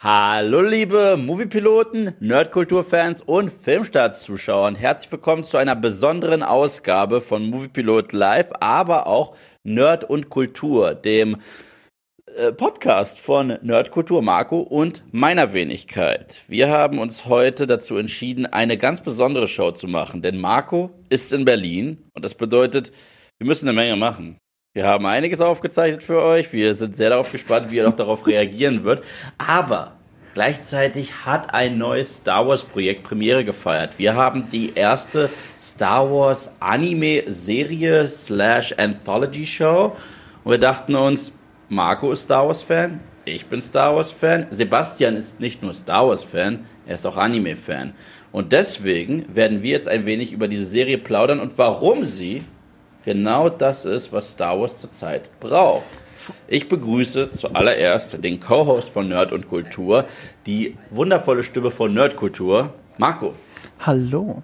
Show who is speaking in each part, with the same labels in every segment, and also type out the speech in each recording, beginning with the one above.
Speaker 1: Hallo liebe Moviepiloten, Nerdkulturfans und Filmstarts-Zuschauer. Herzlich willkommen zu einer besonderen Ausgabe von Moviepilot Live, aber auch Nerd und Kultur, dem äh, Podcast von Nerdkultur Marco und meiner Wenigkeit. Wir haben uns heute dazu entschieden, eine ganz besondere Show zu machen, denn Marco ist in Berlin und das bedeutet, wir müssen eine Menge machen. Wir haben einiges aufgezeichnet für euch. Wir sind sehr darauf gespannt, wie er noch darauf reagieren wird. Aber gleichzeitig hat ein neues Star Wars Projekt Premiere gefeiert. Wir haben die erste Star Wars Anime Serie slash Anthology Show. Und wir dachten uns, Marco ist Star Wars Fan. Ich bin Star Wars Fan. Sebastian ist nicht nur Star Wars Fan, er ist auch Anime Fan. Und deswegen werden wir jetzt ein wenig über diese Serie plaudern und warum sie genau das ist, was Star Wars zurzeit braucht. Ich begrüße zuallererst den Co-Host von Nerd und Kultur, die wundervolle Stimme von Nerdkultur, Marco.
Speaker 2: Hallo.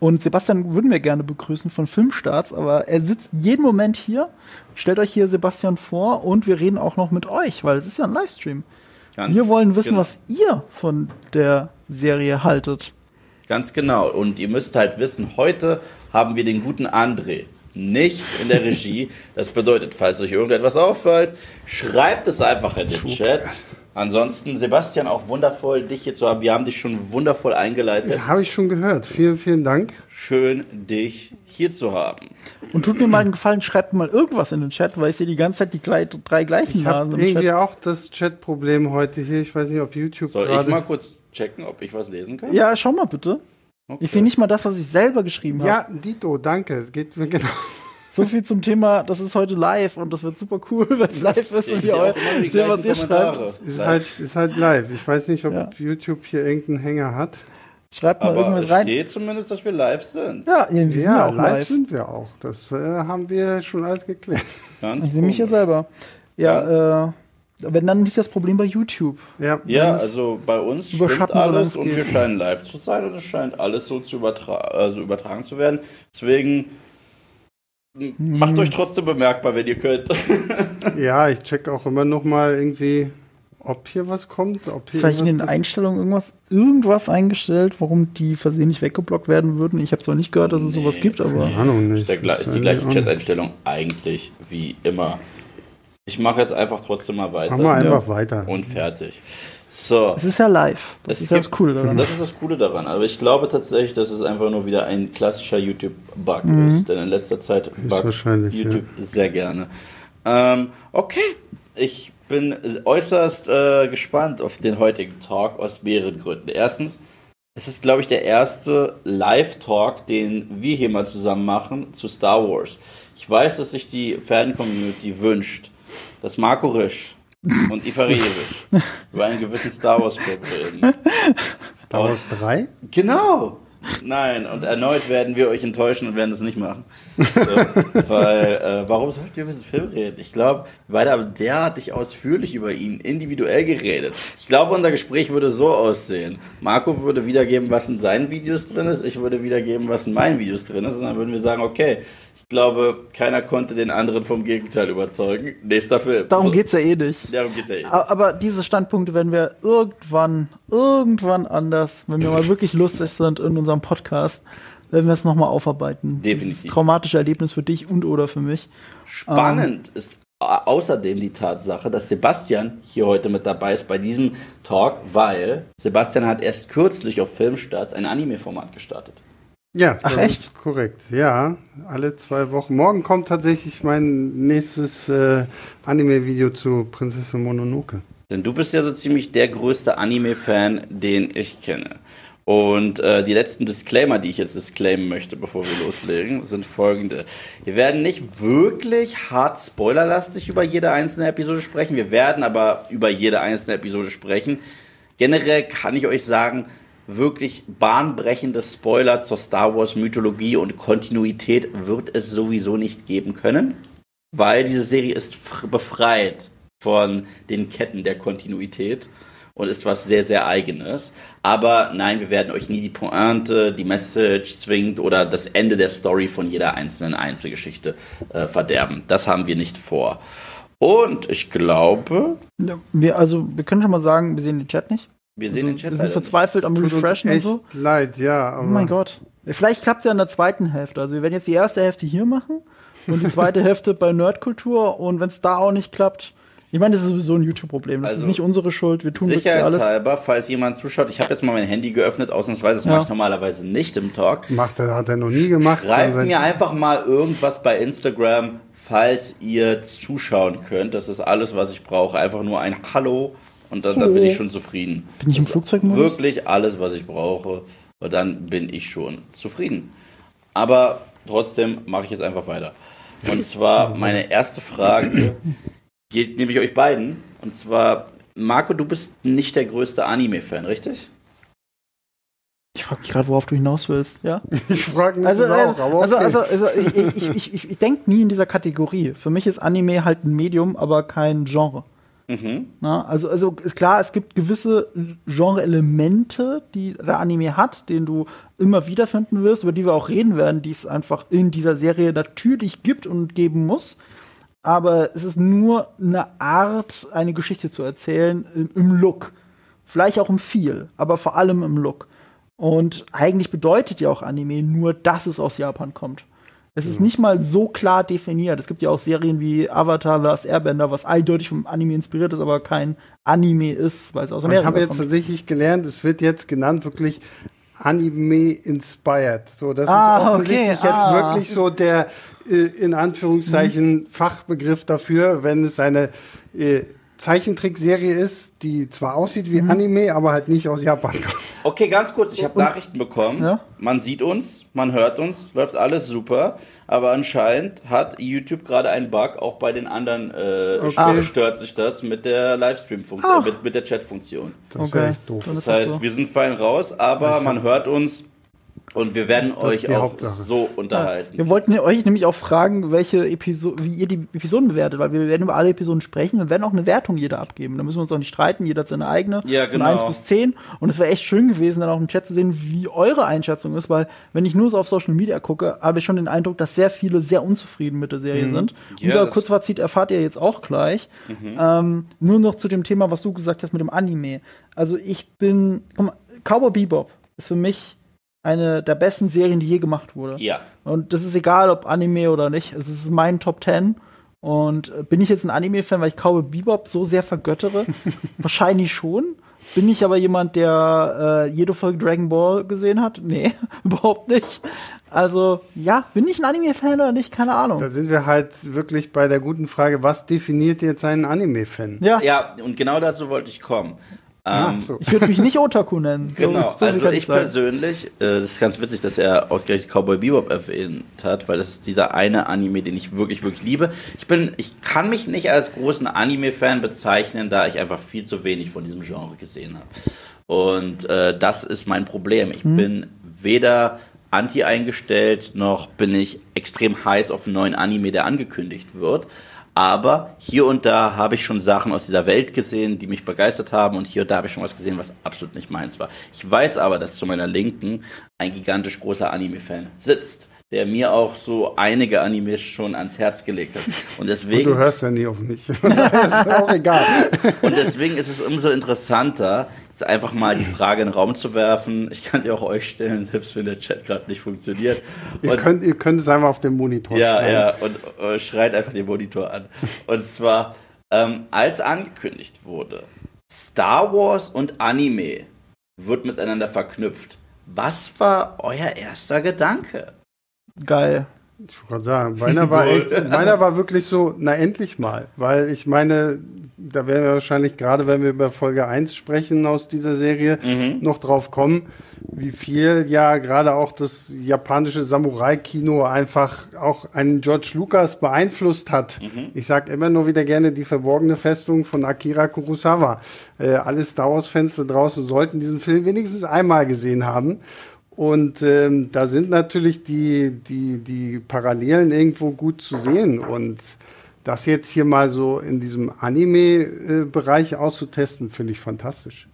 Speaker 2: Und Sebastian würden wir gerne begrüßen von Filmstarts, aber er sitzt jeden Moment hier. Stellt euch hier Sebastian vor und wir reden auch noch mit euch, weil es ist ja ein Livestream. Ganz wir wollen wissen, genau. was ihr von der Serie haltet.
Speaker 1: Ganz genau. Und ihr müsst halt wissen, heute haben wir den guten André nicht in der Regie. Das bedeutet, falls euch irgendetwas auffällt, schreibt es einfach in den Chat. Ansonsten, Sebastian, auch wundervoll, dich hier zu haben. Wir haben dich schon wundervoll eingeleitet.
Speaker 3: Ja, Habe ich schon gehört. Vielen, vielen Dank.
Speaker 1: Schön, dich hier zu haben.
Speaker 2: Und tut mir mal einen Gefallen, schreibt mal irgendwas in den Chat, weil ich sehe die ganze Zeit die drei gleichen
Speaker 3: ich Nasen im irgendwie Chat. auch das Chat-Problem heute hier. Ich weiß nicht, ob YouTube
Speaker 1: Soll ich mal kurz checken, ob ich was lesen kann?
Speaker 2: Ja, schau mal bitte. Okay. Ich sehe nicht mal das, was ich selber geschrieben habe.
Speaker 3: Ja, Dito, danke. Es geht mir genau.
Speaker 2: So viel zum Thema, das ist heute live und das wird super cool, wenn es live ist und ihr sehen, was ihr schreibt.
Speaker 3: Ist halt, ist halt live. Ich weiß nicht, ob ja. YouTube hier irgendeinen Hänger hat.
Speaker 2: Schreibt mal Aber irgendwas rein.
Speaker 1: Es steht zumindest, dass wir live sind.
Speaker 2: Ja, irgendwie ja, sind wir auch live. live
Speaker 3: sind wir auch. Das äh, haben wir schon alles geklärt.
Speaker 2: Ganz ich sehe mich ja selber. Ja, äh, wenn dann nicht das Problem bei YouTube.
Speaker 1: Ja, ja also bei uns stimmt alles und wir scheinen live zu sein und es scheint alles so zu übertra also übertragen zu werden. Deswegen hm. macht euch trotzdem bemerkbar, wenn ihr könnt.
Speaker 3: ja, ich check auch immer noch mal irgendwie, ob hier was kommt. Ob hier
Speaker 2: Vielleicht in den Einstellungen irgendwas, irgendwas eingestellt, warum die versehentlich weggeblockt werden würden. Ich habe zwar nicht gehört, dass es nee, sowas gibt, aber.
Speaker 1: Keine Ahnung nicht. Ist, der, ist die gleiche Chat-Einstellung eigentlich wie immer. Ich mache jetzt einfach trotzdem mal weiter.
Speaker 3: Machen wir einfach weiter.
Speaker 1: Und fertig. So.
Speaker 2: Es ist ja live. Das es ist ja das Coole daran.
Speaker 1: Das ist das Coole daran. Aber ich glaube tatsächlich, dass es einfach nur wieder ein klassischer YouTube-Bug mhm. ist. Denn in letzter Zeit buggt YouTube ja. sehr gerne. Ähm, okay. Ich bin äußerst äh, gespannt auf den heutigen Talk aus mehreren Gründen. Erstens, es ist, glaube ich, der erste Live-Talk, den wir hier mal zusammen machen zu Star Wars. Ich weiß, dass sich die Fan-Community wünscht, dass Marco Risch und Ifa Risch über einen gewissen Star Wars-Film reden.
Speaker 3: Star Wars 3?
Speaker 1: Genau! Nein, und erneut werden wir euch enttäuschen und werden das nicht machen. So, weil, äh, warum sollten wir über diesen Film reden? Ich glaube, beide haben derartig ausführlich über ihn individuell geredet. Ich glaube, unser Gespräch würde so aussehen. Marco würde wiedergeben, was in seinen Videos drin ist. Ich würde wiedergeben, was in meinen Videos drin ist. Und dann würden wir sagen, okay, ich glaube, keiner konnte den anderen vom Gegenteil überzeugen. Nächster Film.
Speaker 2: Darum so. geht's ja eh nicht.
Speaker 1: Darum geht's ja eh
Speaker 2: nicht. Aber diese Standpunkte werden wir irgendwann, irgendwann anders, wenn wir mal wirklich lustig sind in unserem Podcast, werden wir es nochmal aufarbeiten.
Speaker 1: Definitiv.
Speaker 2: Traumatische Erlebnis für dich und oder für mich.
Speaker 1: Spannend ähm, ist außerdem die Tatsache, dass Sebastian hier heute mit dabei ist bei diesem Talk, weil Sebastian hat erst kürzlich auf Filmstarts ein Anime-Format gestartet.
Speaker 3: Ja, Ach, echt? korrekt. Ja, alle zwei Wochen. Morgen kommt tatsächlich mein nächstes äh, Anime-Video zu Prinzessin Mononoke.
Speaker 1: Denn du bist ja so ziemlich der größte Anime-Fan, den ich kenne. Und äh, die letzten Disclaimer, die ich jetzt disclaimen möchte, bevor wir loslegen, sind folgende. Wir werden nicht wirklich hart spoilerlastig über jede einzelne Episode sprechen. Wir werden aber über jede einzelne Episode sprechen. Generell kann ich euch sagen, wirklich bahnbrechende Spoiler zur Star Wars Mythologie und Kontinuität wird es sowieso nicht geben können, weil diese Serie ist befreit von den Ketten der Kontinuität und ist was sehr, sehr eigenes. Aber nein, wir werden euch nie die Pointe, die Message zwingend oder das Ende der Story von jeder einzelnen Einzelgeschichte äh, verderben. Das haben wir nicht vor. Und ich glaube.
Speaker 2: Wir, also, wir können schon mal sagen, wir sehen den Chat nicht.
Speaker 1: Wir sehen
Speaker 2: also,
Speaker 1: den Chat.
Speaker 2: Wir sind verzweifelt am Refreshen und so.
Speaker 3: Leid, ja.
Speaker 2: oh mein Gott. Vielleicht klappt es ja in der zweiten Hälfte. Also wir werden jetzt die erste Hälfte hier machen und die zweite Hälfte bei Nerdkultur. Und wenn es da auch nicht klappt, ich meine, das ist sowieso ein YouTube-Problem. Das also, ist nicht unsere Schuld. Wir tun wirklich alles.
Speaker 1: Sicherheitshalber, falls jemand zuschaut, ich habe jetzt mal mein Handy geöffnet, ausnahmsweise, das ja. mache ich normalerweise nicht im Talk.
Speaker 3: Macht er, hat er noch nie gemacht.
Speaker 1: Schreibt mir einfach mal irgendwas bei Instagram, falls ihr zuschauen könnt. Das ist alles, was ich brauche. Einfach nur ein Hallo und dann, dann bin ich schon zufrieden.
Speaker 2: Bin ich im Flugzeugmodus?
Speaker 1: Wirklich alles, was ich brauche. Und dann bin ich schon zufrieden. Aber trotzdem mache ich jetzt einfach weiter. Und zwar meine erste Frage gilt nämlich euch beiden. Und zwar, Marco, du bist nicht der größte Anime-Fan, richtig?
Speaker 2: Ich frage mich gerade, worauf du hinaus willst, ja?
Speaker 3: Ich frage mich
Speaker 2: also,
Speaker 3: das
Speaker 2: also,
Speaker 3: auch, aber
Speaker 2: also,
Speaker 3: okay.
Speaker 2: also, also, ich, ich, ich, ich, ich denke nie in dieser Kategorie. Für mich ist Anime halt ein Medium, aber kein Genre. Mhm. Na, also, also ist klar, es gibt gewisse Genre-Elemente, die der Anime hat, den du immer wieder finden wirst, über die wir auch reden werden, die es einfach in dieser Serie natürlich gibt und geben muss. Aber es ist nur eine Art, eine Geschichte zu erzählen im, im Look. Vielleicht auch im Viel, aber vor allem im Look. Und eigentlich bedeutet ja auch Anime nur, dass es aus Japan kommt. Es ist nicht mal so klar definiert. Es gibt ja auch Serien wie Avatar, Last Airbender, was eindeutig vom Anime inspiriert ist, aber kein Anime ist, weil es aus Amerika
Speaker 3: kommt. Ich habe jetzt tatsächlich gelernt, es wird jetzt genannt wirklich Anime inspired. So, das ah, ist offensichtlich okay. jetzt ah. wirklich so der äh, in Anführungszeichen mhm. Fachbegriff dafür, wenn es eine äh, Zeichentrickserie ist, die zwar aussieht wie mhm. Anime, aber halt nicht aus Japan kommt.
Speaker 1: Okay, ganz kurz, ich habe Nachrichten bekommen. Ja? Man sieht uns, man hört uns, läuft alles super, aber anscheinend hat YouTube gerade einen Bug, auch bei den anderen äh, okay. stört sich das mit der Livestream-Funktion, mit, mit der Chat-Funktion.
Speaker 3: Das okay. ist doof.
Speaker 1: Das heißt, so. wir sind fein raus, aber man hört uns, und wir werden das euch auch Hauptsache. so unterhalten.
Speaker 2: Ja, wir wollten euch nämlich auch fragen, welche Episode, wie ihr die Episoden bewertet, weil wir werden über alle Episoden sprechen und werden auch eine Wertung jeder abgeben. Da müssen wir uns auch nicht streiten, jeder hat seine eigene.
Speaker 1: Ja, genau.
Speaker 2: Von 1 bis 10. Und es wäre echt schön gewesen, dann auch im Chat zu sehen, wie eure Einschätzung ist, weil wenn ich nur so auf Social Media gucke, habe ich schon den Eindruck, dass sehr viele sehr unzufrieden mit der Serie mhm. sind. Ja, Unser Kurzfazit erfahrt ihr jetzt auch gleich. Mhm. Ähm, nur noch zu dem Thema, was du gesagt hast mit dem Anime. Also ich bin, guck mal, Cowboy Bebop ist für mich eine der besten Serien, die je gemacht wurde.
Speaker 1: Ja.
Speaker 2: Und das ist egal, ob Anime oder nicht. Es ist mein Top 10. Und äh, bin ich jetzt ein Anime-Fan, weil ich Cowboy Bebop so sehr vergöttere? Wahrscheinlich schon. Bin ich aber jemand, der äh, jede Folge Dragon Ball gesehen hat? Nee, überhaupt nicht. Also, ja, bin ich ein Anime-Fan oder nicht? Keine Ahnung.
Speaker 3: Da sind wir halt wirklich bei der guten Frage, was definiert jetzt einen Anime-Fan?
Speaker 1: Ja. ja, und genau dazu wollte ich kommen.
Speaker 2: Ähm, so. Ich würde mich nicht Otaku nennen.
Speaker 1: Genau, so, so also ich, ich persönlich, äh, das ist ganz witzig, dass er ausgerechnet Cowboy Bebop erwähnt hat, weil das ist dieser eine Anime, den ich wirklich, wirklich liebe. Ich bin, ich kann mich nicht als großen Anime-Fan bezeichnen, da ich einfach viel zu wenig von diesem Genre gesehen habe. Und äh, das ist mein Problem. Ich hm. bin weder anti eingestellt, noch bin ich extrem heiß auf einen neuen Anime, der angekündigt wird. Aber hier und da habe ich schon Sachen aus dieser Welt gesehen, die mich begeistert haben. Und hier und da habe ich schon was gesehen, was absolut nicht meins war. Ich weiß aber, dass zu meiner Linken ein gigantisch großer Anime-Fan sitzt der mir auch so einige Animes schon ans Herz gelegt hat. Und deswegen.
Speaker 3: Und du hörst ja nie auf mich. ist auch egal.
Speaker 1: Und deswegen ist es umso interessanter, jetzt einfach mal die Frage in den Raum zu werfen. Ich kann sie auch euch stellen, selbst wenn der Chat gerade nicht funktioniert.
Speaker 3: Ihr könnt, ihr könnt es einfach auf dem Monitor
Speaker 1: Ja, schreiben. ja, und äh, schreit einfach den Monitor an. Und zwar, ähm, als angekündigt wurde, Star Wars und Anime wird miteinander verknüpft. Was war euer erster Gedanke?
Speaker 2: Geil.
Speaker 3: Ich wollte gerade sagen, meiner war echt, meiner war wirklich so, na endlich mal. Weil ich meine, da werden wir wahrscheinlich, gerade wenn wir über Folge 1 sprechen aus dieser Serie, mhm. noch drauf kommen, wie viel ja gerade auch das japanische Samurai-Kino einfach auch einen George Lucas beeinflusst hat. Mhm. Ich sag immer nur wieder gerne die verborgene Festung von Akira Kurosawa. Äh, alle Star Wars-Fans da draußen sollten diesen Film wenigstens einmal gesehen haben. Und ähm, da sind natürlich die, die, die Parallelen irgendwo gut zu sehen. Und das jetzt hier mal so in diesem Anime-Bereich auszutesten, finde ich fantastisch.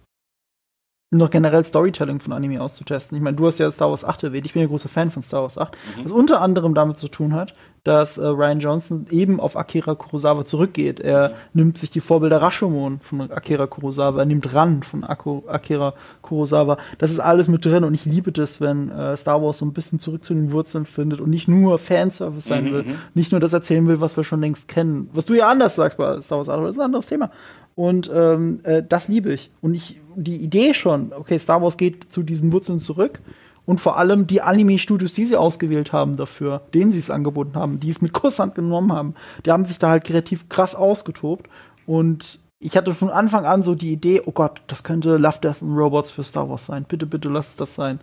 Speaker 2: um noch generell Storytelling von Anime auszutesten. Ich meine, du hast ja Star Wars 8 erwähnt, ich bin ja großer Fan von Star Wars 8, mhm. was unter anderem damit zu tun hat, dass äh, Ryan Johnson eben auf Akira Kurosawa zurückgeht. Er mhm. nimmt sich die Vorbilder Rashomon von Akira Kurosawa, er nimmt Ran von Ako Akira Kurosawa. Das ist alles mit drin und ich liebe das, wenn äh, Star Wars so ein bisschen zurück zu den Wurzeln findet und nicht nur Fanservice sein mhm, will, mhm. nicht nur das erzählen will, was wir schon längst kennen. Was du ja anders sagst bei Star Wars 8, aber das ist ein anderes Thema. Und ähm, äh, das liebe ich. Und ich, die Idee schon, okay, Star Wars geht zu diesen Wurzeln zurück. Und vor allem die Anime-Studios, die sie ausgewählt haben dafür, denen sie es angeboten haben, die es mit Kusshand genommen haben, die haben sich da halt kreativ krass ausgetobt. Und ich hatte von Anfang an so die Idee, oh Gott, das könnte Love, Death and Robots für Star Wars sein. Bitte, bitte lass es das sein.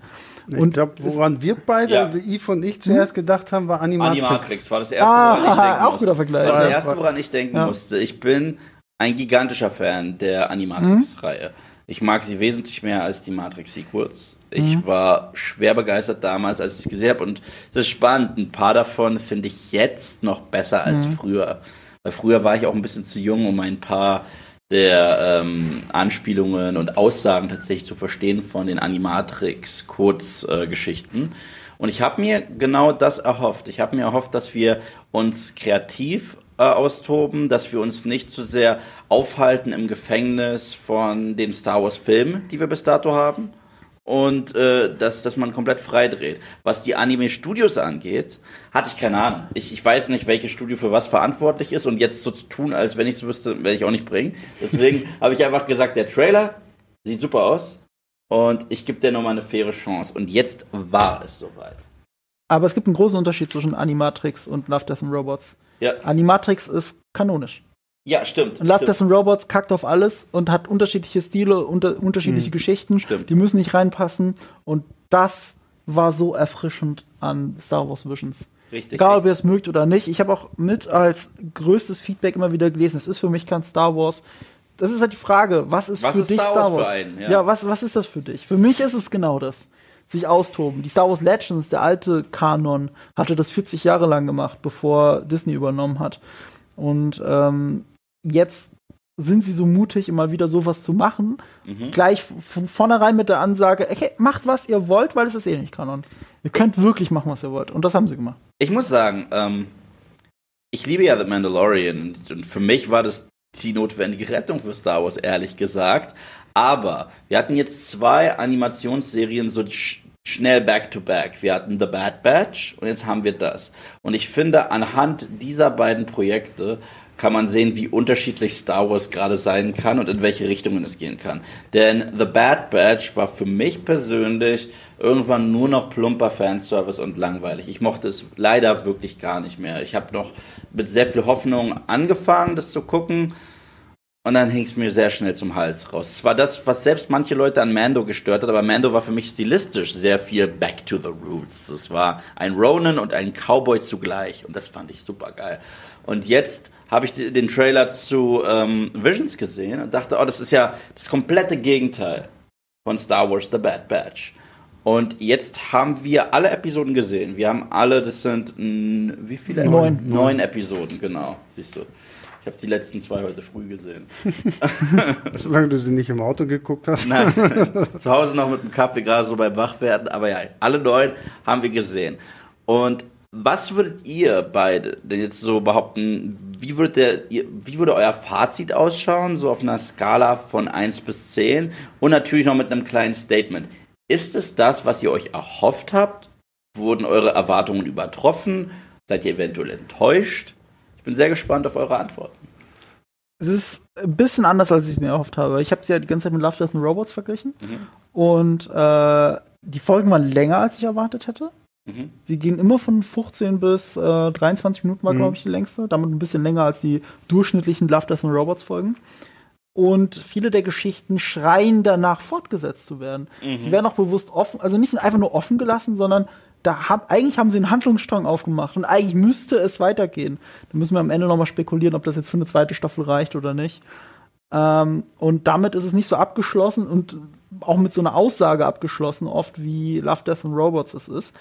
Speaker 3: Und ich glaube, woran wir beide, ja. also Yves und ich zuerst hm? gedacht haben, war Animatrix. Animatrix
Speaker 1: war das erste, ah, woran ich denken
Speaker 2: auch guter Vergleich.
Speaker 1: War das erste, woran ich denken ja. musste. Ich bin ein gigantischer Fan der Animatrix-Reihe. Mhm. Ich mag sie wesentlich mehr als die Matrix-Sequels. Ich mhm. war schwer begeistert damals, als ich sie gesehen habe. Und es ist spannend. Ein paar davon finde ich jetzt noch besser als mhm. früher. Weil früher war ich auch ein bisschen zu jung, um ein paar der ähm, Anspielungen und Aussagen tatsächlich zu verstehen von den Animatrix-Kurzgeschichten. Äh, und ich habe mir genau das erhofft. Ich habe mir erhofft, dass wir uns kreativ äh, austoben, dass wir uns nicht zu sehr aufhalten im Gefängnis von den Star Wars Filmen, die wir bis dato haben. Und äh, dass, dass man komplett frei dreht. Was die Anime-Studios angeht, hatte ich keine Ahnung. Ich, ich weiß nicht, welches Studio für was verantwortlich ist und jetzt so zu tun, als wenn ich es wüsste, werde ich auch nicht bringen. Deswegen habe ich einfach gesagt, der Trailer sieht super aus und ich gebe dir nochmal eine faire Chance. Und jetzt war es soweit.
Speaker 2: Aber es gibt einen großen Unterschied zwischen Animatrix und Love, Death and Robots. Ja. Animatrix ist kanonisch.
Speaker 1: Ja, stimmt.
Speaker 2: Und Love, Death and Robots kackt auf alles und hat unterschiedliche Stile, unter, unterschiedliche mhm. Geschichten.
Speaker 1: Stimmt.
Speaker 2: Die müssen nicht reinpassen. Und das war so erfrischend an Star Wars Visions.
Speaker 1: Richtig.
Speaker 2: Egal, ob ihr es mögt oder nicht. Ich habe auch mit als größtes Feedback immer wieder gelesen, es ist für mich kein Star Wars. Das ist halt die Frage, was ist was für ist dich Star Wars? Star Wars? Einen, ja, ja was, was ist das für dich? Für mich ist es genau das sich austoben. Die Star Wars Legends, der alte Kanon, hatte das 40 Jahre lang gemacht, bevor Disney übernommen hat. Und ähm, jetzt sind sie so mutig, immer wieder sowas zu machen. Mhm. Gleich von vornherein mit der Ansage, okay, macht was ihr wollt, weil es ist eh nicht Kanon. Ihr könnt wirklich machen, was ihr wollt. Und das haben sie gemacht.
Speaker 1: Ich muss sagen, ähm, ich liebe ja The Mandalorian. Und für mich war das die notwendige Rettung für Star Wars, ehrlich gesagt. Aber wir hatten jetzt zwei Animationsserien so schnell back-to-back. -back. Wir hatten The Bad Batch und jetzt haben wir das. Und ich finde, anhand dieser beiden Projekte kann man sehen, wie unterschiedlich Star Wars gerade sein kann und in welche Richtungen es gehen kann. Denn The Bad Batch war für mich persönlich irgendwann nur noch plumper Fanservice und langweilig. Ich mochte es leider wirklich gar nicht mehr. Ich habe noch mit sehr viel Hoffnung angefangen, das zu gucken und dann hing es mir sehr schnell zum Hals raus. Es war das, was selbst manche Leute an Mando gestört hat, aber Mando war für mich stilistisch sehr viel back to the roots. Es war ein Ronin und ein Cowboy zugleich und das fand ich super geil. Und jetzt habe ich den Trailer zu ähm, Visions gesehen und dachte, oh, das ist ja das komplette Gegenteil von Star Wars The Bad Batch. Und jetzt haben wir alle Episoden gesehen. Wir haben alle, das sind mh, wie viele?
Speaker 2: Neun.
Speaker 1: Neun Episoden, genau. Siehst du. Ich habe die letzten zwei heute früh gesehen.
Speaker 3: Solange du sie nicht im Auto geguckt hast.
Speaker 1: Nein, zu Hause noch mit dem Kaffee, gerade so beim Wachwerden. Aber ja, alle neun haben wir gesehen. Und was würdet ihr beide denn jetzt so behaupten, wie würde, der, wie würde euer Fazit ausschauen, so auf einer Skala von 1 bis 10 und natürlich noch mit einem kleinen Statement? Ist es das, was ihr euch erhofft habt? Wurden eure Erwartungen übertroffen? Seid ihr eventuell enttäuscht? Ich bin sehr gespannt auf eure Antworten.
Speaker 2: Es ist ein bisschen anders, als ich es mir erhofft habe. Ich habe sie ja die ganze Zeit mit Love, Death and Robots verglichen. Mhm. Und äh, die Folgen waren länger, als ich erwartet hätte. Mhm. Sie gehen immer von 15 bis äh, 23 Minuten, war, mhm. glaube ich, die längste. Damit ein bisschen länger als die durchschnittlichen Love, Death and Robots Folgen. Und viele der Geschichten schreien danach, fortgesetzt zu werden. Mhm. Sie werden auch bewusst offen, also nicht einfach nur offen gelassen, sondern da haben, eigentlich haben sie einen Handlungsstrang aufgemacht und eigentlich müsste es weitergehen. Da müssen wir am Ende nochmal spekulieren, ob das jetzt für eine zweite Staffel reicht oder nicht. Ähm, und damit ist es nicht so abgeschlossen und auch mit so einer Aussage abgeschlossen, oft wie Love, Death and Robots es ist.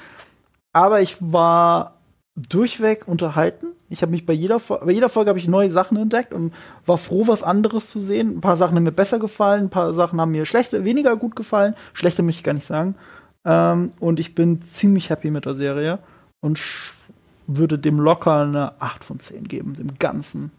Speaker 2: Aber ich war durchweg unterhalten. Ich habe mich bei jeder, bei jeder Folge habe ich neue Sachen entdeckt und war froh, was anderes zu sehen. Ein paar Sachen haben mir besser gefallen, ein paar Sachen haben mir schlechter, weniger gut gefallen. Schlechter möchte ich gar nicht sagen. Ähm, und ich bin ziemlich happy mit der Serie und würde dem locker eine 8 von 10 geben, dem Ganzen.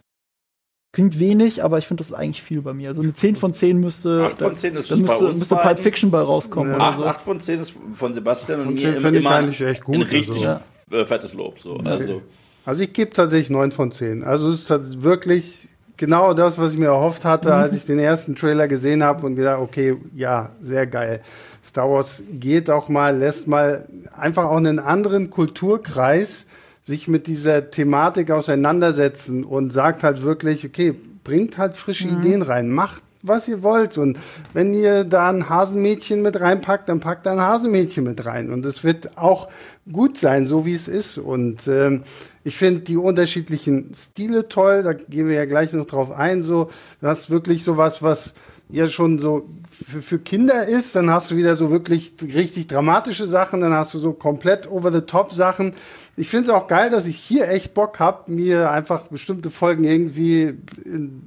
Speaker 2: Klingt wenig, aber ich finde, das ist eigentlich viel bei mir. Also eine 10 von 10 müsste.
Speaker 1: 8 von 10 ist
Speaker 2: da müsste, müsste Pulp Fiction bei rauskommen.
Speaker 1: Ja.
Speaker 2: Oder
Speaker 1: 8,
Speaker 2: so.
Speaker 1: 8 von 10 ist von Sebastian und mir
Speaker 3: finde ich
Speaker 1: immer
Speaker 3: eigentlich echt gut.
Speaker 1: ein richtig
Speaker 3: also.
Speaker 1: fettes Lob. So. Also,
Speaker 3: Also ich gebe tatsächlich 9 von 10. Also es ist wirklich genau das, was ich mir erhofft hatte, als ich den ersten Trailer gesehen habe und gedacht, okay, ja, sehr geil. Star Wars geht auch mal, lässt mal einfach auch einen anderen Kulturkreis sich mit dieser Thematik auseinandersetzen und sagt halt wirklich, okay, bringt halt frische Ideen rein, macht was ihr wollt. Und wenn ihr da ein Hasenmädchen mit reinpackt, dann packt da ein Hasenmädchen mit rein. Und es wird auch gut sein, so wie es ist. Und ähm, ich finde die unterschiedlichen Stile toll, da gehen wir ja gleich noch drauf ein, so, das ist wirklich sowas, was ja schon so für, für Kinder ist, dann hast du wieder so wirklich richtig dramatische Sachen, dann hast du so komplett over-the-top Sachen. Ich finde es auch geil, dass ich hier echt Bock habe, mir einfach bestimmte Folgen irgendwie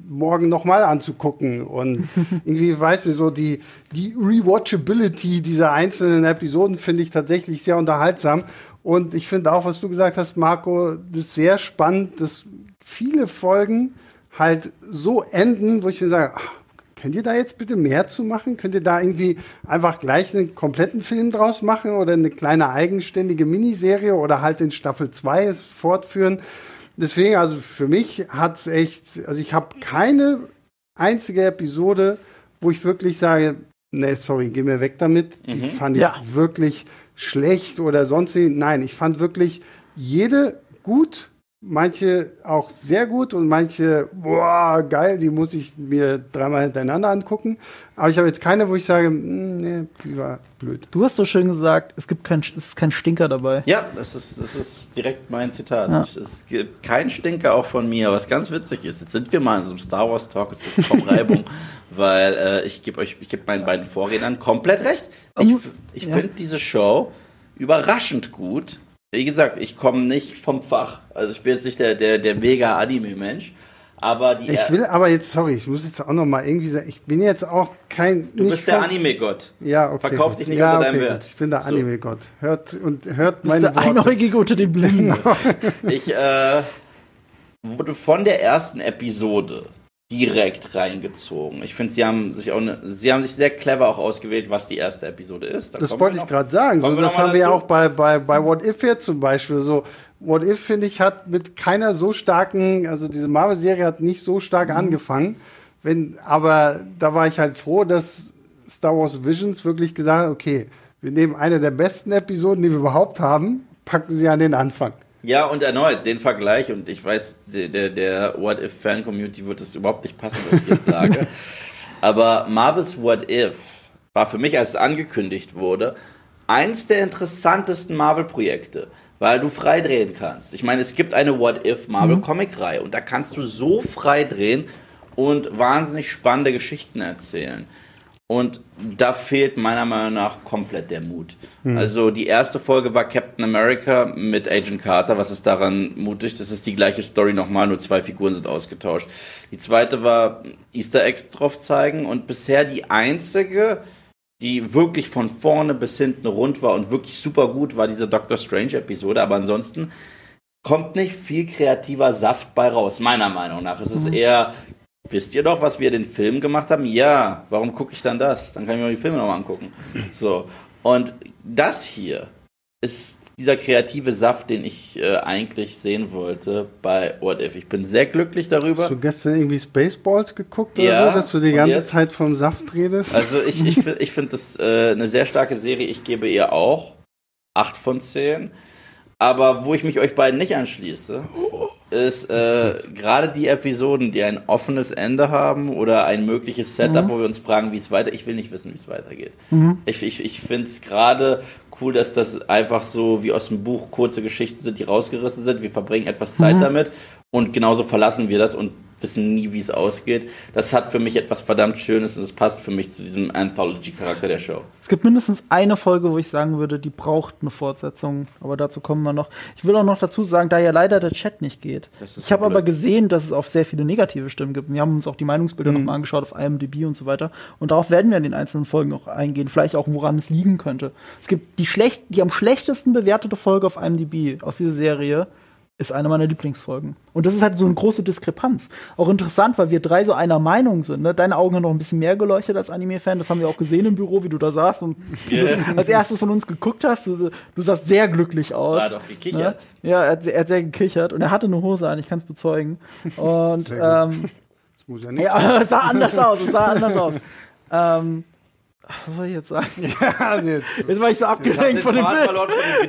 Speaker 3: morgen nochmal anzugucken. Und irgendwie, weißt du, so die, die Rewatchability dieser einzelnen Episoden finde ich tatsächlich sehr unterhaltsam. Und ich finde auch, was du gesagt hast, Marco, das ist sehr spannend, dass viele Folgen halt so enden, wo ich mir sage, ach, Könnt ihr da jetzt bitte mehr zu machen? Könnt ihr da irgendwie einfach gleich einen kompletten Film draus machen oder eine kleine eigenständige Miniserie oder halt in Staffel 2 es fortführen? Deswegen, also für mich hat's echt, also ich habe keine einzige Episode, wo ich wirklich sage, nee, sorry, geh mir weg damit. Die fand ich
Speaker 2: Ja.
Speaker 3: wirklich schlecht oder sonst. Nein, ich fand wirklich jede gut, manche auch sehr gut und manche, boah, geil, die muss ich mir dreimal hintereinander angucken. Aber ich habe jetzt keine, wo ich sage, hm, nee, die war blöd.
Speaker 2: Du hast so schön gesagt, es gibt kein, es ist kein Stinker dabei.
Speaker 1: ja, das ist, das ist direkt mein Zitat.
Speaker 2: Ja.
Speaker 1: Ich- Es gibt keinen Stinker auch von mir, was ganz witzig ist. Jetzt sind wir mal in so einem Star Wars Talk, es gibt Top-Reibung, weil äh, ich gebe euch, ich gebe meinen beiden Vorrednern komplett recht. Ich, ich
Speaker 2: ja.
Speaker 1: finde diese Show überraschend gut. Wie gesagt, ich komme nicht vom Fach. Also ich bin jetzt nicht der, der, der mega Anime-Mensch. Aber die
Speaker 3: Ich will aber jetzt, sorry, ich muss jetzt auch noch mal irgendwie sagen, ich bin jetzt auch kein.
Speaker 1: Du
Speaker 3: nicht
Speaker 1: bist der Anime-Gott.
Speaker 3: Ja, okay.
Speaker 1: Verkauf
Speaker 3: gut.
Speaker 1: dich nicht
Speaker 3: ja,
Speaker 1: unter deinem
Speaker 3: okay,
Speaker 1: Wert.
Speaker 3: gut. Ich bin der
Speaker 1: So.
Speaker 3: Anime-Gott. Hört und hört
Speaker 2: Du bist
Speaker 3: meine
Speaker 2: der
Speaker 3: Worte.
Speaker 2: Einäugige unter den Blinden.
Speaker 1: Ich äh, wurde von der ersten Episode direkt reingezogen. Ich finde, sie haben sich auch ne, sie haben sich sehr clever auch ausgewählt, was die erste Episode ist. Da
Speaker 3: Das wollte ich gerade sagen. So, das haben wir ja auch bei, bei, bei What If jetzt zum Beispiel. So, What If, finde ich, hat mit keiner so starken, also diese Marvel-Serie hat nicht so stark
Speaker 1: Mhm.
Speaker 3: angefangen. Wenn, aber da war ich halt froh, dass Star Wars Visions wirklich gesagt hat, okay, wir nehmen eine der besten Episoden, die wir überhaupt haben, packen sie an den Anfang.
Speaker 1: Ja, und erneut den Vergleich, und ich weiß, der, der, What If Fan Community wird es überhaupt nicht passen, was ich jetzt sage. Aber Marvel's What If war für mich, als es angekündigt wurde, eins der interessantesten Marvel-Projekte, weil du frei drehen kannst. Ich meine, es gibt eine What If Marvel Comic-Reihe und da kannst du so frei drehen und wahnsinnig spannende Geschichten erzählen. Und da fehlt meiner Meinung nach komplett der Mut. Also die erste Folge war Captain America mit Agent Carter. Was ist daran mutig? Das ist die gleiche Story nochmal, nur zwei Figuren sind ausgetauscht. Die zweite war Easter Eggs drauf zeigen und bisher die einzige, die wirklich von vorne bis hinten rund war und wirklich super gut, war diese Doctor Strange Episode. Aber ansonsten kommt nicht viel kreativer Saft bei raus, meiner Meinung nach. Es ist eher, wisst ihr doch, was wir den Film gemacht haben? Ja, warum gucke ich dann das? Dann kann ich mir die Filme nochmal angucken. So. Und das hier ist dieser kreative Saft, den ich äh, eigentlich sehen wollte bei What If. Ich bin sehr glücklich darüber.
Speaker 3: Hast du gestern irgendwie Spaceballs geguckt oder
Speaker 1: Ja,
Speaker 3: so, dass du die ganze
Speaker 1: jetzt?
Speaker 3: Zeit vom Saft redest?
Speaker 1: Also ich, ich, ich finde das äh, eine sehr starke Serie. Ich gebe ihr auch 8 von 10. Aber wo ich mich euch beiden nicht anschließe, ist äh, gerade die Episoden, die ein offenes Ende haben oder ein mögliches Setup, wo wir uns fragen, wie es weiter. Ich will nicht wissen, wie es weitergeht. Ich, ich, ich finde es gerade cool, dass das einfach so wie aus dem Buch kurze Geschichten sind, die rausgerissen sind. Wir verbringen etwas Zeit damit und genauso verlassen wir das und wissen nie, wie es ausgeht. Das hat für mich etwas verdammt Schönes und es passt für mich zu diesem Anthology-Charakter der Show.
Speaker 2: Es gibt mindestens eine Folge, wo ich sagen würde, die braucht eine Fortsetzung, aber dazu kommen wir noch. Ich will auch noch dazu sagen, da ja leider der Chat nicht geht. Ich habe aber gesehen, dass es auch sehr viele negative Stimmen gibt. Wir haben uns auch die Meinungsbilder mhm. nochmal angeschaut auf IMDb und so weiter. Und darauf werden wir in den einzelnen Folgen noch eingehen. Vielleicht auch, woran es liegen könnte. Es gibt die schlecht, die am schlechtesten bewertete Folge auf IMDb aus dieser Serie ist eine meiner Lieblingsfolgen. Und das ist halt so eine große Diskrepanz. Auch interessant, weil wir drei so einer Meinung sind. Ne? Deine Augen haben noch ein bisschen mehr geleuchtet als Anime-Fan. Das haben wir auch gesehen im Büro, wie du da saßt und yeah. als erstes von uns geguckt hast. Du, du sahst sehr glücklich aus.
Speaker 1: Er hat doch gekichert.
Speaker 2: Ne? Ja, er hat, er hat, sehr gekichert und er hatte eine Hose an, ich kann es bezeugen. Und ähm, das muss ja nicht ja, es sah anders aus, es sah anders aus. Ähm, was soll ich jetzt sagen? Ja, jetzt. jetzt war ich so abgelenkt von dem Bild. Von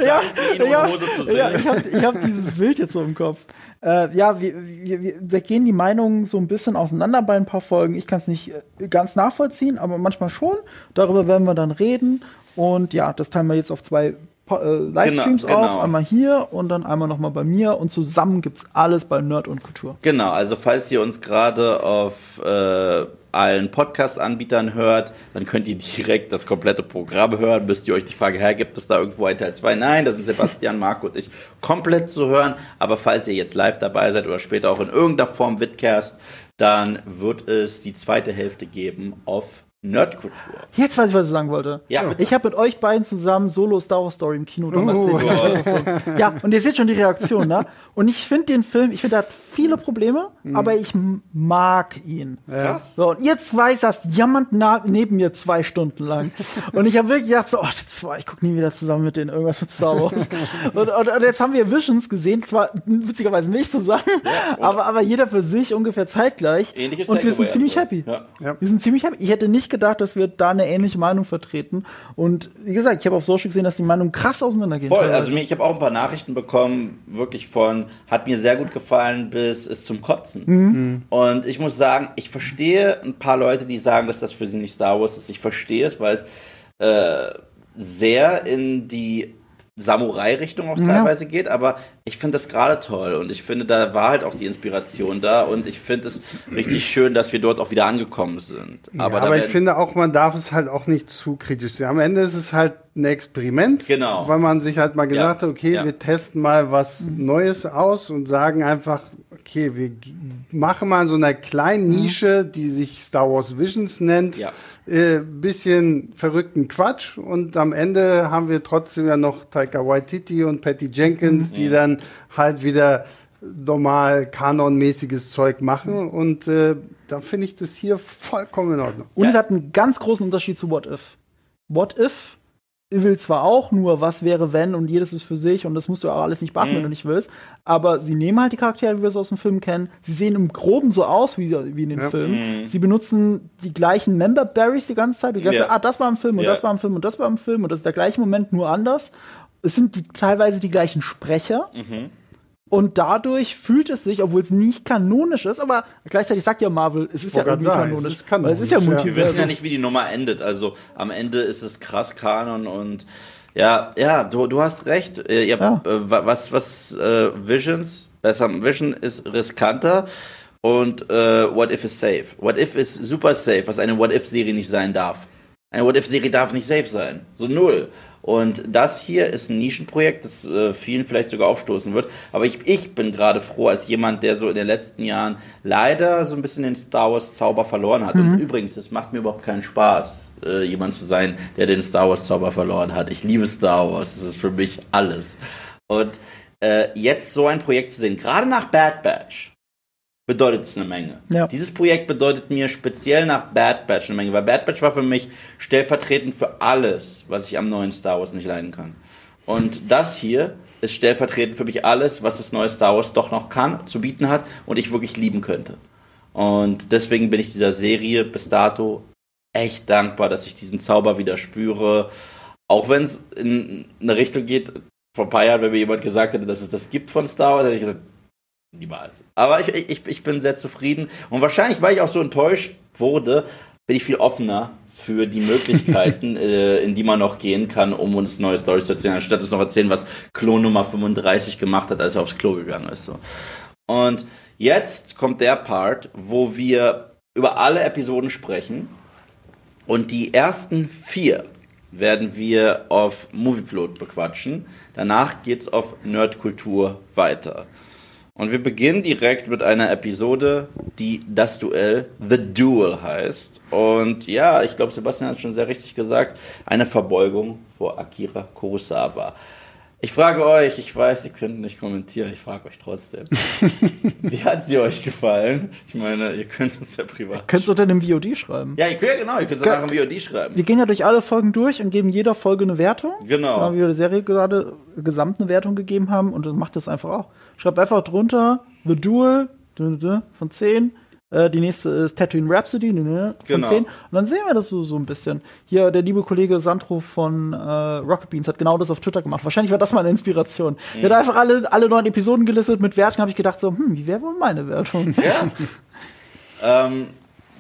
Speaker 2: ja, ja, ja, ich habe hab dieses Bild jetzt so im Kopf. Äh, ja, wir, wir, wir gehen die Meinungen so ein bisschen auseinander bei ein paar Folgen. Ich kann es nicht äh, ganz nachvollziehen, aber manchmal schon. Darüber werden wir dann reden. Und ja, das teilen wir jetzt auf zwei äh, Livestreams genau, genau. auf, einmal hier und dann einmal nochmal bei mir und zusammen gibt's alles bei Nerd und Kultur.
Speaker 1: Genau, also falls ihr uns gerade auf äh, allen Podcast-Anbietern hört, dann könnt ihr direkt das komplette Programm hören. Müsst ihr euch die Frage, her, gibt es da irgendwo ein Teil 2? Nein, da sind Sebastian, Marco und ich komplett zu hören. Aber falls ihr jetzt live dabei seid oder später auch in irgendeiner Form Vidcast, dann wird es die zweite Hälfte geben auf Nerdkultur.
Speaker 2: Jetzt weiß ich, was ich sagen wollte. Ja, bitte. Ich habe mit euch beiden zusammen Solo Star Wars Story im Kino damals uh. gesehen. Ja, und ihr seht schon die Reaktion, ne? Und ich finde den Film, ich finde, er hat viele Probleme, mhm. aber ich mag ihn.
Speaker 1: Krass.
Speaker 2: So, und ihr zwei saß jammert neben mir zwei Stunden lang. und ich habe wirklich gedacht, so, oh, die zwei, ich gucke nie wieder zusammen mit denen irgendwas mit Star Wars. und, und, und, jetzt haben wir Visions gesehen, zwar witzigerweise nicht zusammen, ja, aber, aber jeder für sich ungefähr zeitgleich. Ähnliches und wir sind ziemlich happy. Ja. Wir sind ziemlich happy. Ich hätte nicht gedacht, dass wir da eine ähnliche Meinung vertreten. Und wie gesagt, ich habe auf Social gesehen, dass die Meinungen krass auseinandergehen.
Speaker 1: Voll, also mir, ich habe auch ein paar Nachrichten bekommen, wirklich von, hat mir sehr gut gefallen, bis es zum Kotzen. Mhm. Und ich muss sagen, ich verstehe ein paar Leute, die sagen, dass das für sie nicht Star Wars ist. Ich verstehe es, weil es äh, sehr in die Samurai-Richtung auch teilweise ja. geht, aber ich finde das gerade toll und ich finde, da war halt auch die Inspiration da und ich finde es richtig schön, dass wir dort auch wieder angekommen sind.
Speaker 3: Aber, ja, aber ich finde auch, man darf es halt auch nicht zu kritisch sehen. Am Ende ist es halt ein Experiment,
Speaker 1: genau.
Speaker 3: weil man sich halt mal gesagt ja. hat, okay, wir testen mal was Neues aus und sagen einfach, okay, wir machen mal so eine kleine Nische, die sich Star Wars Visions nennt. Ja äh, bisschen verrückten Quatsch und am Ende haben wir trotzdem ja noch Taika Waititi und Patty Jenkins, mhm. die dann halt wieder normal kanonmäßiges Zeug machen und äh, da finde ich das hier vollkommen in Ordnung.
Speaker 2: Und es hat einen ganz großen Unterschied zu What If. What If will zwar auch nur, was wäre, wenn, und jedes ist für sich, und das musst du auch alles nicht beachten, mhm. wenn du nicht willst, aber sie nehmen halt die Charaktere, wie wir es aus dem Film kennen. Sie sehen im Groben so aus wie, wie in den ja. Filmen. Mhm. Sie benutzen die gleichen Member Berries die ganze Zeit. Du kannst ja. ah, das war im Film und ja. das war im Film und das war im Film und das ist der gleiche Moment, nur anders. Es sind die, teilweise die gleichen Sprecher. Mhm. Und dadurch fühlt es sich, obwohl es nicht kanonisch ist, aber gleichzeitig sagt ja Marvel, es ist ja irgendwie sagen, kanonisch. Es ist, kanonisch,
Speaker 1: es ist ja Multiversum. Wir wissen ja nicht, wie die Nummer endet. Also am Ende ist es krass Kanon und ja, ja, du, du hast recht. Äh, ja, ja. Äh, was, was äh, Visions, besser, Vision ist riskanter und äh, What If ist safe. What If ist super safe, was eine What If-Serie nicht sein darf. Eine What If-Serie darf nicht safe sein. So null. Und das hier ist ein Nischenprojekt, das äh, vielen vielleicht sogar aufstoßen wird. Aber ich, ich bin gerade froh, als jemand, der so in den letzten Jahren leider so ein bisschen den Star Wars Zauber verloren hat. Mhm. Und übrigens, das macht mir überhaupt keinen Spaß, äh, jemand zu sein, der den Star Wars Zauber verloren hat. Ich liebe Star Wars, das ist für mich alles. Und äh, jetzt so ein Projekt zu sehen, gerade nach Bad Batch, bedeutet es eine Menge. Ja. Dieses Projekt bedeutet mir speziell nach Bad Batch eine Menge, weil Bad Batch war für mich stellvertretend für alles, was ich am neuen Star Wars nicht leiden kann. Und das hier ist stellvertretend für mich alles, was das neue Star Wars doch noch kann, zu bieten hat und ich wirklich lieben könnte. Und deswegen bin ich dieser Serie bis dato echt dankbar, dass ich diesen Zauber wieder spüre. Auch wenn es in eine Richtung geht, vor ein paar Jahren, wenn mir jemand gesagt hätte, dass es das gibt von Star Wars, hätte ich gesagt, Niemals. Aber ich, ich, ich bin sehr zufrieden. Und wahrscheinlich, weil ich auch so enttäuscht wurde, bin ich viel offener für die Möglichkeiten, äh, in die man noch gehen kann, um uns neue Storys zu erzählen, anstatt uns noch erzählen, was Klon Nummer 35 gemacht hat, als er aufs Klo gegangen ist. So. Und Jetzt kommt der Part, wo wir über alle Episoden sprechen. Und die ersten vier werden wir auf Movieplot bequatschen. Danach geht's auf Nerdkultur weiter. Und wir beginnen direkt mit einer Episode, die das Duell The Duel heißt. Und ja, ich glaube, Sebastian hat schon sehr richtig gesagt, eine Verbeugung vor Akira Kurosawa. Ich frage euch, ich weiß, ihr könnt nicht kommentieren, ich frage euch trotzdem. Wie hat sie euch gefallen? Ich meine, ihr könnt uns ja privat. Ihr
Speaker 2: könnt es unter dem VOD schreiben.
Speaker 1: Ja, ihr könnt, ja genau, ihr könnt es nach dem VOD schreiben.
Speaker 2: Wir gehen ja durch alle Folgen durch und geben jeder Folge eine Wertung.
Speaker 1: Genau.
Speaker 2: Genau, wie wir der Serie gerade gesamt eine Wertung gegeben haben und dann macht das einfach auch. Schreibt einfach drunter The Duel von 10 äh, die nächste ist Tatooine Rhapsody ne, von
Speaker 1: Genau.
Speaker 2: 10. Und dann sehen wir das so, so ein bisschen. Hier, der liebe Kollege Sandro von äh, Rocket Beans hat genau das auf Twitter gemacht. Wahrscheinlich war das mal eine Inspiration. Er hat einfach alle, alle neuen Episoden gelistet mit Wertung. habe ich gedacht so, hm, wie wäre wohl meine Wertung?
Speaker 1: Ja. ähm,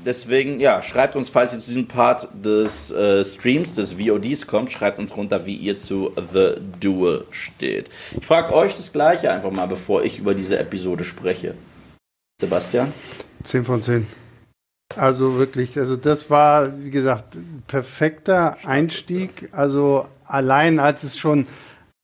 Speaker 1: deswegen, ja, schreibt uns, falls ihr zu diesem Part des äh, Streams, des VODs kommt, schreibt uns runter, wie ihr zu The Duel steht. Ich frage euch das Gleiche einfach mal, bevor ich über diese Episode spreche. Sebastian?
Speaker 3: 10 von 10. Also wirklich, also das war, wie gesagt, perfekter Einstieg. Also allein als es schon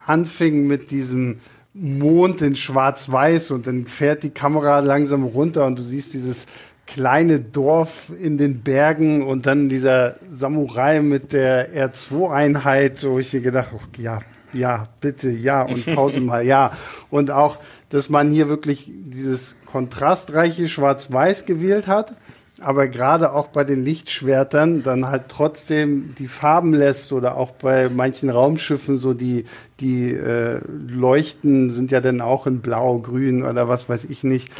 Speaker 3: anfing mit diesem Mond in Schwarz-Weiß und dann fährt die Kamera langsam runter und du siehst dieses kleine Dorf in den Bergen und dann dieser Samurai mit der R2-Einheit, so ich mir gedacht, oh, ja, ja, bitte, ja und tausendmal ja. Und auch, dass man hier wirklich dieses kontrastreiche Schwarz-Weiß gewählt hat, aber gerade auch bei den Lichtschwertern dann halt trotzdem die Farben lässt oder auch bei manchen Raumschiffen so die, die äh, Leuchten sind ja dann auch in Blau, Grün oder was weiß ich nicht.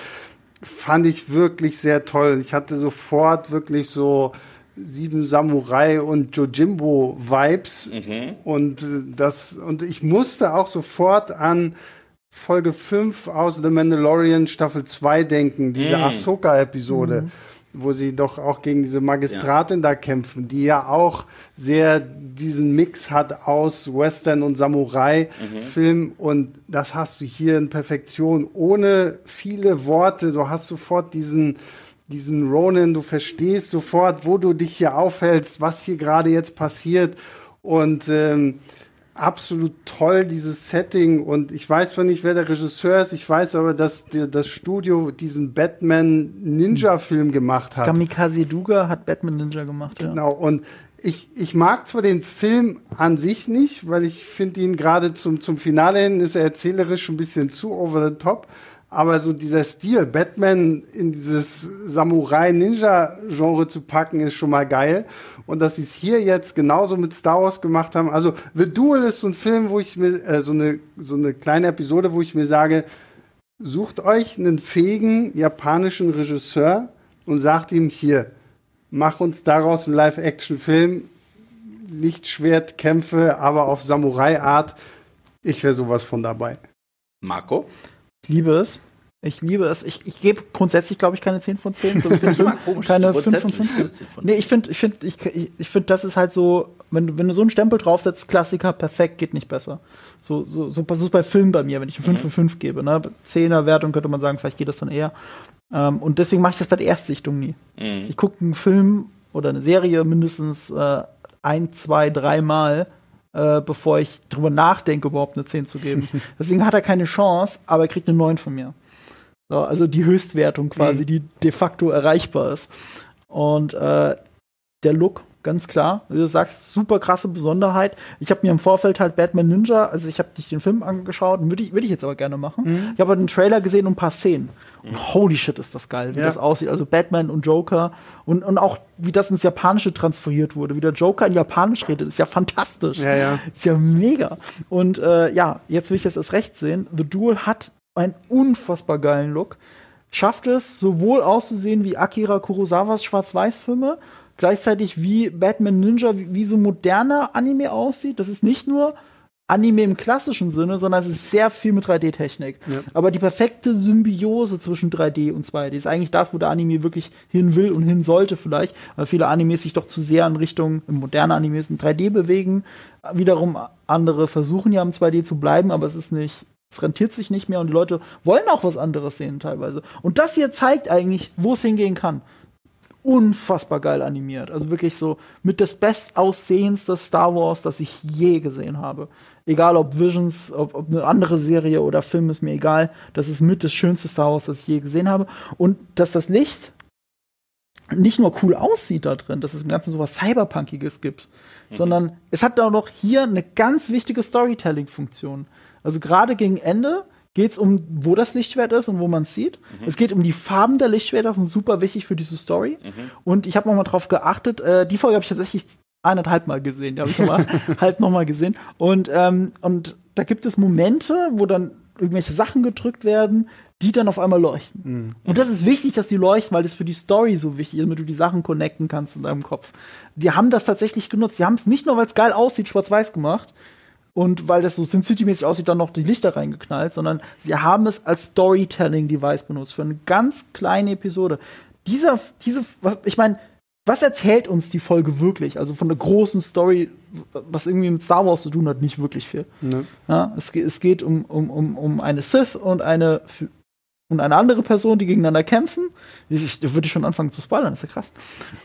Speaker 3: Fand ich wirklich sehr toll. Ich hatte sofort wirklich so Sieben Samurai und Jojimbo Vibes. Und äh, das und ich musste auch sofort an Folge 5 aus The Mandalorian Staffel 2 denken, diese Ahsoka Episode, wo sie doch auch gegen diese Magistratin da kämpfen, die ja auch sehr diesen Mix hat aus Western und Samurai Film. Und das hast du hier in Perfektion. Ohne viele Worte, du hast sofort diesen diesen Ronin, du verstehst sofort, wo du dich hier aufhältst, was hier gerade jetzt passiert und ähm, absolut toll dieses Setting und ich weiß zwar nicht, wer der Regisseur ist, ich weiß aber, dass die, das Studio diesen Batman Ninja Film gemacht hat.
Speaker 2: Kamikaze Duga hat Batman Ninja gemacht, ja.
Speaker 3: Genau, und ich, ich mag zwar den Film an sich nicht, weil ich finde ihn gerade zum, zum Finale hin ist er erzählerisch ein bisschen zu over the top, aber so dieser Stil, Batman in dieses Samurai-Ninja-Genre zu packen, ist schon mal geil. Und dass sie es hier jetzt genauso mit Star Wars gemacht haben. Also The Duel ist so ein Film, wo ich mir, äh, so, eine, so eine kleine Episode, wo ich mir sage, sucht euch einen fähigen japanischen Regisseur und sagt ihm hier, mach uns daraus einen Live-Action-Film, Lichtschwertkämpfe, aber auf Samurai-Art. Ich wäre sowas von dabei.
Speaker 1: Marco?
Speaker 2: Ich liebe es. Ich liebe es. Ich, ich gebe grundsätzlich, glaube ich, keine 10 von 10. Das finde ich
Speaker 1: immer komisch,
Speaker 2: keine
Speaker 1: du
Speaker 2: 5 von
Speaker 1: grundsätzlich
Speaker 2: 5.
Speaker 1: keine 10 von
Speaker 2: Nee, ich finde, ich finde, ich, ich, finde, das ist halt so, wenn du, wenn du so einen Stempel draufsetzt, Klassiker, perfekt, geht nicht besser. So, so, so, das ist bei Filmen bei mir, wenn ich eine 5 von 5 gebe, ne? 10er Wertung könnte man sagen, vielleicht geht das dann eher. Ähm, und deswegen mache ich das bei der Erstsichtung nie.
Speaker 1: Mhm.
Speaker 2: Ich gucke einen Film oder eine Serie mindestens äh, ein, zwei, dreimal, äh, bevor ich drüber nachdenke, überhaupt eine 10 zu geben. Deswegen hat er keine Chance, aber er kriegt eine 9 von mir. So, also die Höchstwertung quasi, die de facto erreichbar ist. Und äh, der Look, ganz klar, wie du sagst, super krasse Besonderheit. Ich habe mir im Vorfeld halt Batman Ninja, also ich habe nicht den Film angeschaut, würde ich, würd ich jetzt aber gerne machen. Ich habe den Trailer gesehen und ein paar Szenen. Und holy shit, ist das geil, wie
Speaker 3: Ja.
Speaker 2: das aussieht. Also Batman und Joker und, und auch wie das ins Japanische transferiert wurde, wie der Joker in Japanisch redet, ist ja fantastisch.
Speaker 3: Ja, ja.
Speaker 2: Ist ja mega. Und äh, ja, jetzt will ich das erst recht sehen. The Duel hat einen unfassbar geilen Look. Schafft es, sowohl auszusehen wie Akira Kurosawas Schwarz-Weiß-Filme, gleichzeitig wie Batman Ninja, wie, wie so moderner Anime aussieht. Das ist nicht nur Anime im klassischen Sinne, sondern es ist sehr viel mit 3D-Technik. Aber die perfekte Symbiose zwischen 3D und 2D ist eigentlich das, wo der Anime wirklich hin will und hin sollte vielleicht, weil viele Animes sich doch zu sehr in Richtung moderne Animes in 3D bewegen. Wiederum andere versuchen ja im 2D zu bleiben, aber es ist nicht Es rentiert sich nicht mehr und die Leute wollen auch was anderes sehen teilweise. Und das hier zeigt eigentlich, wo es hingehen kann. Unfassbar geil animiert. Also wirklich so mit das bestaussehendste Star Wars, das ich je gesehen habe. Egal ob Visions, ob, ob eine andere Serie oder Film, ist mir egal. Das ist mit das schönste Star Wars, das ich je gesehen habe. Und dass das Licht nicht nur cool aussieht da drin, dass es im Ganzen so was Cyberpunkiges gibt, mhm. sondern es hat auch noch hier eine ganz wichtige Storytelling-Funktion. Also gerade gegen Ende geht es um, wo das Lichtschwert ist und wo man es sieht. Mhm. Es geht um die Farben der Lichtschwerter, das sind super wichtig für diese Story. Mhm. Und ich habe noch mal drauf geachtet, äh, die Folge habe ich tatsächlich eineinhalb Mal gesehen, die habe ich noch mal, halt noch mal gesehen. Und, ähm, und da gibt es Momente, wo dann irgendwelche Sachen gedrückt werden, die dann auf einmal leuchten. Mhm. Und das ist wichtig, dass die leuchten, weil das für die Story so wichtig ist, damit du die Sachen connecten kannst in deinem Kopf. Die haben das tatsächlich genutzt. Die haben es nicht nur, weil es geil aussieht, schwarz-weiß gemacht, und weil das so Sin City-mäßig aussieht, dann noch die Lichter reingeknallt, sondern sie haben es als Storytelling-Device benutzt für eine ganz kleine Episode. Dieser, diese, was, ich meine, was erzählt uns die Folge wirklich? Also von der großen Story, was irgendwie mit Star Wars zu tun hat, nicht wirklich viel. Ne. Ja, es, es, geht um, um, um, um eine Sith und eine und eine andere Person, die gegeneinander kämpfen. Ich, würde ich schon anfangen zu spoilern, das ist ja krass.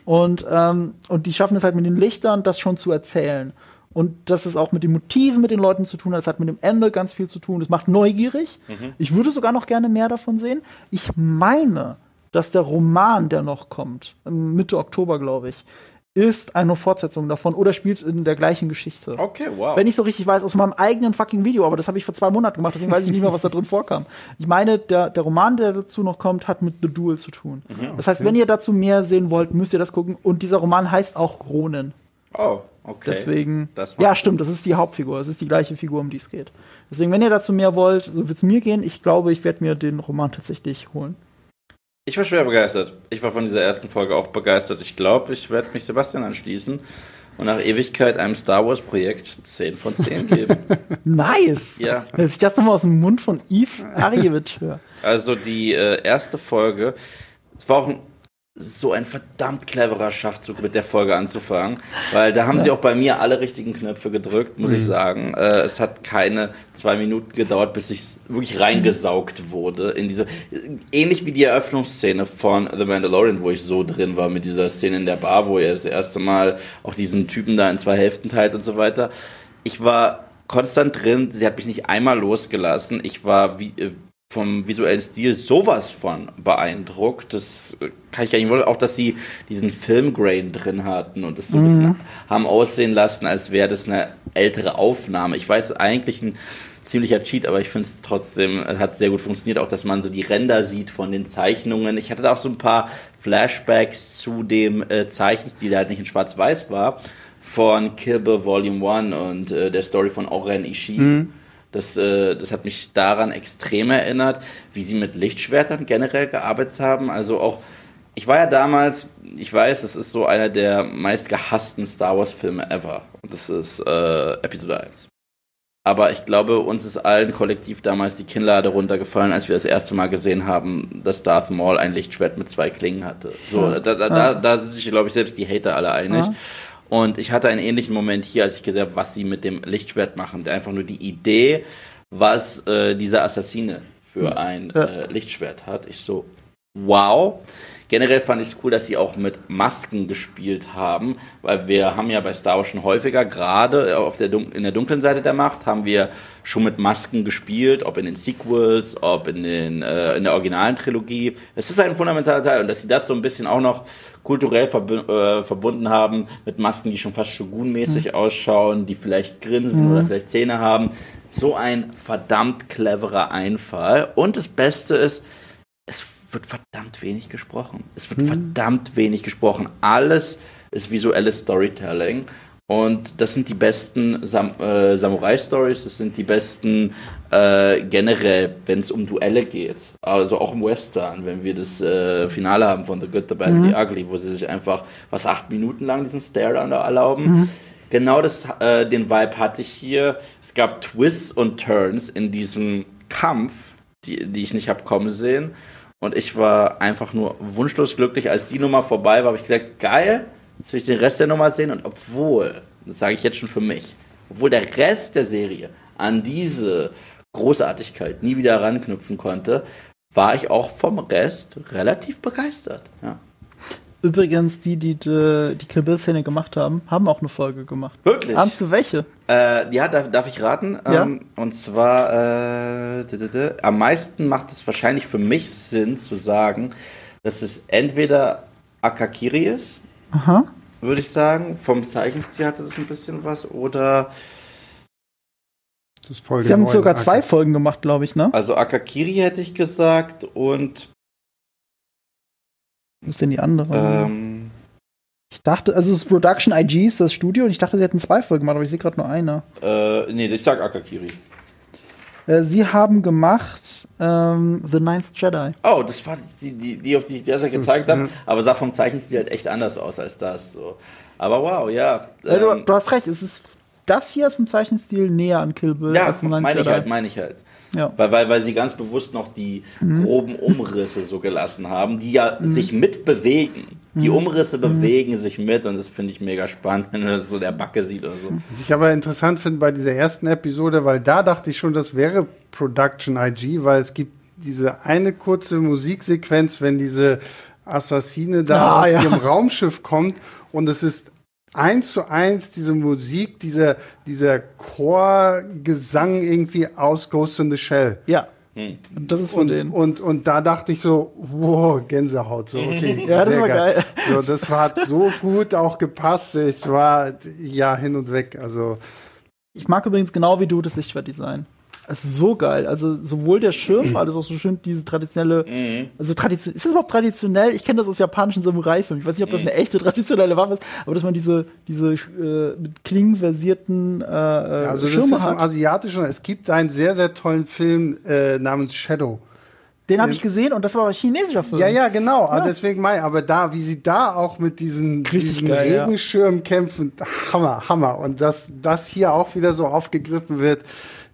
Speaker 2: Und, ähm, und die schaffen es halt mit den Lichtern, das schon zu erzählen. Und dass es auch mit den Motiven mit den Leuten zu tun hat. Es hat mit dem Ende ganz viel zu tun. Es macht neugierig. Mhm. Ich würde sogar noch gerne mehr davon sehen. Ich meine, dass der Roman, der noch kommt, Mitte Oktober, glaube ich, ist eine Fortsetzung davon oder spielt in der gleichen Geschichte.
Speaker 1: Okay, wow.
Speaker 2: Wenn ich so richtig weiß, aus meinem eigenen fucking Video, aber das habe ich vor zwei Monaten gemacht, deswegen weiß ich nicht mehr, was da drin vorkam. Ich meine, der, der Roman, der dazu noch kommt, hat mit The Duel zu tun. Mhm, das heißt, wenn ihr dazu mehr sehen wollt, müsst ihr das gucken. Und dieser Roman heißt auch Ronen.
Speaker 1: Oh, okay.
Speaker 2: Deswegen, ja, stimmt, das ist die Hauptfigur, das ist die gleiche Figur, um die es geht. Deswegen, wenn ihr dazu mehr wollt, so wird es mir gehen. Ich glaube, ich werde mir den Roman tatsächlich holen.
Speaker 1: Ich war schwer begeistert. Ich war von dieser ersten Folge auch begeistert. Ich glaube, ich werde mich Sebastian anschließen und nach Ewigkeit einem Star Wars Projekt 10 von 10 geben.
Speaker 2: nice!
Speaker 1: Ja.
Speaker 2: Dass ich das nochmal aus dem Mund von Yves Arjewitsch höre.
Speaker 1: Also die äh, erste Folge, es war auch ein so ein verdammt cleverer Schachzug mit der Folge anzufangen, weil da haben ja. sie auch bei mir alle richtigen Knöpfe gedrückt, muss mhm. ich sagen. Äh, es hat keine zwei Minuten gedauert, bis ich wirklich reingesaugt wurde in diese, ähnlich wie die Eröffnungsszene von The Mandalorian, wo ich so drin war mit dieser Szene in der Bar, wo er das erste Mal auch diesen Typen da in zwei Hälften teilt und so weiter. Ich war konstant drin, sie hat mich nicht einmal losgelassen. Ich war wie, äh, vom visuellen Stil sowas von beeindruckt. Das kann ich gar nicht wollen. Auch, dass sie diesen Filmgrain drin hatten und das so ein mhm. bisschen haben aussehen lassen, als wäre das eine ältere Aufnahme. Ich weiß eigentlich ein ziemlicher Cheat, aber ich finde es trotzdem, hat sehr gut funktioniert, auch dass man so die Ränder sieht von den Zeichnungen. Ich hatte da auch so ein paar Flashbacks zu dem äh, Zeichenstil, der halt nicht in Schwarz-Weiß war, von Kilbe Volume 1 und äh, der Story von Oren Ishii. Mhm das, äh, das hat mich daran extrem erinnert, wie sie mit Lichtschwertern generell gearbeitet haben. Also auch, ich war ja damals, ich weiß, das ist so einer der meistgehassten Star Wars-Filme ever. Und das ist äh, Episode 1. Aber ich glaube, uns ist allen kollektiv damals die Kinnlade runtergefallen, als wir das erste Mal gesehen haben, dass Darth Maul ein Lichtschwert mit zwei Klingen hatte. So, da, da, da, da sind sich, glaube ich, selbst die Hater alle einig. Ja. Und ich hatte einen ähnlichen Moment hier, als ich gesehen habe, was sie mit dem Lichtschwert machen. Einfach nur die Idee, was äh, dieser Assassine für ein äh, Lichtschwert hat. Ich so, wow. Generell fand ich es cool, dass sie auch mit Masken gespielt haben, weil wir haben ja bei Star Wars schon häufiger, gerade auf der in der dunklen Seite der Macht, haben wir schon mit Masken gespielt, ob in den Sequels, ob in, den, äh, in der originalen Trilogie. Es ist ein fundamentaler Teil und dass sie das so ein bisschen auch noch kulturell verb äh, verbunden haben mit Masken, die schon fast Shogun-mäßig mhm. ausschauen, die vielleicht grinsen mhm. oder vielleicht Zähne haben. So ein verdammt cleverer Einfall. Und das Beste ist, es wird verdammt wenig gesprochen. Es wird hm. verdammt wenig gesprochen. Alles ist visuelles Storytelling. Und das sind die besten Sam äh, Samurai-Stories, das sind die besten äh, generell, wenn es um Duelle geht. Also auch im Western, wenn wir das äh, Finale haben von The Good, The Bad, mhm. The Ugly, wo sie sich einfach, was, acht Minuten lang diesen Stare-Down erlauben. Mhm. Genau das, äh, den Vibe hatte ich hier. Es gab Twists und Turns in diesem Kampf, die, die ich nicht habe kommen sehen. Und ich war einfach nur wunschlos glücklich. Als die Nummer vorbei war, habe ich gesagt, geil, jetzt will ich den Rest der Nummer sehen. Und obwohl, das sage ich jetzt schon für mich, obwohl der Rest der Serie an diese Großartigkeit nie wieder ranknüpfen konnte, war ich auch vom Rest relativ begeistert. Ja.
Speaker 2: Übrigens, die, die die, die Kill Bill-Szene gemacht haben, haben auch eine Folge gemacht.
Speaker 1: Wirklich?
Speaker 2: Ahnst du welche?
Speaker 1: Äh, ja, darf, darf ich raten?
Speaker 2: Ja.
Speaker 1: Ähm, und zwar, äh, d- d- d- am meisten macht es wahrscheinlich für mich Sinn zu sagen, dass es entweder Akakiri ist,
Speaker 2: Aha.
Speaker 1: würde ich sagen. Vom Zeichenstil hatte das ein bisschen was. Oder,
Speaker 3: Das ist Folge
Speaker 2: Sie haben sogar zwei Folgen gemacht, glaube ich, ne?
Speaker 1: also Akakiri hätte ich gesagt. Und,
Speaker 2: Wo ist denn die andere?
Speaker 1: ähm,
Speaker 2: Ich dachte, also es ist Production IG, ist das Studio, und ich dachte, sie hätten zwei Folgen gemacht, aber ich sehe gerade nur eine.
Speaker 1: äh, nee, ich sag Akakiri.
Speaker 2: Äh, sie haben gemacht ähm, The Ninth Jedi.
Speaker 1: Oh, das war die, die, die auf die ich derzeit gezeigt habe. Aber sah vom Zeichenstil halt echt anders aus als das. So. Aber wow, ja.
Speaker 2: Äh, du,
Speaker 1: ähm,
Speaker 2: du hast recht, es ist das hier ist vom Zeichenstil näher an Kill Bill
Speaker 1: Ja,
Speaker 2: als The Ninth
Speaker 1: meine ich
Speaker 2: Jedi.
Speaker 1: halt, meine ich halt.
Speaker 2: Ja.
Speaker 1: Weil, weil, weil sie ganz bewusst noch die groben Umrisse so gelassen haben, die ja sich mitbewegen. Die Umrisse bewegen sich mit und das finde ich mega spannend, wenn man das so der Backe sieht oder so.
Speaker 3: Was ich aber interessant finde bei dieser ersten Episode, weil da dachte ich schon, das wäre Production IG, weil es gibt diese eine kurze Musiksequenz, wenn diese Assassine da
Speaker 2: Ah,
Speaker 3: aus
Speaker 2: ja.
Speaker 3: ihrem Raumschiff kommt und es ist eins zu eins diese Musik, dieser, dieser Chorgesang irgendwie aus Ghost in the Shell.
Speaker 2: Ja.
Speaker 1: Hm.
Speaker 2: Und das ist von
Speaker 3: Und,
Speaker 2: denen.
Speaker 3: und, und da dachte ich so, wow, Gänsehaut, so, okay.
Speaker 2: Ja, das
Speaker 3: sehr
Speaker 2: war geil.
Speaker 3: So, das war, hat so gut auch gepasst. Ich war, ja, hin und weg. Also,
Speaker 2: Ich mag übrigens genau wie du das Lichtschwertdesign. Es ist so geil. Also sowohl der Schirm, alles auch so schön, diese traditionelle,
Speaker 1: Mhm.
Speaker 2: also tradition ist das überhaupt traditionell? Ich kenne das aus japanischen Samurai-Filmen. Ich weiß nicht, ob das
Speaker 1: Mhm.
Speaker 2: eine echte traditionelle Waffe ist, aber dass man diese, diese äh, mit Klingen versierten äh,
Speaker 3: also das
Speaker 2: Schirme
Speaker 3: ist im
Speaker 2: hat.
Speaker 3: Asiatischen. Es gibt einen sehr, sehr tollen Film äh, namens Shadow.
Speaker 2: Den habe ich gesehen und das war ein chinesischer Film.
Speaker 3: Ja, ja, genau.
Speaker 2: Ja.
Speaker 3: Aber deswegen mein, aber da, wie sie da auch mit diesen, diesen
Speaker 2: geil, ja.
Speaker 3: Regenschirmen kämpfen, Hammer, Hammer. Und dass das hier auch wieder so aufgegriffen wird,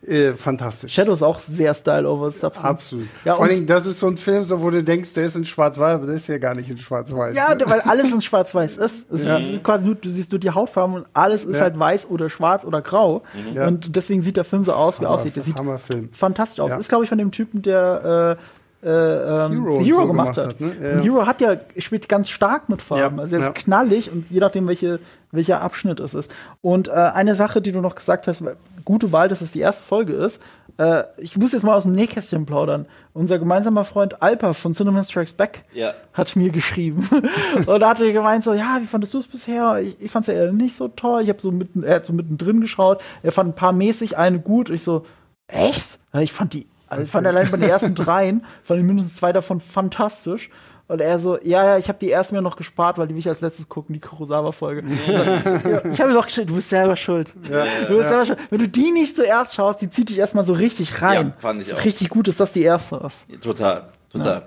Speaker 3: äh, fantastisch.
Speaker 2: Shadow ist auch sehr Style over Substance.
Speaker 3: Absolut.
Speaker 2: Ja,
Speaker 3: Vor Dingen, das ist so ein Film, so, wo du denkst, der ist in Schwarz-Weiß, aber der ist ja gar nicht in Schwarz-Weiß.
Speaker 2: Ja,
Speaker 3: ne?
Speaker 2: weil alles in Schwarz-Weiß ist. Es
Speaker 3: Ja.
Speaker 2: ist quasi nur, du siehst nur die Hautfarben und alles ist
Speaker 3: Ja.
Speaker 2: halt weiß oder schwarz oder grau.
Speaker 3: Ja.
Speaker 2: Und deswegen sieht der Film so aus, wie er aussieht. Der sieht
Speaker 3: Hammerfilm.
Speaker 2: fantastisch aus. Ist, glaube ich, von dem Typen, der äh, äh, ähm,
Speaker 3: Hero
Speaker 2: Hero,
Speaker 3: so
Speaker 2: gemacht, hat.
Speaker 3: hat, ne? Ja.
Speaker 2: Hero hat ja, spielt ganz stark mit Farben.
Speaker 3: Ja,
Speaker 2: Also er ist
Speaker 3: ja.
Speaker 2: knallig und je nachdem, welche, welcher Abschnitt es ist. Und äh, eine Sache, die du noch gesagt hast, gute Wahl, dass es die erste Folge ist. Äh, ich muss jetzt mal aus dem Nähkästchen plaudern. Unser gemeinsamer Freund Alpa von Cinema Strikes Back
Speaker 1: Ja.
Speaker 2: hat mir geschrieben. und da hat er gemeint so, ja, wie fandest du es bisher? Ich, ich fand es ja eher nicht so toll. Ich habe so mitten, er hat so mittendrin geschaut. Er fand ein paar mäßig, eine gut. Und ich so, echt? Ich fand die, also ich fand allein bei den ersten dreien, fand ich mindestens zwei davon fantastisch. Und er so, ja, ja, ich habe die ersten mir noch gespart, weil die will ich als letztes gucken, die Kurosawa-Folge. ja, ich habe mir auch geschrieben, du bist selber schuld. du bist selber schuld. Wenn du die nicht zuerst schaust, die zieht dich erstmal so richtig rein.
Speaker 1: Ja, fand ich auch.
Speaker 2: Richtig gut ist, dass die erste ist.
Speaker 1: Total, total.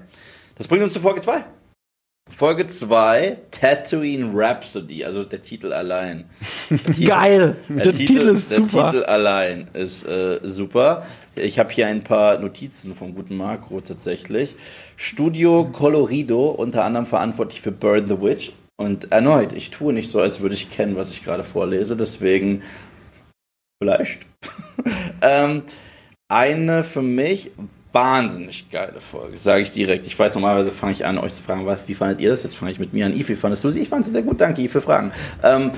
Speaker 1: Das bringt uns zu Folge 2. Folge 2, Tatooine Rhapsody, also der Titel allein.
Speaker 2: Geil. Der, Titel, ist
Speaker 1: der
Speaker 2: super.
Speaker 1: Titel allein ist äh, super. Ich habe hier ein paar Notizen vom guten Marco tatsächlich. Studio Colorido, unter anderem verantwortlich für Burn the Witch. Und erneut, ich tue nicht so, als würde ich kennen, was ich gerade vorlese, deswegen vielleicht. ähm, eine für mich wahnsinnig geile Folge, sage ich direkt. Ich weiß, normalerweise fange ich an, euch zu fragen, was, wie fandet ihr das? Jetzt fange ich mit mir an. Wie fandest du sie? Ich fand sie sehr gut, danke, Yves, für Fragen. Ähm,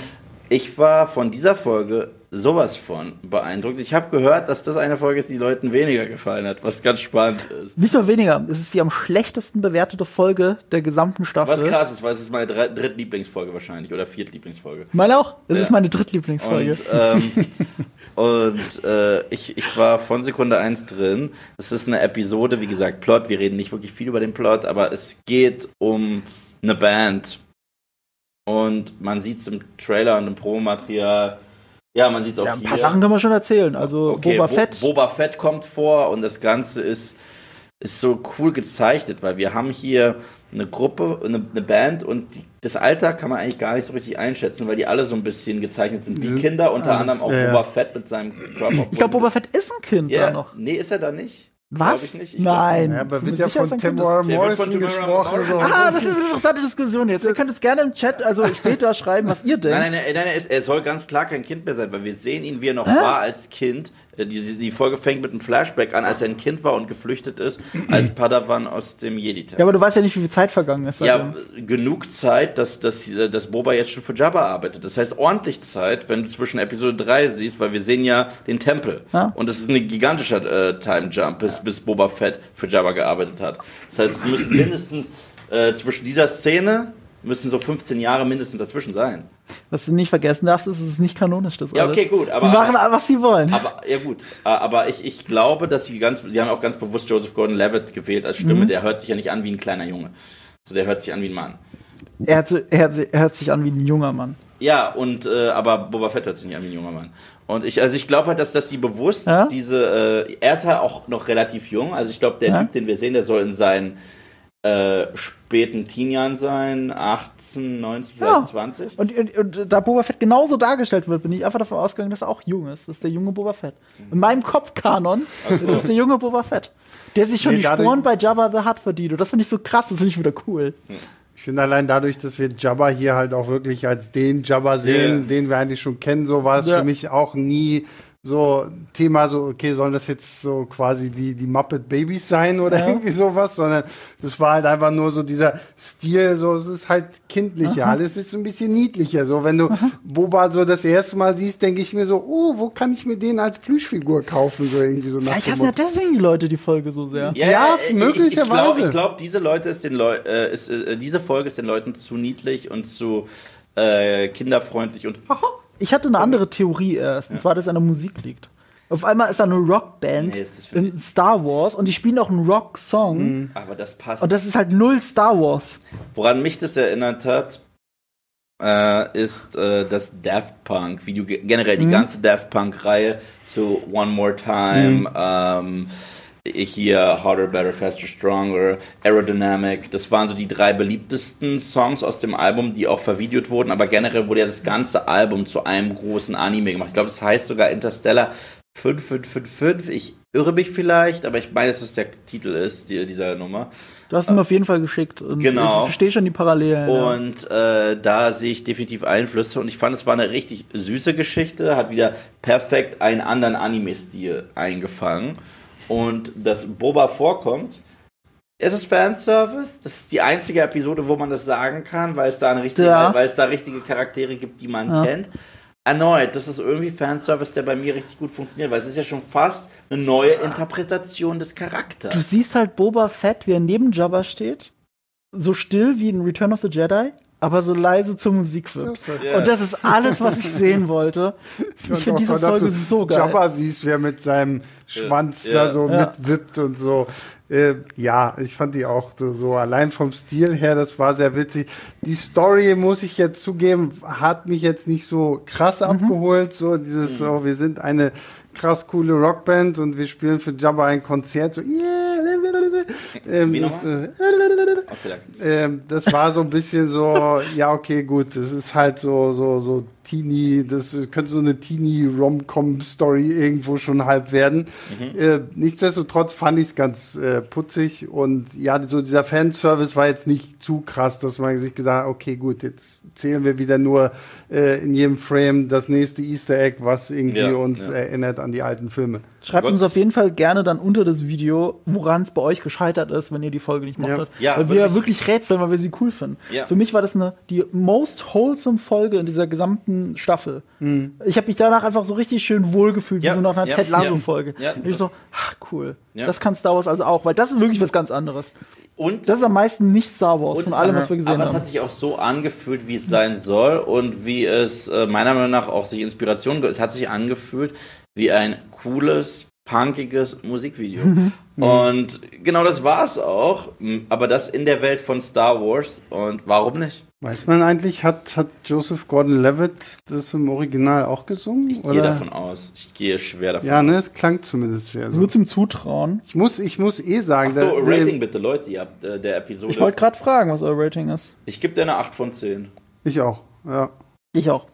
Speaker 1: ich war von dieser Folge sowas von beeindruckt. Ich habe gehört, dass das eine Folge ist, die Leuten weniger gefallen hat, was ganz spannend ist.
Speaker 2: Nicht nur weniger, es ist die am schlechtesten bewertete Folge der gesamten Staffel.
Speaker 1: Was krass ist, weil es ist meine drittlieblingsfolge wahrscheinlich oder viertlieblingsfolge.
Speaker 2: Meine auch. Es
Speaker 1: Ja.
Speaker 2: ist meine drittlieblingsfolge.
Speaker 1: Und, ähm, und äh, ich, ich war von Sekunde 1 drin. Es ist eine Episode, wie gesagt, Plot. Wir reden nicht wirklich viel über den Plot, aber es geht um eine Band. Und man sieht es im Trailer und im Promomaterial. Ja, man sieht es auch
Speaker 2: ja, ein
Speaker 1: hier.
Speaker 2: paar Sachen können wir schon erzählen. Also
Speaker 1: Okay,
Speaker 2: Boba
Speaker 1: Bo-
Speaker 2: Fett.
Speaker 1: Boba Fett kommt vor und das Ganze ist, ist so cool gezeichnet, weil wir haben hier eine Gruppe, eine, eine Band und die, das Alter kann man eigentlich gar nicht so richtig einschätzen, weil die alle so ein bisschen gezeichnet sind. Die Kinder, unter
Speaker 3: alles-
Speaker 1: anderem auch
Speaker 3: ja.
Speaker 1: Boba Fett mit seinem Körper.
Speaker 2: ich glaube, Boba Fett ist ein Kind
Speaker 1: ja,
Speaker 2: da noch.
Speaker 1: Nee, ist er da nicht?
Speaker 2: Was?
Speaker 1: Ich nicht. Ich glaub-
Speaker 2: Nein.
Speaker 3: Ja, aber wird ja von Tamara
Speaker 1: von
Speaker 3: Morrison
Speaker 1: Tamara
Speaker 3: gesprochen. So.
Speaker 2: Ah, das ist eine interessante Diskussion jetzt. Ihr könnt jetzt gerne im Chat, also später schreiben, was ihr denkt.
Speaker 1: Nein, nein, nein, nein, er, ist, er soll ganz klar kein Kind mehr sein, weil wir sehen ihn, wie er noch war als Kind Die, die Folge fängt mit einem Flashback an, als er ein Kind war und geflüchtet ist, als Padawan aus dem jedi
Speaker 2: Ja, aber du weißt ja nicht, wie viel Zeit vergangen ist.
Speaker 1: Ja, genug Zeit, dass, dass, dass Boba jetzt schon für Jabba arbeitet. Das heißt ordentlich Zeit, wenn du zwischen Episode 3 siehst, weil wir sehen ja den Tempel. Ja? Und das ist ein gigantischer äh, Time Jump, bis, bis Boba Fett für Jabba gearbeitet hat. Das heißt, es müssen mindestens äh, zwischen dieser Szene müssen so 15 Jahre mindestens dazwischen sein.
Speaker 2: Was du nicht vergessen darfst, ist, es ist nicht kanonisch, das
Speaker 1: Ja, okay, gut.
Speaker 2: Aber, die machen, was sie wollen.
Speaker 1: Aber, ja, gut. Aber ich, ich glaube, dass sie ganz, sie haben auch ganz bewusst Joseph Gordon-Levitt gewählt als Stimme. Mhm. Der hört sich ja nicht an wie ein kleiner Junge. Also der hört sich an wie ein Mann.
Speaker 2: Er, hat, er, hat, er hört sich an wie ein junger Mann.
Speaker 1: Ja, und, äh, aber Boba Fett hört sich nicht an wie ein junger Mann. Und ich, also ich glaube halt, dass, dass sie bewusst ja? diese, äh, er ist halt auch noch relativ jung. Also ich glaube, der ja? Typ, den wir sehen, der soll in seinen äh, späten Teenjahren sein, 18, 19, vielleicht ja. 20.
Speaker 2: Und, und, und, da Boba Fett genauso dargestellt wird, bin ich einfach davon ausgegangen, dass er auch jung ist. Das ist der junge Boba Fett. Mhm. In meinem Kopfkanon so. ist das der junge Boba Fett. Der sich schon nee, die Sporen bei Jabba the Hutt verdient. Und das finde ich so krass, das finde ich wieder cool.
Speaker 3: Mhm. Ich finde allein dadurch, dass wir Jabba hier halt auch wirklich als den Jabba sehen, yeah. den wir eigentlich schon kennen, so war es ja. für mich auch nie so Thema so, okay, sollen das jetzt so quasi wie die Muppet Babies sein oder ja. irgendwie sowas, sondern das war halt einfach nur so dieser Stil, so es ist halt kindlicher, Aha. alles ist ein bisschen niedlicher. So, wenn du Aha. Boba so das erste Mal siehst, denke ich mir so, oh, wo kann ich mir den als Plüschfigur kaufen? So irgendwie so
Speaker 2: Vielleicht hassen ja deswegen die Leute die Folge so sehr.
Speaker 1: Ja, ja möglicherweise. Ich, ich glaube, glaub, diese Leute ist den Leu äh, ist, äh, diese Folge ist den Leuten zu niedlich und zu äh, kinderfreundlich und
Speaker 2: ich hatte eine andere Theorie erst, und zwar, dass es an der Musik liegt. Auf einmal ist da eine Rockband nee, in Star Wars und die spielen auch einen Rock-Song. Mhm.
Speaker 1: Aber das passt.
Speaker 2: Und das ist halt null Star Wars.
Speaker 1: Woran mich das erinnert hat, äh, ist äh, das Daft Punk, wie du generell die mhm. ganze Daft Punk-Reihe zu One More Time, mhm. ähm, hier Harder, Better, Faster, Stronger, Aerodynamic. Das waren so die drei beliebtesten Songs aus dem Album, die auch vervideot wurden. Aber generell wurde ja das ganze Album zu einem großen Anime gemacht. Ich glaube, das heißt sogar Interstellar 5555. Ich irre mich vielleicht, aber ich meine, dass das der Titel ist, die, dieser Nummer.
Speaker 2: Du hast ihm auf jeden Fall geschickt. Und
Speaker 1: genau.
Speaker 2: Ich verstehe schon die Parallelen.
Speaker 1: Und äh, da sehe ich definitiv Einflüsse. Und ich fand, es war eine richtig süße Geschichte. Hat wieder perfekt einen anderen Anime-Stil eingefangen und dass Boba vorkommt, ist es Fanservice. Das ist die einzige Episode, wo man das sagen kann, weil es da, eine richtige, ja. weil es da richtige Charaktere gibt, die man ja. kennt. Erneut, das ist irgendwie Fanservice, der bei mir richtig gut funktioniert, weil es ist ja schon fast eine neue Interpretation des Charakters.
Speaker 2: Du siehst halt Boba Fett, wie er neben Jabba steht, so still wie in Return of the Jedi, aber so leise zur Musik wird. Das yeah. Und das ist alles, was ich sehen wollte. Ich finde diese Folge so geil.
Speaker 3: Jabba siehst, wie er mit seinem Schwanz yeah. da so ja. mitwippt und so. Äh, ja, ich fand die auch so, so, allein vom Stil her, das war sehr witzig. Die Story, muss ich jetzt zugeben, hat mich jetzt nicht so krass mhm. abgeholt. So dieses, mhm. so, wir sind eine krass coole Rockband und wir spielen für Jabba ein Konzert. So, yeah, ähm, das, äh, ähm, das war so ein bisschen so, ja, okay, gut, das ist halt so, so, so Teenie, das könnte so eine Teenie-Rom-Com-Story irgendwo schon halb werden. Mhm. Äh, nichtsdestotrotz fand ich es ganz äh, putzig und ja, so dieser Fanservice war jetzt nicht zu krass, dass man sich gesagt hat, okay, gut, jetzt zählen wir wieder nur äh, in jedem Frame das nächste Easter Egg, was irgendwie ja, uns ja. erinnert an die alten Filme.
Speaker 2: Schreibt uns auf jeden Fall gerne dann unter das Video, woran es bei euch gescheitert ist, wenn ihr die Folge nicht mochtet. Ja. weil wir ja wirklich rätseln, weil wir sie cool finden. Für mich war das eine, die most wholesome Folge in dieser gesamten Staffel. Mhm. Ich habe mich danach einfach so richtig schön wohlgefühlt, ja. wie so nach einer ja. Ted Lasso-Folge. Ja. Und ich so, ach cool, das kann Star Wars also auch, weil das ist wirklich was ganz anderes. Und das ist am meisten nicht Star Wars von allem, was wir gesehen
Speaker 1: aber
Speaker 2: haben.
Speaker 1: Aber es hat sich auch so angefühlt, wie es sein soll und wie es äh, meiner Meinung nach auch sich Inspiration, es hat sich angefühlt wie ein cooles, punkiges Musikvideo. Mhm. Und genau das war es auch, aber das in der Welt von Star Wars und warum nicht?
Speaker 3: Weiß man eigentlich, hat, hat Joseph Gordon-Levitt das im Original auch gesungen?
Speaker 1: Ich gehe davon aus. Ich gehe schwer davon
Speaker 3: ja, aus. Ja, ne, es klang zumindest sehr
Speaker 2: so. Nur zum Zutrauen.
Speaker 3: Ich muss, ich muss eh sagen.
Speaker 1: Ach so, da, Rating bitte, Leute, ihr habt äh, der Episode.
Speaker 2: Ich wollte gerade fragen, was euer Rating ist.
Speaker 1: Ich gebe dir eine 8 von 10.
Speaker 3: Ich auch, ja.
Speaker 2: Ich auch.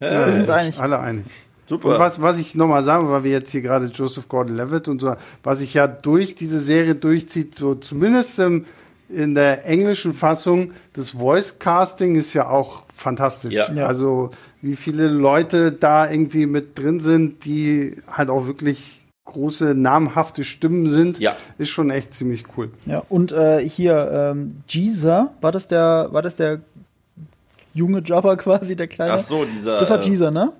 Speaker 3: Ja, wir sind uns einig. Alle einig. Super. Und was, was ich nochmal sagen, weil wir jetzt hier gerade Joseph Gordon-Levitt und so, was sich ja durch diese Serie durchzieht, so zumindest im in der englischen Fassung, das Voice Casting ist ja auch fantastisch.
Speaker 1: Ja.
Speaker 2: Ja.
Speaker 3: Also wie viele Leute da irgendwie mit drin sind, die halt auch wirklich große, namhafte Stimmen sind,
Speaker 1: Ja.
Speaker 3: ist schon echt ziemlich cool.
Speaker 2: Ja, und äh, hier, ähm, Jeezer, war das der, war das der junge Jabba quasi, der kleine?
Speaker 1: Ach so, dieser.
Speaker 2: Das war Jeezer, ne?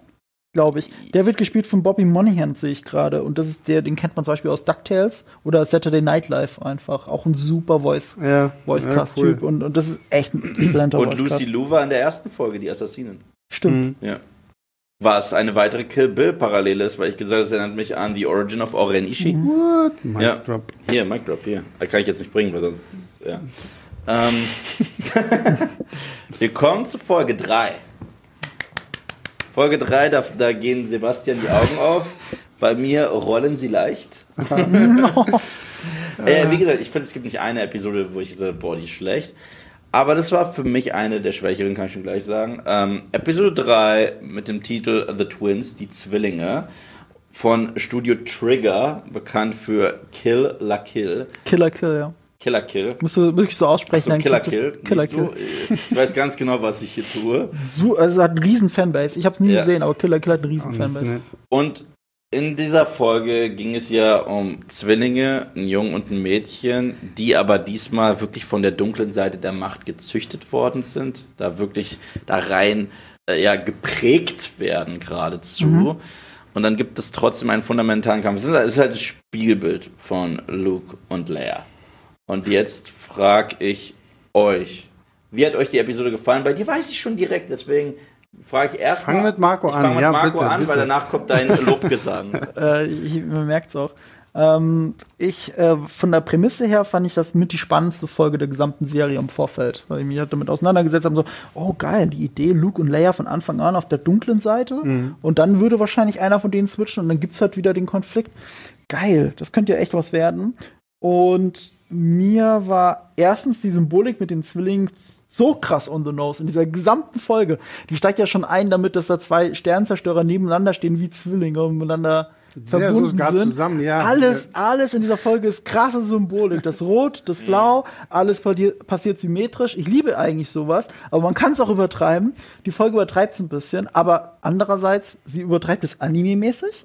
Speaker 2: Glaube ich. Der wird gespielt von Bobby Monahan, sehe ich gerade. Und das ist der, den kennt man zum Beispiel aus DuckTales oder Saturday Night Live einfach. Auch ein super Voice,
Speaker 3: Ja,
Speaker 2: Voice-Cast-Typ.
Speaker 3: ja, cool.
Speaker 2: und, und das ist echt ein exzellenter
Speaker 1: Und. Lucy Lou war in der ersten Folge die Assassinin.
Speaker 2: Stimmt.
Speaker 3: Mhm.
Speaker 1: Ja. Was eine weitere Kill Bill-Parallele ist, weil ich gesagt habe, es erinnert mich an The Origin of Oren Ishii.
Speaker 3: What? Mic
Speaker 1: Ja.
Speaker 3: drop.
Speaker 1: Hier, Mic Drop, hier. Da kann ich jetzt nicht bringen, weil sonst. Ja. Ähm, wir kommen zu Folge 3. Folge 3, da, da gehen Sebastian die Augen auf. Bei mir rollen sie leicht. äh, wie gesagt, ich finde, es gibt nicht eine Episode, wo ich gesagt habe, boah, die ist schlecht. Aber das war für mich eine der schwächeren, kann ich schon gleich sagen. Ähm, Episode 3 mit dem Titel The Twins, die Zwillinge, von Studio Trigger, bekannt für Kill La Kill.
Speaker 2: Killer Kill, ja.
Speaker 1: Killer Kill.
Speaker 2: Musst du wirklich so aussprechen.
Speaker 1: So, Killer Kill.
Speaker 2: Killer? Kill.
Speaker 1: Ich weiß ganz genau, was ich hier tue.
Speaker 2: So, also es hat einen riesen Fanbase. Ich habe es nie
Speaker 1: Ja.
Speaker 2: gesehen, aber Killer Kill hat eine riesen Fanbase.
Speaker 1: Und in dieser Folge ging es ja um Zwillinge, ein Jungen und ein Mädchen, die aber diesmal wirklich von der dunklen Seite der Macht gezüchtet worden sind, da wirklich da rein äh, ja, geprägt werden geradezu. Und dann gibt es trotzdem einen fundamentalen Kampf. Es ist, es ist halt das Spiegelbild von Luke und Leia. Und jetzt frage ich euch, wie hat euch die Episode gefallen? Bei dir weiß ich schon direkt, deswegen frage ich erst
Speaker 3: Fang
Speaker 1: mal-
Speaker 3: mit Marco
Speaker 1: ich
Speaker 3: an.
Speaker 1: fang mit
Speaker 3: Ja,
Speaker 1: Marco
Speaker 3: bitte,
Speaker 1: an, weil
Speaker 3: bitte.
Speaker 1: danach kommt dein Lobgesang.
Speaker 2: Äh, ich, man merkt's auch. Ähm, ich, äh, von der Prämisse her fand ich das mit die spannendste Folge der gesamten Serie im Vorfeld, weil ich mich halt damit auseinandergesetzt habe, so, oh geil, die Idee, Luke und Leia von Anfang an auf der dunklen Seite und dann würde wahrscheinlich einer von denen switchen und dann gibt's halt wieder den Konflikt. Geil, das könnte ja echt was werden. Und mir war erstens die Symbolik mit den Zwillingen so krass on the nose in dieser gesamten Folge. Die steigt ja schon ein damit, dass da zwei Sternzerstörer nebeneinander stehen wie Zwillinge und miteinander
Speaker 3: Sehr
Speaker 2: verbunden
Speaker 3: sogar
Speaker 2: sind.
Speaker 3: zusammen, ja.
Speaker 2: Alles, alles in dieser Folge ist krasse Symbolik. Das Rot, das Blau, alles pa- passiert symmetrisch. Ich liebe eigentlich sowas, aber man kann es auch übertreiben. Die Folge übertreibt es ein bisschen, aber andererseits, sie übertreibt es anime-mäßig.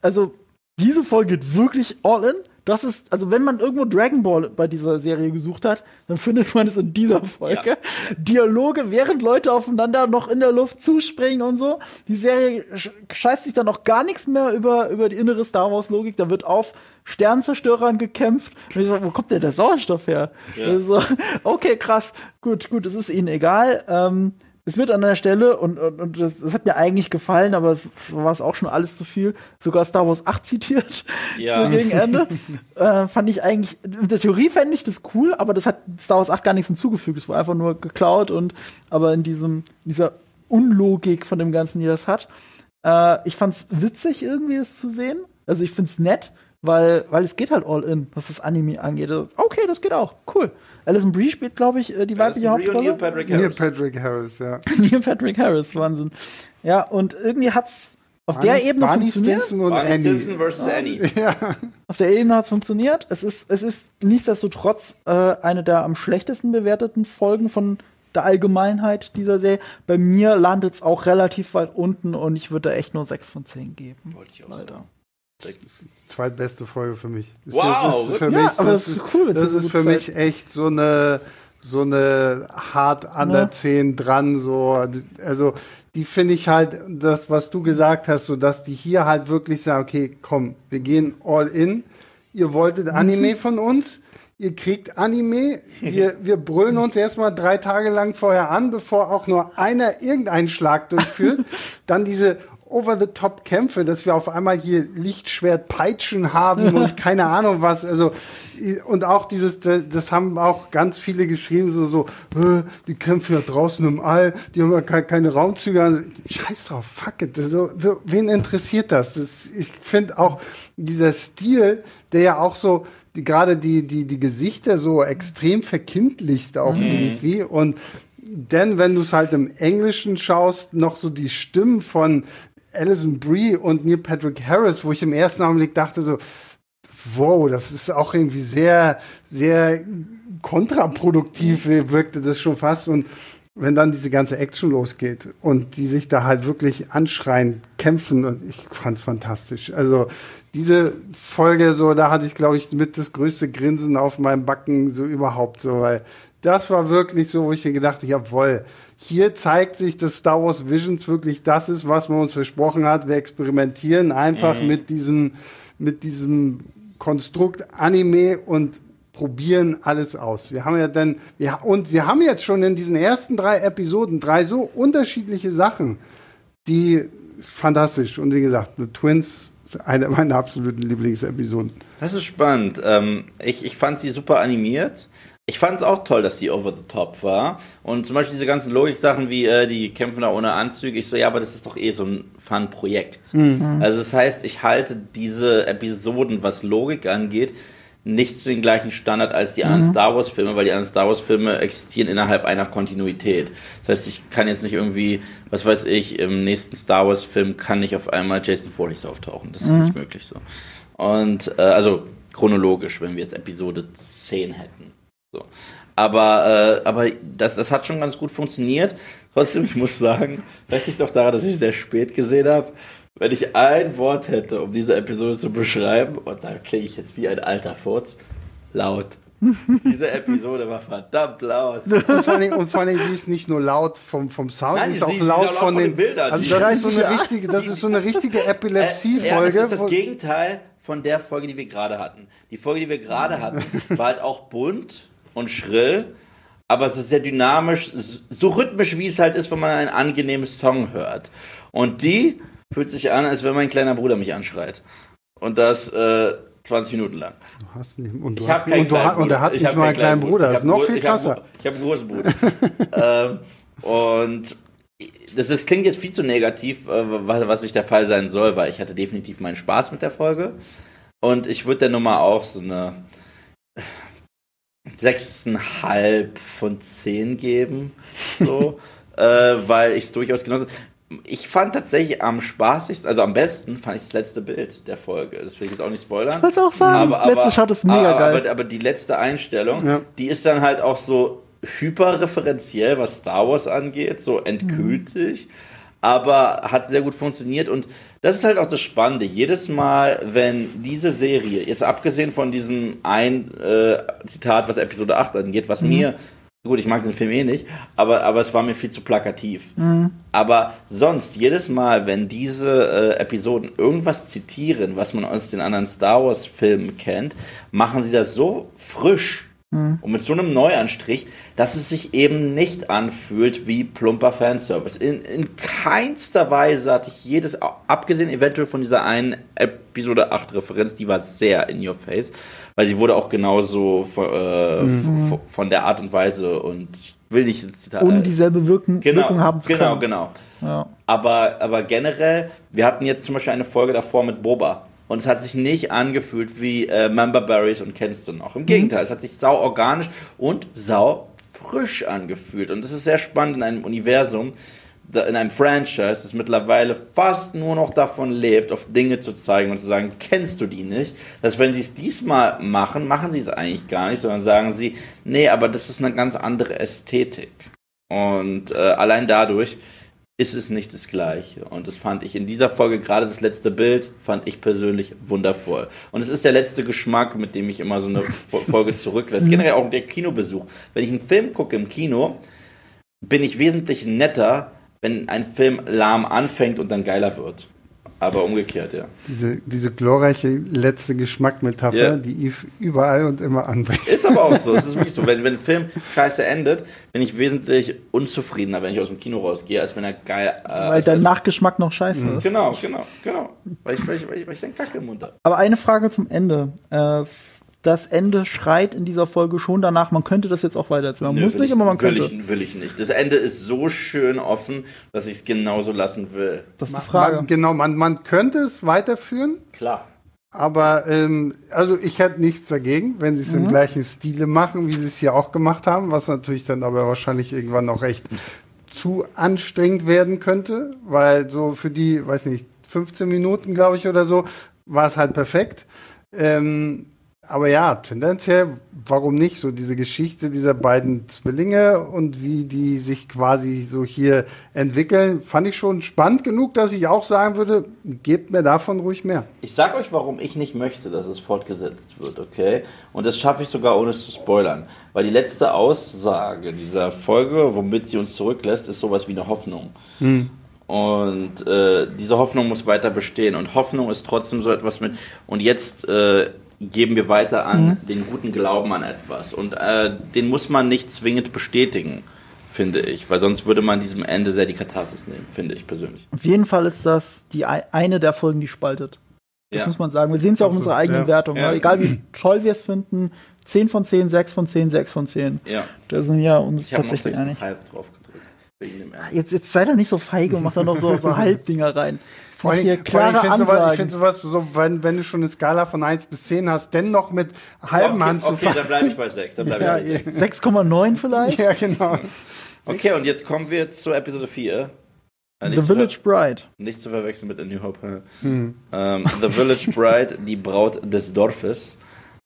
Speaker 2: Also, diese Folge geht wirklich all in. Das ist, also wenn man irgendwo Dragon Ball bei dieser Serie gesucht hat, dann findet man es in dieser Folge. Dialoge, während Leute aufeinander noch in der Luft zuspringen und so. Die Serie sch- scheißt sich dann auch gar nichts mehr über, über die innere Star Wars Logik. Da wird auf Sternzerstörern gekämpft. Und ich so, wo kommt denn der Sauerstoff her? Also, okay, krass. Gut, gut, es ist ihnen egal. Ähm, es wird an der Stelle, und, und, und das, das hat mir eigentlich gefallen, aber es war es auch schon alles zu viel, sogar Star Wars 8 zitiert,
Speaker 1: Ja.
Speaker 2: so gegen Ende. äh, fand ich eigentlich, in der Theorie fände ich das cool, aber das hat Star Wars 8 gar nichts hinzugefügt. Es war einfach nur geklaut und, aber in diesem, dieser Unlogik von dem Ganzen, die das hat. Äh, ich fand's witzig, irgendwie das zu sehen. Also ich find's nett, weil, weil es geht halt all in, was das Anime angeht. Also, Okay, das geht auch. Cool. Alison Brie spielt, glaube ich, äh, die weibliche Hauptrolle.
Speaker 1: Neil Patrick
Speaker 3: Neil
Speaker 1: Harris.
Speaker 3: Patrick Harris, ja.
Speaker 2: Neil Patrick Harris, Wahnsinn. Ja, und irgendwie hat's auf der
Speaker 3: Barney-
Speaker 2: Ebene
Speaker 3: Barney
Speaker 2: funktioniert.
Speaker 3: Stinson und
Speaker 1: Barney
Speaker 3: Annie.
Speaker 1: Stinson versus Annie.
Speaker 2: Auf der Ebene hat's funktioniert. Es ist, es ist nichtsdestotrotz äh, eine der am schlechtesten bewerteten Folgen von der Allgemeinheit dieser Serie. Bei mir landet es auch relativ weit unten und ich würde da echt nur 6 von 10 geben.
Speaker 1: Wollte ich auch
Speaker 2: Leider.
Speaker 1: sagen.
Speaker 3: Zweitbeste Folge für mich. Ist
Speaker 1: Wow,
Speaker 3: das ist für
Speaker 2: Ja,
Speaker 3: mich,
Speaker 2: aber
Speaker 3: das
Speaker 2: ist cool,
Speaker 3: Das ist für mich echt so eine so eine hart an der 10 dran so. Also die finde ich halt das was du gesagt hast so dass die hier halt wirklich sagen okay komm wir gehen all in. Ihr wolltet Anime von uns ihr kriegt Anime. Wir wir brüllen uns erstmal drei Tage lang vorher an bevor auch nur einer irgendeinen Schlag durchführt. Dann diese Over-the-Top-Kämpfe, dass wir auf einmal hier Lichtschwert-Peitschen haben und keine Ahnung was. Also und auch dieses, das haben auch ganz viele geschrieben, so so, äh, die kämpfen ja draußen im All, die haben ja ke- keine Raumzüge. Scheiß drauf, fuck it. So, so, wen interessiert das? das ich finde auch dieser Stil, der ja auch so die, gerade die die die Gesichter so extrem verkindlicht auch irgendwie und denn wenn du es halt im Englischen schaust, noch so die Stimmen von Alison Brie und Neil Patrick Harris, wo ich im ersten Augenblick dachte so, wow, das ist auch irgendwie sehr, sehr kontraproduktiv, wirkte das schon fast. Und wenn dann diese ganze Action losgeht und die sich da halt wirklich anschreien, kämpfen und ich fand's fantastisch. Also diese Folge so, da hatte ich glaube ich mit das größte Grinsen auf meinem Backen so überhaupt so, weil das war wirklich so, wo ich mir gedacht habe, jawohl, hier zeigt sich, dass Star Wars Visions wirklich das ist, was man uns versprochen hat. Wir experimentieren einfach mhm. mit diesem, mit diesem Konstrukt Anime und probieren alles aus. Wir haben ja dann, ja, und wir haben jetzt schon in diesen ersten drei Episoden drei so unterschiedliche Sachen, die fantastisch. Und wie gesagt, The Twins ist eine meiner absoluten Lieblingsepisoden.
Speaker 1: Das ist spannend. Ähm, ich, ich fand sie super animiert. Ich fand es auch toll, dass sie over the top war. Und zum Beispiel diese ganzen Logik-Sachen wie äh, die kämpfen da ohne Anzüge. Ich so, ja, aber das ist doch eh so ein Fun-Projekt. Mhm. Also das heißt, ich halte diese Episoden, was Logik angeht, nicht zu den gleichen Standard als die anderen mhm. Star Wars Filme, weil die anderen Star Wars Filme existieren innerhalb einer Kontinuität. Das heißt, ich kann jetzt nicht irgendwie, was weiß ich, im nächsten Star Wars Film kann nicht auf einmal Jason Voorhees auftauchen. Das ist mhm. nicht möglich so. Und äh, also chronologisch, wenn wir jetzt Episode 10 hätten. So. Aber, äh, aber das, das hat schon ganz gut funktioniert. Trotzdem, ich muss sagen, vielleicht liegt es auch daran, dass ich sehr spät gesehen habe wenn ich ein Wort hätte, um diese Episode zu beschreiben, und da klinge ich jetzt wie ein alter Furz, laut. Diese Episode war verdammt laut.
Speaker 3: Und vor allem, und vor allem sie ist nicht nur laut vom, vom Sound, Nein, sie ist auch laut, ist von, von, den, Bildern. Also das, ist so eine richtige, das ist so eine richtige Epilepsie-Folge.
Speaker 1: Äh, ja, das ist das Gegenteil von der Folge, die wir gerade hatten. Die Folge, die wir gerade hatten, war halt auch bunt und schrill, aber so sehr dynamisch, so rhythmisch, wie es halt ist, wenn man einen angenehmen Song hört. Und die fühlt sich an, als wenn mein kleiner Bruder mich anschreit. Und das äh, 20 Minuten lang.
Speaker 3: Du hast nicht, und, du ich hast, und, du hat, und er hat nicht mal einen kleinen Bruder. Das ist noch viel krasser.
Speaker 1: Ich habe hab einen großen Bruder. ähm, und das, das, klingt jetzt viel zu negativ, äh, was, was nicht der Fall sein soll, weil ich hatte definitiv meinen Spaß mit der Folge. Und ich würde der Nummer auch so eine 6,5 von 10 geben. So. äh, weil ich es durchaus genossen ich fand tatsächlich am spaßigsten, also am besten, fand ich das letzte Bild der Folge. Das will ich jetzt auch nicht spoilern.
Speaker 2: Ich wollte auch sagen, aber, letzte Shot ist mega
Speaker 1: aber,
Speaker 2: geil.
Speaker 1: Aber, aber, die letzte Einstellung, ja. die ist dann halt auch so hyperreferenziell, was Star Wars angeht, so endgültig. Mhm. Aber hat sehr gut funktioniert und das ist halt auch das Spannende. Jedes Mal, wenn diese Serie, jetzt abgesehen von diesem ein äh, Zitat, was Episode 8 angeht, was mhm. mir Gut, ich mag den Film eh nicht, aber, aber es war mir viel zu plakativ. Mhm. Aber sonst, jedes Mal, wenn diese äh, Episoden irgendwas zitieren, was man aus den anderen Star Wars-Filmen kennt, machen sie das so frisch mhm. und mit so einem Neuanstrich, dass es sich eben nicht anfühlt wie plumper Fanservice. In, in keinster Weise hatte ich jedes, abgesehen eventuell von dieser einen Episode 8 Referenz, die war sehr in your face weil sie wurde auch genauso von, äh, mhm. von der Art und Weise und ich will nicht ins
Speaker 2: Zitat. Ohne dieselbe Wirken,
Speaker 1: genau,
Speaker 2: Wirkung haben
Speaker 1: zu genau, können. Genau, genau. Ja. Aber, aber generell, wir hatten jetzt zum Beispiel eine Folge davor mit Boba. Und es hat sich nicht angefühlt wie äh, Member Berries und Kenston. Auch im mhm. Gegenteil, es hat sich sau organisch und sau frisch angefühlt. Und das ist sehr spannend in einem Universum, in einem Franchise, das mittlerweile fast nur noch davon lebt, auf Dinge zu zeigen und zu sagen, kennst du die nicht? Dass wenn sie es diesmal machen, machen sie es eigentlich gar nicht, sondern sagen sie, nee, aber das ist eine ganz andere Ästhetik. Und äh, allein dadurch ist es nicht das Gleiche. Und das fand ich in dieser Folge, gerade das letzte Bild, fand ich persönlich wundervoll. Und es ist der letzte Geschmack, mit dem ich immer so eine Folge zurücklasse. Generell auch der Kinobesuch. Wenn ich einen Film gucke im Kino, bin ich wesentlich netter, wenn ein Film lahm anfängt und dann geiler wird. Aber umgekehrt, ja.
Speaker 3: Diese, diese glorreiche letzte Geschmackmetapher, yeah. die Eve überall und immer anbringt.
Speaker 1: Ist aber auch so. Es ist wirklich so. Wenn, wenn ein Film scheiße endet, bin ich wesentlich unzufriedener, wenn ich aus dem Kino rausgehe, als wenn er geil.
Speaker 2: Äh, weil dein Nachgeschmack noch scheiße mhm. ist.
Speaker 1: Genau, genau, genau. Weil ich, weil ich, weil ich, weil ich dann Kacke im Mund habe.
Speaker 2: Aber eine Frage zum Ende. Äh, das Ende schreit in dieser Folge schon danach, man könnte das jetzt auch weitererzählen. Man Nö, muss nicht,
Speaker 1: ich,
Speaker 2: aber man könnte.
Speaker 1: Will ich, will ich nicht. Das Ende ist so schön offen, dass ich es genauso lassen will.
Speaker 2: Das ist die Frage.
Speaker 3: Man, genau, man, man könnte es weiterführen.
Speaker 1: Klar.
Speaker 3: Aber ähm, also ich hätte nichts dagegen, wenn sie es mhm. im gleichen Stile machen, wie sie es hier auch gemacht haben, was natürlich dann aber wahrscheinlich irgendwann auch echt zu anstrengend werden könnte, weil so für die, weiß nicht, 15 Minuten, glaube ich, oder so, war es halt perfekt. Ähm, aber ja, tendenziell, warum nicht? So diese Geschichte dieser beiden Zwillinge und wie die sich quasi so hier entwickeln, fand ich schon spannend genug, dass ich auch sagen würde, gebt mir davon ruhig mehr.
Speaker 1: Ich sag euch, warum ich nicht möchte, dass es fortgesetzt wird, okay? Und das schaffe ich sogar ohne es zu spoilern. Weil die letzte Aussage dieser Folge, womit sie uns zurücklässt, ist sowas wie eine Hoffnung. Hm. Und äh, diese Hoffnung muss weiter bestehen. Und Hoffnung ist trotzdem so etwas mit. Und jetzt äh, geben wir weiter an mhm. den guten Glauben an etwas. Und äh, den muss man nicht zwingend bestätigen, finde ich, weil sonst würde man diesem Ende sehr die Katharsis nehmen, finde ich persönlich.
Speaker 2: Auf jeden Fall ist das die eine der Folgen, die spaltet. Das ja. muss man sagen. Wir sehen es ja auch in unserer eigenen ja. Wertung. Ja. Egal wie toll wir es finden, 10 von 10, 6 von 10, 6 von 10.
Speaker 1: Ja.
Speaker 2: Da sind wir uns
Speaker 1: ich
Speaker 2: tatsächlich einig.
Speaker 1: Halb drauf
Speaker 2: Jetzt, jetzt sei doch nicht so feige und mach da noch so, so Halbdinger rein.
Speaker 3: Vor allem, hier klare ich finde sowas, find sowas so, wenn, wenn du schon eine Skala von 1 bis 10 hast, dennoch mit halben
Speaker 1: okay,
Speaker 3: anzufangen.
Speaker 1: Okay, dann bleibe ich bei 6.
Speaker 2: ja, 6,9 vielleicht?
Speaker 3: Ja, genau.
Speaker 1: Okay, und jetzt kommen wir zur Episode 4.
Speaker 2: Äh, The Village Bride.
Speaker 1: Nicht zu verwechseln mit A New Hope. Hm. Ähm, The Village Bride, die Braut des Dorfes.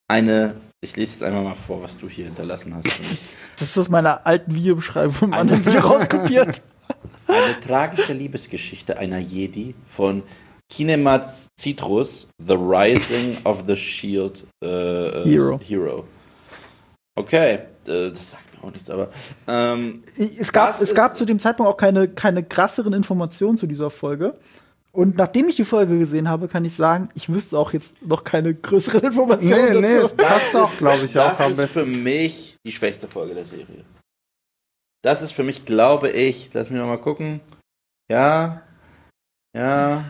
Speaker 1: Eine ich lese jetzt einmal mal vor, was du hier hinterlassen hast für mich.
Speaker 2: Das ist aus meiner alten Videobeschreibung vom anderen Video rauskopiert.
Speaker 1: Eine tragische Liebesgeschichte einer Jedi von Kinemats Citrus, The Rising of the Shield äh,
Speaker 2: Hero.
Speaker 1: Hero. Okay, äh, das sagt mir auch nichts, aber. Ähm,
Speaker 2: es gab, es gab zu dem Zeitpunkt auch keine, keine krasseren Informationen zu dieser Folge. Und nachdem ich die Folge gesehen habe, kann ich sagen, ich wüsste auch jetzt noch keine größeren Informationen.
Speaker 3: Nee, nee, es passt auch, glaube ich,
Speaker 1: das
Speaker 3: auch
Speaker 1: am besten. Das ist für mich die schwächste Folge der Serie. Das ist für mich, glaube ich, lass mich noch mal gucken. Ja, ja,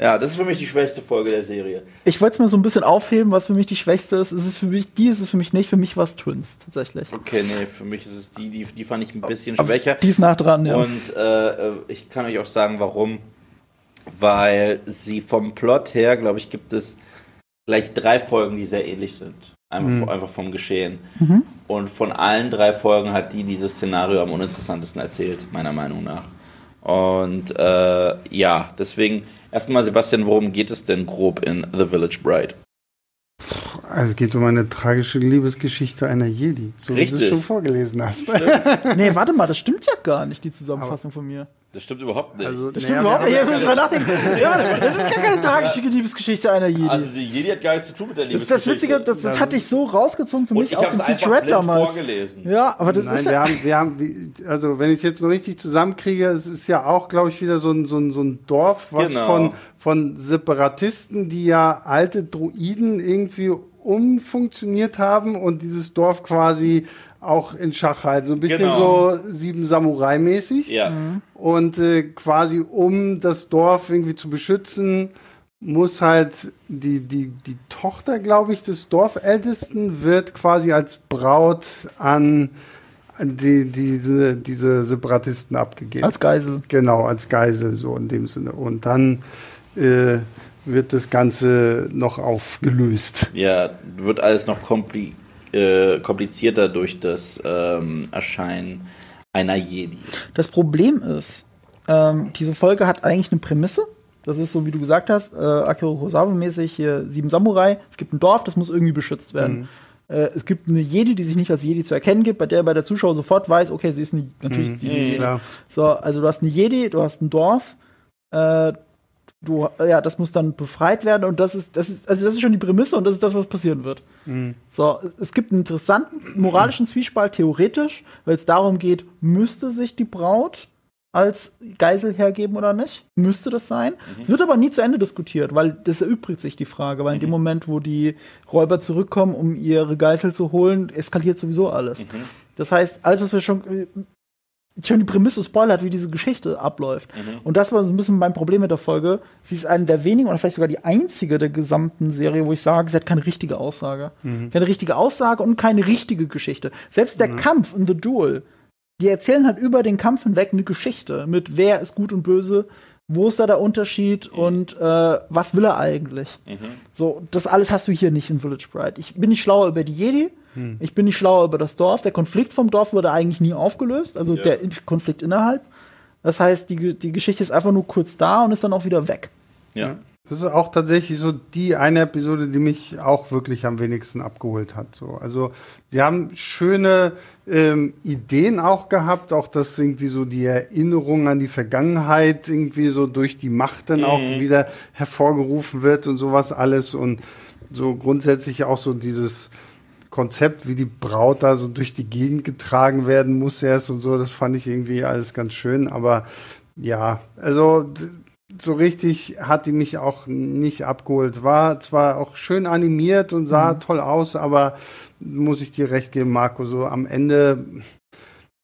Speaker 1: ja, das ist für mich die schwächste Folge der Serie.
Speaker 2: Ich wollte es mal so ein bisschen aufheben, was für mich die schwächste ist. Es ist für mich, die ist es für mich nicht, für mich war es Twins, tatsächlich.
Speaker 1: Okay, nee, für mich ist es die, die, die fand ich ein bisschen schwächer.
Speaker 2: Die ist nah dran, ja.
Speaker 1: Und äh, ich kann euch auch sagen, warum weil sie vom Plot her, glaube ich, gibt es gleich drei Folgen, die sehr ähnlich sind. Einfach, mhm. einfach vom Geschehen. Mhm. Und von allen drei Folgen hat die dieses Szenario am uninteressantesten erzählt, meiner Meinung nach. Und äh, ja, deswegen erstmal, Sebastian, worum geht es denn grob in The Village Bride?
Speaker 3: Also es geht um eine tragische Liebesgeschichte einer Jedi, so Richtig. wie du es schon vorgelesen hast.
Speaker 2: nee, warte mal, das stimmt ja gar nicht, die Zusammenfassung Aber von mir.
Speaker 1: Das stimmt überhaupt nicht.
Speaker 2: Also, das stimmt überhaupt nicht. Jetzt muss ich nachdenken. Ja, das ist gar keine tragische Liebesgeschichte einer Jedi.
Speaker 1: Also die Jedi hat gar nichts zu tun mit der Liebesgeschichte.
Speaker 2: Das, das Witzige, das, das hatte ich so rausgezogen für mich aus dem Featurette damals.
Speaker 1: Vorgelesen.
Speaker 2: Ja, aber das
Speaker 3: Nein,
Speaker 2: ist
Speaker 3: wir haben, wir haben, also wenn ich es jetzt noch richtig zusammenkriege, es ist ja auch, glaube ich, wieder so ein, so ein, so ein Dorf, was genau. von, von Separatisten, die ja alte Druiden irgendwie umfunktioniert haben und dieses Dorf quasi auch in Schach halten. So ein bisschen genau. so sieben Samurai-mäßig.
Speaker 1: Ja. Mhm.
Speaker 3: Und äh, quasi um das Dorf irgendwie zu beschützen, muss halt die, die, die Tochter, glaube ich, des Dorfältesten wird quasi als Braut an die, diese, diese Separatisten abgegeben.
Speaker 2: Als Geisel.
Speaker 3: Genau, als Geisel, so in dem Sinne. Und dann äh, wird das Ganze noch aufgelöst.
Speaker 1: Ja, wird alles noch kompli äh, komplizierter durch das ähm, Erscheinen einer Jedi.
Speaker 2: Das Problem ist, ähm, diese Folge hat eigentlich eine Prämisse. Das ist so, wie du gesagt hast, äh, Akira Kurosawa-mäßig hier sieben Samurai. Es gibt ein Dorf, das muss irgendwie beschützt werden. Mhm. Äh, es gibt eine Jedi, die sich nicht als Jedi zu erkennen gibt, bei der bei der Zuschauer sofort weiß, okay, sie ist eine, natürlich mhm. die mhm, Jedi. So, also du hast eine Jedi, du hast ein Dorf, äh, du, ja, das muss dann befreit werden und das ist, das ist, also das ist schon die Prämisse und das ist das, was passieren wird. Mhm. So, es gibt einen interessanten moralischen Zwiespalt theoretisch, weil es darum geht, müsste sich die Braut als Geisel hergeben oder nicht? Müsste das sein? Mhm. Wird aber nie zu Ende diskutiert, weil das erübrigt sich die Frage, weil in dem mhm. Moment, wo die Räuber zurückkommen, um ihre Geisel zu holen, eskaliert sowieso alles. Mhm. Das heißt, alles, was wir schon schon die Prämisse spoilert, wie diese Geschichte abläuft. Mhm. Und das war so ein bisschen mein Problem mit der Folge. Sie ist eine der wenigen oder vielleicht sogar die einzige der gesamten Serie, wo ich sage, sie hat keine richtige Aussage. Mhm. Keine richtige Aussage und keine richtige Geschichte. Selbst der mhm. Kampf in The Duel, die erzählen halt über den Kampf hinweg eine Geschichte mit wer ist gut und böse, wo ist da der Unterschied mhm. und äh, was will er eigentlich? Mhm. So, das alles hast du hier nicht in Village Bride. Ich bin nicht schlauer über die Jedi, hm. ich bin nicht schlauer über das Dorf. Der Konflikt vom Dorf wurde eigentlich nie aufgelöst, also ja. der Konflikt innerhalb. Das heißt, die, die Geschichte ist einfach nur kurz da und ist dann auch wieder weg.
Speaker 1: Ja.
Speaker 3: Das ist auch tatsächlich so die eine Episode, die mich auch wirklich am wenigsten abgeholt hat. So, also sie haben schöne ähm, Ideen auch gehabt, auch dass irgendwie so die Erinnerung an die Vergangenheit irgendwie so durch die Macht dann auch
Speaker 1: Mhm.
Speaker 3: wieder hervorgerufen wird und sowas alles und so grundsätzlich auch so dieses Konzept, wie die Braut da so durch die Gegend getragen werden muss erst und so, das fand ich irgendwie alles ganz schön, aber ja, also so richtig hat die mich auch nicht abgeholt. War zwar auch schön animiert und sah toll aus, aber muss ich dir recht geben, Marco, so am Ende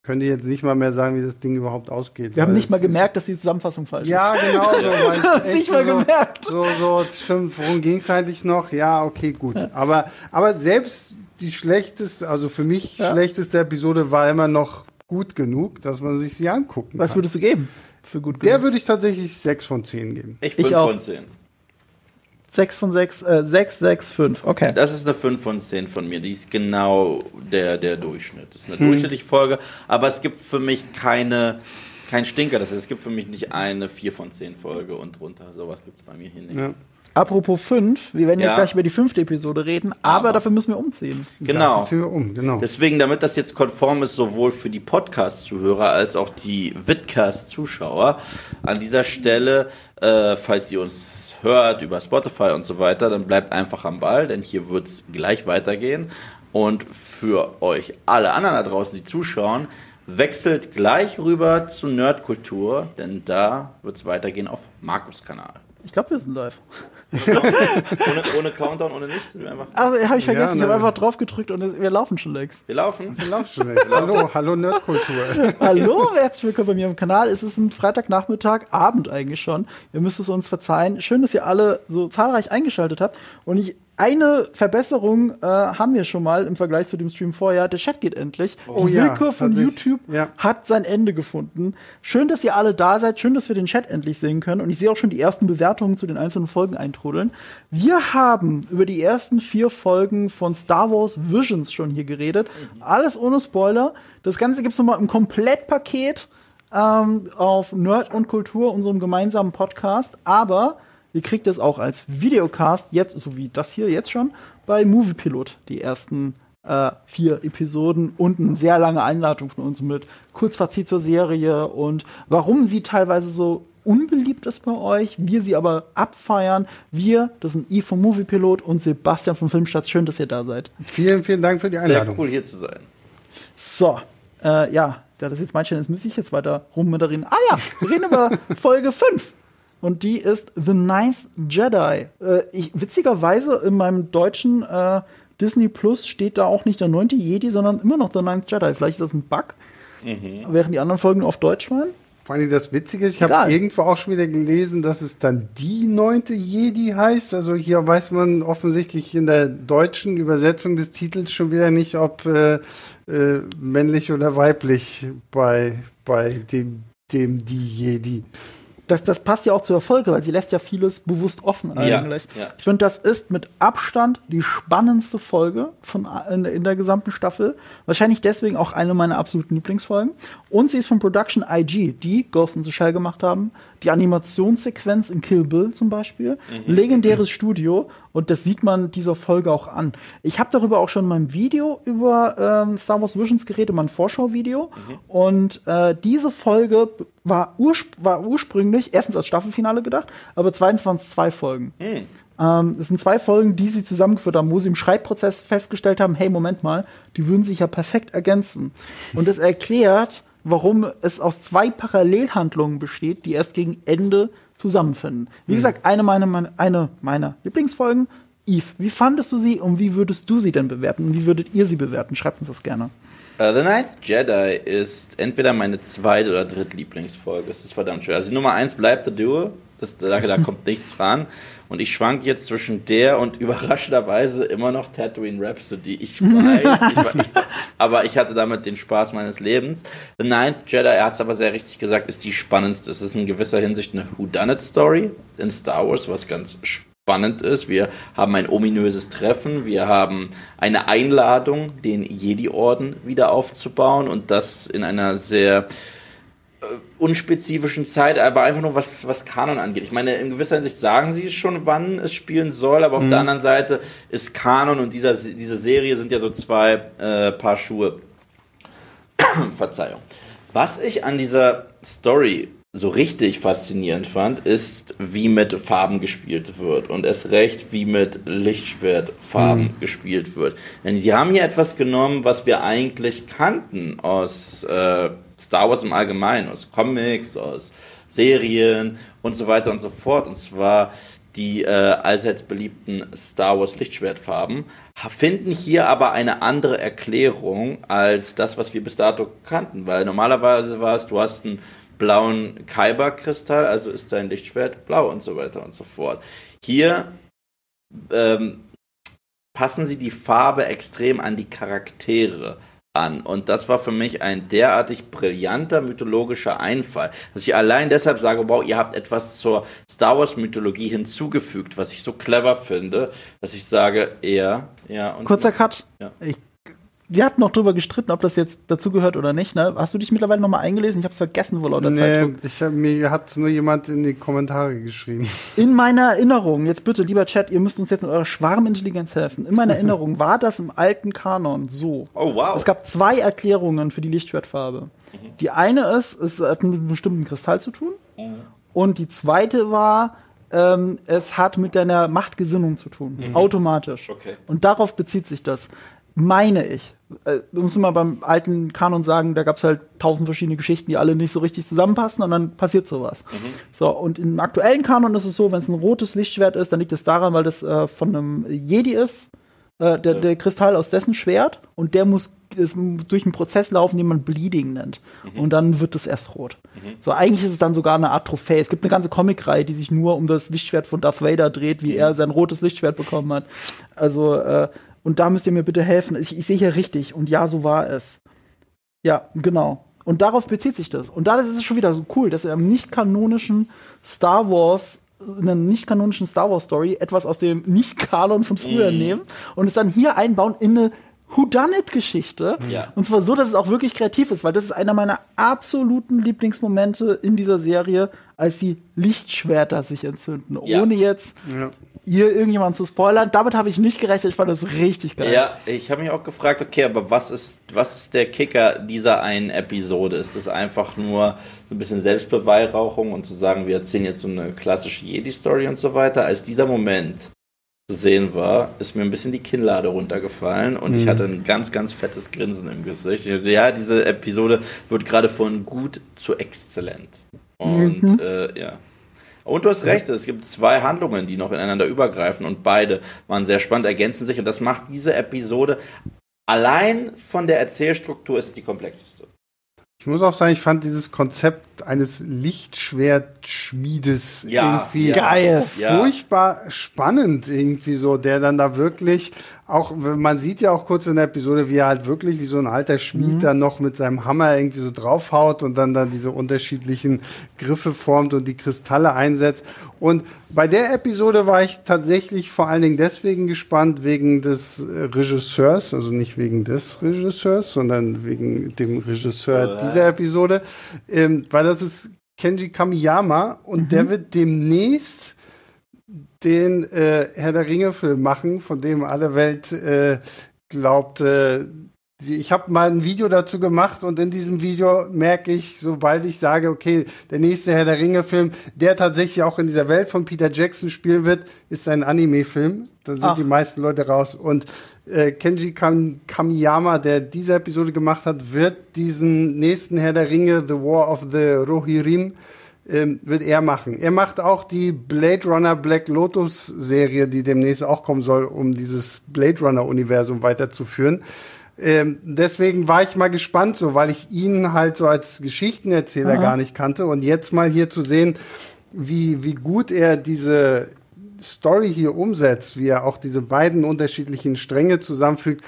Speaker 3: könnt ihr jetzt nicht mal mehr sagen, wie das Ding überhaupt ausgeht.
Speaker 2: Wir haben nicht mal
Speaker 3: es
Speaker 2: gemerkt, dass die Zusammenfassung falsch
Speaker 3: Ja,
Speaker 2: ist.
Speaker 3: genau so. weil es
Speaker 2: Hab's
Speaker 3: echt
Speaker 2: nicht mal
Speaker 3: so,
Speaker 2: gemerkt.
Speaker 3: So, so, stimmt, worum ging es eigentlich noch? Ja, okay, gut. Aber, aber selbst die schlechteste, also für mich
Speaker 2: Ja.
Speaker 3: schlechteste Episode war immer noch gut genug, dass man sich sie angucken
Speaker 2: Was
Speaker 3: kann.
Speaker 2: würdest du geben? Für gut
Speaker 3: Der
Speaker 2: genug?
Speaker 3: würde ich tatsächlich 6 von 10 geben.
Speaker 1: Ich
Speaker 2: Ich
Speaker 1: 5
Speaker 2: auch.
Speaker 1: von 10.
Speaker 2: 6 von 6, äh, 6, 6, 5. Okay.
Speaker 1: Das ist eine 5 von 10 von mir. Die ist genau der, der Durchschnitt. Das ist
Speaker 3: Hm.
Speaker 1: eine durchschnittliche Folge, aber es gibt für mich keine, kein Stinker. Das heißt, es gibt für mich nicht eine 4 von 10 Folge und drunter. Sowas gibt es bei mir hier nicht.
Speaker 3: Ja.
Speaker 2: Apropos 5, wir werden jetzt
Speaker 1: Ja.
Speaker 2: gleich über die fünfte Episode reden, aber,
Speaker 1: Aber.
Speaker 2: dafür müssen wir umziehen.
Speaker 1: Genau.
Speaker 3: Dafür ziehen wir um, genau.
Speaker 1: Deswegen, damit das jetzt konform ist, sowohl für die Podcast-Zuhörer als auch die Vidcast-Zuschauer, an dieser Stelle, äh, falls ihr uns hört über Spotify und so weiter, dann bleibt einfach am Ball, denn hier wird es gleich weitergehen. Und für euch alle anderen da draußen, die zuschauen, wechselt gleich rüber zu Nerdkultur, denn da wird es weitergehen auf Markus Kanal.
Speaker 2: Ich glaube, wir sind live.
Speaker 1: Ohne, ohne Countdown, ohne nichts. wir Einfach,
Speaker 2: Also, habe ich vergessen, ich
Speaker 3: ne.
Speaker 2: habe einfach drauf gedrückt und wir laufen schon längst.
Speaker 1: wir laufen.
Speaker 3: Lauf schon jetzt. hallo, hallo Nerdkultur.
Speaker 2: Hallo, herzlich willkommen bei mir im Kanal. Es ist ein Freitagnachmittag, Abend eigentlich schon. Ihr müsst es uns verzeihen. Schön, dass ihr alle so zahlreich eingeschaltet habt. Und ich, eine Verbesserung äh, haben wir schon mal im Vergleich zu dem Stream vorher. Der Chat geht endlich.
Speaker 3: Oh
Speaker 2: Die
Speaker 3: ja,
Speaker 2: Willkür von
Speaker 3: tatsächlich.
Speaker 2: YouTube
Speaker 3: Ja.
Speaker 2: hat sein Ende gefunden. Schön, dass ihr alle da seid. Schön, dass wir den Chat endlich sehen können. Und ich sehe auch schon die ersten Bewertungen zu den einzelnen Folgen eintrudeln. Wir haben über die ersten vier Folgen von Star Wars Visions schon hier geredet. Alles ohne Spoiler. Das Ganze gibt's nochmal im Komplettpaket ähm, auf Nerd und Kultur, unserem gemeinsamen Podcast. Aber ihr kriegt es auch als Videocast, jetzt, so wie das hier jetzt schon, bei Moviepilot, die ersten äh, vier Episoden und eine sehr lange Einladung von uns mit Kurzfazit zur Serie und warum sie teilweise so unbeliebt ist bei euch, wir sie aber abfeiern. Wir, das sind Yves vom Moviepilot und Sebastian vom Filmstadt. Schön, dass ihr da seid.
Speaker 3: Vielen, vielen Dank für die
Speaker 1: Sehr
Speaker 3: Einladung.
Speaker 1: cool, hier zu sein.
Speaker 2: So, äh, ja, da das jetzt mein Channel ist, muss ich jetzt weiter rummoderieren. Ah ja, wir reden über Folge 5. Und die ist The Ninth Jedi. Äh, ich, witzigerweise in meinem deutschen äh, Disney Plus steht da auch nicht der neunte Jedi, sondern immer noch The Ninth Jedi. Vielleicht ist das ein Bug. Während die anderen Folgen auf Deutsch waren.
Speaker 3: Vor allem das Witzige ist, ich habe irgendwo auch schon wieder gelesen, dass es dann die neunte Jedi heißt. Also hier weiß man offensichtlich in der deutschen Übersetzung des Titels schon wieder nicht, ob äh, äh, männlich oder weiblich bei, bei dem, dem die Jedi.
Speaker 2: Das, das passt ja auch zur Folge, weil sie lässt ja vieles bewusst offen
Speaker 1: Ja,
Speaker 2: eigentlich.
Speaker 1: ja.
Speaker 2: Ich finde, das ist mit Abstand die spannendste Folge von, in, in der gesamten Staffel. Wahrscheinlich deswegen auch eine meiner absoluten Lieblingsfolgen. Und sie ist von Production IG, die Ghost in the Shell gemacht haben. Die Animationssequenz in Kill Bill zum Beispiel. Legendäres Studio. Und das sieht man dieser Folge auch an. Ich habe darüber auch schon in meinem Video über ähm, Star Wars Visions geredet, mein Vorschauvideo. Und äh, diese Folge war, urspr war ursprünglich erstens als Staffelfinale gedacht, aber zweitens waren es zwei Folgen. Ähm, es sind zwei Folgen, die sie zusammengeführt haben, wo sie im Schreibprozess festgestellt haben, hey, Moment mal, die würden sich ja perfekt ergänzen. Und das erklärt, warum es aus zwei Parallelhandlungen besteht, die erst gegen Ende zusammenfinden. Wie gesagt, eine meiner, meine, eine meiner Lieblingsfolgen. Eve, wie fandest du sie und wie würdest du sie denn bewerten? Und wie würdet ihr sie bewerten? Schreibt uns das gerne.
Speaker 1: Uh, The Ninth Jedi ist entweder meine zweit- oder drittlieblingsfolge. Es ist verdammt schwer. Also Nummer eins bleibt The Duel. Das, da, da kommt nichts ran. Und ich schwank jetzt zwischen der und überraschenderweise immer noch Tatooine Rhapsody. Ich weiß, ich, ich, aber ich hatte damit den Spaß meines Lebens. The Ninth Jedi, er hat es aber sehr richtig gesagt, ist die spannendste. Es ist in gewisser Hinsicht eine Whodunit-Story in Star Wars, was ganz spannend ist. Wir haben ein ominöses Treffen, wir haben eine Einladung, den Jedi-Orden wieder aufzubauen und das in einer sehr unspezifischen Zeit, aber einfach nur was, was Kanon angeht. Ich meine, in gewisser Hinsicht sagen sie schon, wann es spielen soll, aber auf mhm. der anderen Seite ist Kanon und dieser, diese Serie sind ja so zwei äh, Paar Schuhe. Verzeihung. Was ich an dieser Story so richtig faszinierend fand, ist, wie mit Farben gespielt wird und es recht, wie mit Lichtschwertfarben mhm. gespielt wird. Denn sie haben hier etwas genommen, was wir eigentlich kannten aus äh, Star Wars im Allgemeinen, aus Comics, aus Serien und so weiter und so fort. Und zwar die äh, allseits beliebten Star Wars Lichtschwertfarben, finden hier aber eine andere Erklärung als das, was wir bis dato kannten. Weil normalerweise war es, du hast einen blauen Kyber-Kristall, also ist dein Lichtschwert blau und so weiter und so fort. Hier ähm, passen sie die Farbe extrem an die Charaktere an. Und das war für mich ein derartig brillanter mythologischer Einfall, dass ich allein deshalb sage, wow, ihr habt etwas zur Star Wars Mythologie hinzugefügt, was ich so clever finde, dass ich sage, eher, ja.
Speaker 2: Kurzer Cut. Ja. Ich wir hatten noch drüber gestritten, ob das jetzt dazugehört oder nicht. Ne? Hast du dich mittlerweile nochmal eingelesen? Ich habe es vergessen vor lauter nee, Zeitdruck.
Speaker 3: Ich hab, mir hat nur jemand in die Kommentare geschrieben.
Speaker 2: In meiner Erinnerung, jetzt bitte, lieber Chat, ihr müsst uns jetzt mit eurer Schwarmintelligenz helfen. In meiner Erinnerung war das im alten Kanon so.
Speaker 1: Oh, wow.
Speaker 2: Es gab zwei Erklärungen für die Lichtschwertfarbe. Mhm. Die eine ist, es hat mit einem bestimmten Kristall zu tun. Mhm. Und die zweite war, ähm, es hat mit deiner Machtgesinnung zu tun. Mhm. Automatisch. Okay. Und darauf bezieht sich das meine ich. Äh, du musst mal beim alten Kanon sagen, da gab es halt tausend verschiedene Geschichten, die alle nicht so richtig zusammenpassen und dann passiert sowas. Mhm. So, und im aktuellen Kanon ist es so, wenn es ein rotes Lichtschwert ist, dann liegt es daran, weil das äh, von einem Jedi ist, äh, der, der, Kristall aus dessen Schwert und der muss ist, durch einen Prozess laufen, den man Bleeding nennt. Mhm. Und dann wird es erst rot. Mhm. So, eigentlich ist es dann sogar eine Art Trophäe. Es gibt eine ganze Comicreihe, die sich nur um das Lichtschwert von Darth Vader dreht, wie mhm. er sein rotes Lichtschwert bekommen hat. Also, äh, und da müsst ihr mir bitte helfen. Ich, ich sehe hier richtig. Und ja, so war es. Ja, genau. Und darauf bezieht sich das. Und da ist es schon wieder so cool, dass er im nicht kanonischen Star Wars, in einer nicht kanonischen Star Wars Story etwas aus dem Nicht-Kanon von früher mm. nehmen und es dann hier einbauen in eine Whodunit-Geschichte. Ja. Und zwar so, dass es auch wirklich kreativ ist, weil das ist einer meiner absoluten Lieblingsmomente in dieser Serie, als die Lichtschwerter sich entzünden. Ja. Ohne jetzt ja hier irgendjemand zu spoilern. Damit habe ich nicht gerechnet. Ich fand das richtig geil.
Speaker 1: Ja, ich habe mich auch gefragt, okay, aber was ist, was ist der Kicker dieser einen Episode? Ist das einfach nur so ein bisschen Selbstbeweihräuchung und zu sagen, wir erzählen jetzt so eine klassische Jedi-Story und so weiter? Als dieser Moment zu sehen war, ist mir ein bisschen die Kinnlade runtergefallen und mhm. ich hatte ein ganz, ganz fettes Grinsen im Gesicht. Ja, diese Episode wird gerade von gut zu exzellent. Und mhm. äh, ja. Und du hast recht, es gibt zwei Handlungen, die noch ineinander übergreifen und beide waren sehr spannend, ergänzen sich und das macht diese Episode allein von der Erzählstruktur ist die komplexeste.
Speaker 3: Ich muss auch sagen, ich fand dieses Konzept eines Lichtschwertschmiedes ja, irgendwie
Speaker 2: geil,
Speaker 3: furchtbar ja. spannend irgendwie so, der dann da wirklich auch, man sieht ja auch kurz in der Episode, wie er halt wirklich wie so ein alter Schmied mhm. dann noch mit seinem Hammer irgendwie so draufhaut und dann da diese unterschiedlichen Griffe formt und die Kristalle einsetzt. Und bei der Episode war ich tatsächlich vor allen Dingen deswegen gespannt, wegen des Regisseurs, also nicht wegen des Regisseurs, sondern wegen dem Regisseur dieser Episode, ähm, weil das ist Kenji Kamiyama und mhm. der wird demnächst den äh, Herr der Ringe-Film machen, von dem alle Welt äh, glaubt, äh, ich habe mal ein Video dazu gemacht und in diesem Video merke ich, sobald ich sage, okay, der nächste Herr der Ringe-Film, der tatsächlich auch in dieser Welt von Peter Jackson spielen wird, ist ein Anime-Film. Dann sind Ach. die meisten Leute raus. Und äh, Kenji Kam Kamiyama, der diese Episode gemacht hat, wird diesen nächsten Herr der Ringe, The War of the Rohirrim, ähm, wird er machen. Er macht auch die Blade Runner Black Lotus Serie, die demnächst auch kommen soll, um dieses Blade Runner Universum weiterzuführen. Ähm, deswegen war ich mal gespannt, so weil ich ihn halt so als Geschichtenerzähler Aha. gar nicht kannte und jetzt mal hier zu sehen, wie wie gut er diese Story hier umsetzt, wie er auch diese beiden unterschiedlichen Stränge zusammenfügt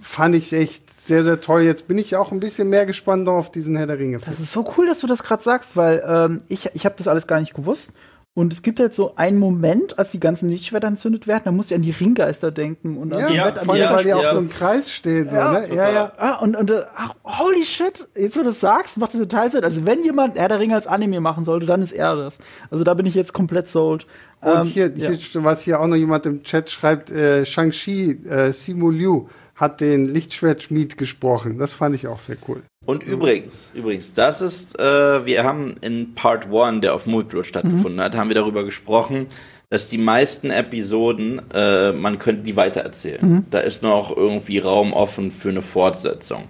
Speaker 3: fand ich echt sehr, sehr toll. Jetzt bin ich auch ein bisschen mehr gespannt auf diesen Herr der Ringe.
Speaker 2: -Film. Das ist so cool, dass du das gerade sagst, weil ähm, ich, ich habe das alles gar nicht gewusst. Und es gibt halt so einen Moment, als die ganzen Lichtschwerter entzündet werden, da muss ich an die Ringgeister denken und an
Speaker 3: Ja,
Speaker 2: die
Speaker 1: ja,
Speaker 3: vor allem,
Speaker 1: ja,
Speaker 3: weil die auf so einem Kreis stehen. So,
Speaker 2: Ja,
Speaker 3: ne? ja, ja.
Speaker 2: Ah, und, und äh, ach, holy shit, jetzt wo du das sagst, macht das total Sinn. Also wenn jemand Herr der Ringe als Anime machen sollte, dann ist er das. Also da bin ich jetzt komplett sold.
Speaker 3: Und
Speaker 2: Ähm,
Speaker 3: hier,
Speaker 2: ja.
Speaker 3: hier, was hier auch noch jemand im Chat schreibt, äh, Shang-Chi, äh, Simu Liu hat den Lichtschwertschmied gesprochen. Das fand ich auch sehr cool.
Speaker 1: Und übrigens, übrigens, das ist, äh, wir haben in Part 1, der auf Moviepilot stattgefunden hat, haben wir darüber gesprochen, dass die meisten Episoden, äh, man könnte die weitererzählen. Da ist noch irgendwie Raum offen für eine Fortsetzung.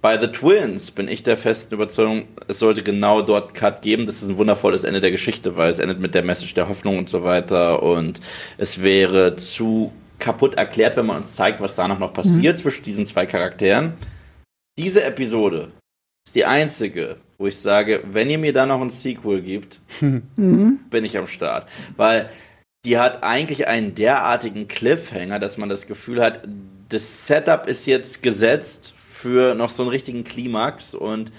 Speaker 1: Bei The Twins bin ich der festen Überzeugung, es sollte genau dort Cut geben. Das ist ein wundervolles Ende der Geschichte, weil es endet mit der Message der Hoffnung und so weiter. Und es wäre zu kaputt erklärt, wenn man uns zeigt, was danach noch passiert zwischen diesen zwei Charakteren. Diese Episode ist die einzige, wo ich sage, wenn ihr mir da noch ein Sequel gibt, bin ich am Start. Weil die hat eigentlich einen derartigen Cliffhanger, dass man das Gefühl hat, das Setup ist jetzt gesetzt für noch so einen richtigen Klimax und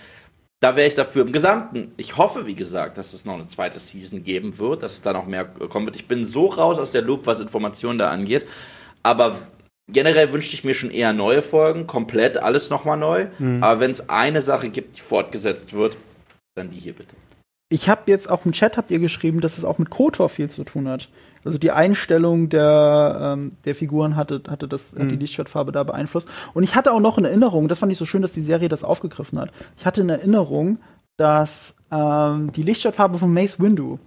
Speaker 1: da wäre ich dafür im Gesamten. Ich hoffe, wie gesagt, dass es noch eine zweite Season geben wird, dass es da noch mehr kommen wird. Ich bin so raus aus der Loop, was Informationen da angeht. Aber generell wünschte ich mir schon eher neue Folgen, komplett alles nochmal neu. Aber wenn es eine Sache gibt, die fortgesetzt wird, dann die hier bitte.
Speaker 2: Ich habe jetzt auch im Chat habt ihr geschrieben, dass es auch mit KOTOR viel zu tun hat. Also die Einstellung der, ähm, der Figuren hatte, hatte das, hat die Lichtschwertfarbe da beeinflusst. Und ich hatte auch noch in Erinnerung, das fand ich so schön, dass die Serie das aufgegriffen hat. Ich hatte in Erinnerung, dass ähm, die Lichtschwertfarbe von Mace Windu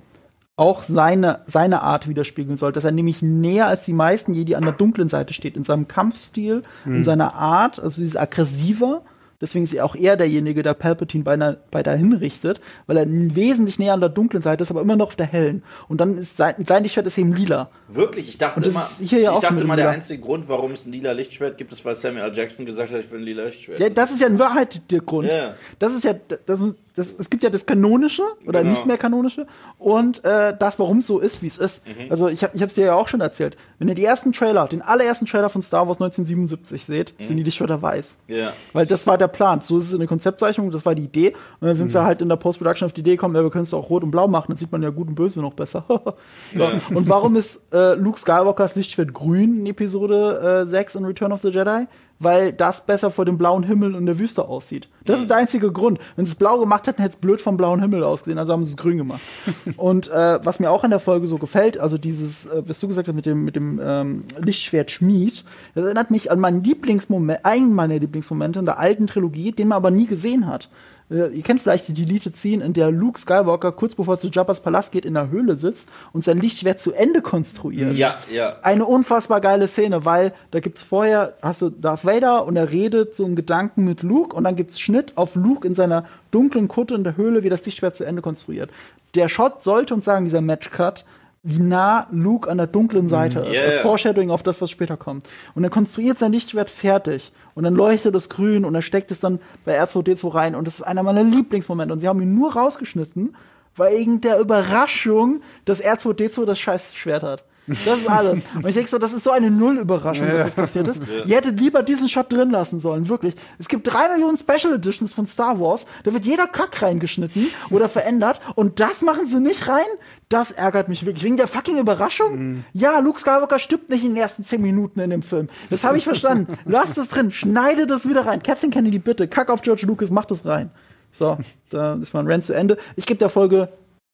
Speaker 2: auch seine, seine Art widerspiegeln soll, dass er nämlich näher als die meisten Jedi an der dunklen Seite steht, in seinem Kampfstil, in seiner Art, also dieses aggressiver. Deswegen ist er auch er derjenige, der Palpatine beinahe, beinahe hinrichtet, weil er wesentlich näher an der dunklen Seite ist, aber immer noch auf der hellen. Und dann ist sein, sein Lichtschwert ist eben lila.
Speaker 1: Wirklich, ich dachte immer,
Speaker 2: hier ja
Speaker 1: ich dachte immer der einzige Grund, warum es ein lila Lichtschwert gibt, ist, weil Samuel L. Jackson gesagt hat, ich will ein lila Lichtschwert.
Speaker 2: Ja, das ist ja in Wahrheit der Grund.
Speaker 1: Ja.
Speaker 2: Das ist ja, das, das, es gibt ja das Kanonische oder
Speaker 1: Genau.
Speaker 2: nicht mehr Kanonische und äh, das, warum es so ist, wie es ist.
Speaker 1: Mhm.
Speaker 2: Also ich habe ich hab's dir ja auch schon erzählt. Wenn ihr die ersten Trailer, den allerersten Trailer von Star Wars 1977 seht,
Speaker 1: Mhm.
Speaker 2: sind die Lichtschwerter weiß.
Speaker 1: Ja.
Speaker 2: Weil das war der Plan. So ist es in der Konzeptzeichnung, das war die Idee. Und dann sind
Speaker 1: Mhm.
Speaker 2: sie halt in der Post-Production auf die Idee gekommen, ja, wir können es auch rot und blau machen, dann sieht man ja gut und böse noch besser. so. Und warum ist äh, Luke Skywalkers Lichtschwert grün in Episode äh, 6 in Return of the Jedi? Weil das besser vor dem blauen Himmel und der Wüste aussieht. Das ist der einzige Grund. Wenn sie es blau gemacht hätten, hätte es blöd vom blauen Himmel ausgesehen, also haben sie es grün gemacht. und äh, was mir auch an der Folge so gefällt, also dieses, äh, was du gesagt hast mit dem, mit dem ähm, Lichtschwert Schmied, das erinnert mich an meinen Lieblingsmoment, einen meiner Lieblingsmomente in der alten Trilogie, den man aber nie gesehen hat. Äh, Ihr kennt vielleicht die Deleted Scene, in der Luke Skywalker kurz bevor er zu Jabba's Palast geht, in der Höhle sitzt und sein Lichtschwert zu Ende konstruiert.
Speaker 1: Ja, ja.
Speaker 2: Eine unfassbar geile Szene, weil da gibt's vorher, hast du Darth Vader und er redet so einen Gedanken mit Luke und dann gibt's Schnitt auf Luke in seiner dunklen Kutte in der Höhle, wie das Lichtschwert zu Ende konstruiert. Der Shot sollte uns sagen, dieser Matchcut, wie nah Luke an der dunklen Seite ist,
Speaker 1: Ja,
Speaker 2: als
Speaker 1: ja.
Speaker 2: Foreshadowing auf das, was später kommt. Und er konstruiert sein Lichtschwert fertig und dann leuchtet es grün und er steckt es dann bei R2D2 rein und das ist einer meiner Lieblingsmomente und sie haben ihn nur rausgeschnitten, wegen der Überraschung, dass R2D2 das scheiß Schwert hat. Das ist alles. Und ich denke so, das ist so eine Null-Überraschung, dass das passiert ist. Ihr hättet lieber diesen Shot drin lassen sollen, wirklich. Es gibt drei Millionen Special Editions von Star Wars, da wird jeder Kack reingeschnitten oder verändert und das machen sie nicht rein. Das ärgert mich wirklich. Wegen der fucking Überraschung? Ja, Luke Skywalker stirbt nicht in den ersten zehn Minuten in dem Film. Das habe ich verstanden. Lasst es drin, schneide das wieder rein. Kathleen Kennedy, bitte, kack auf George Lucas, mach das rein. So, da ist mein Rant zu Ende. Ich gebe der Folge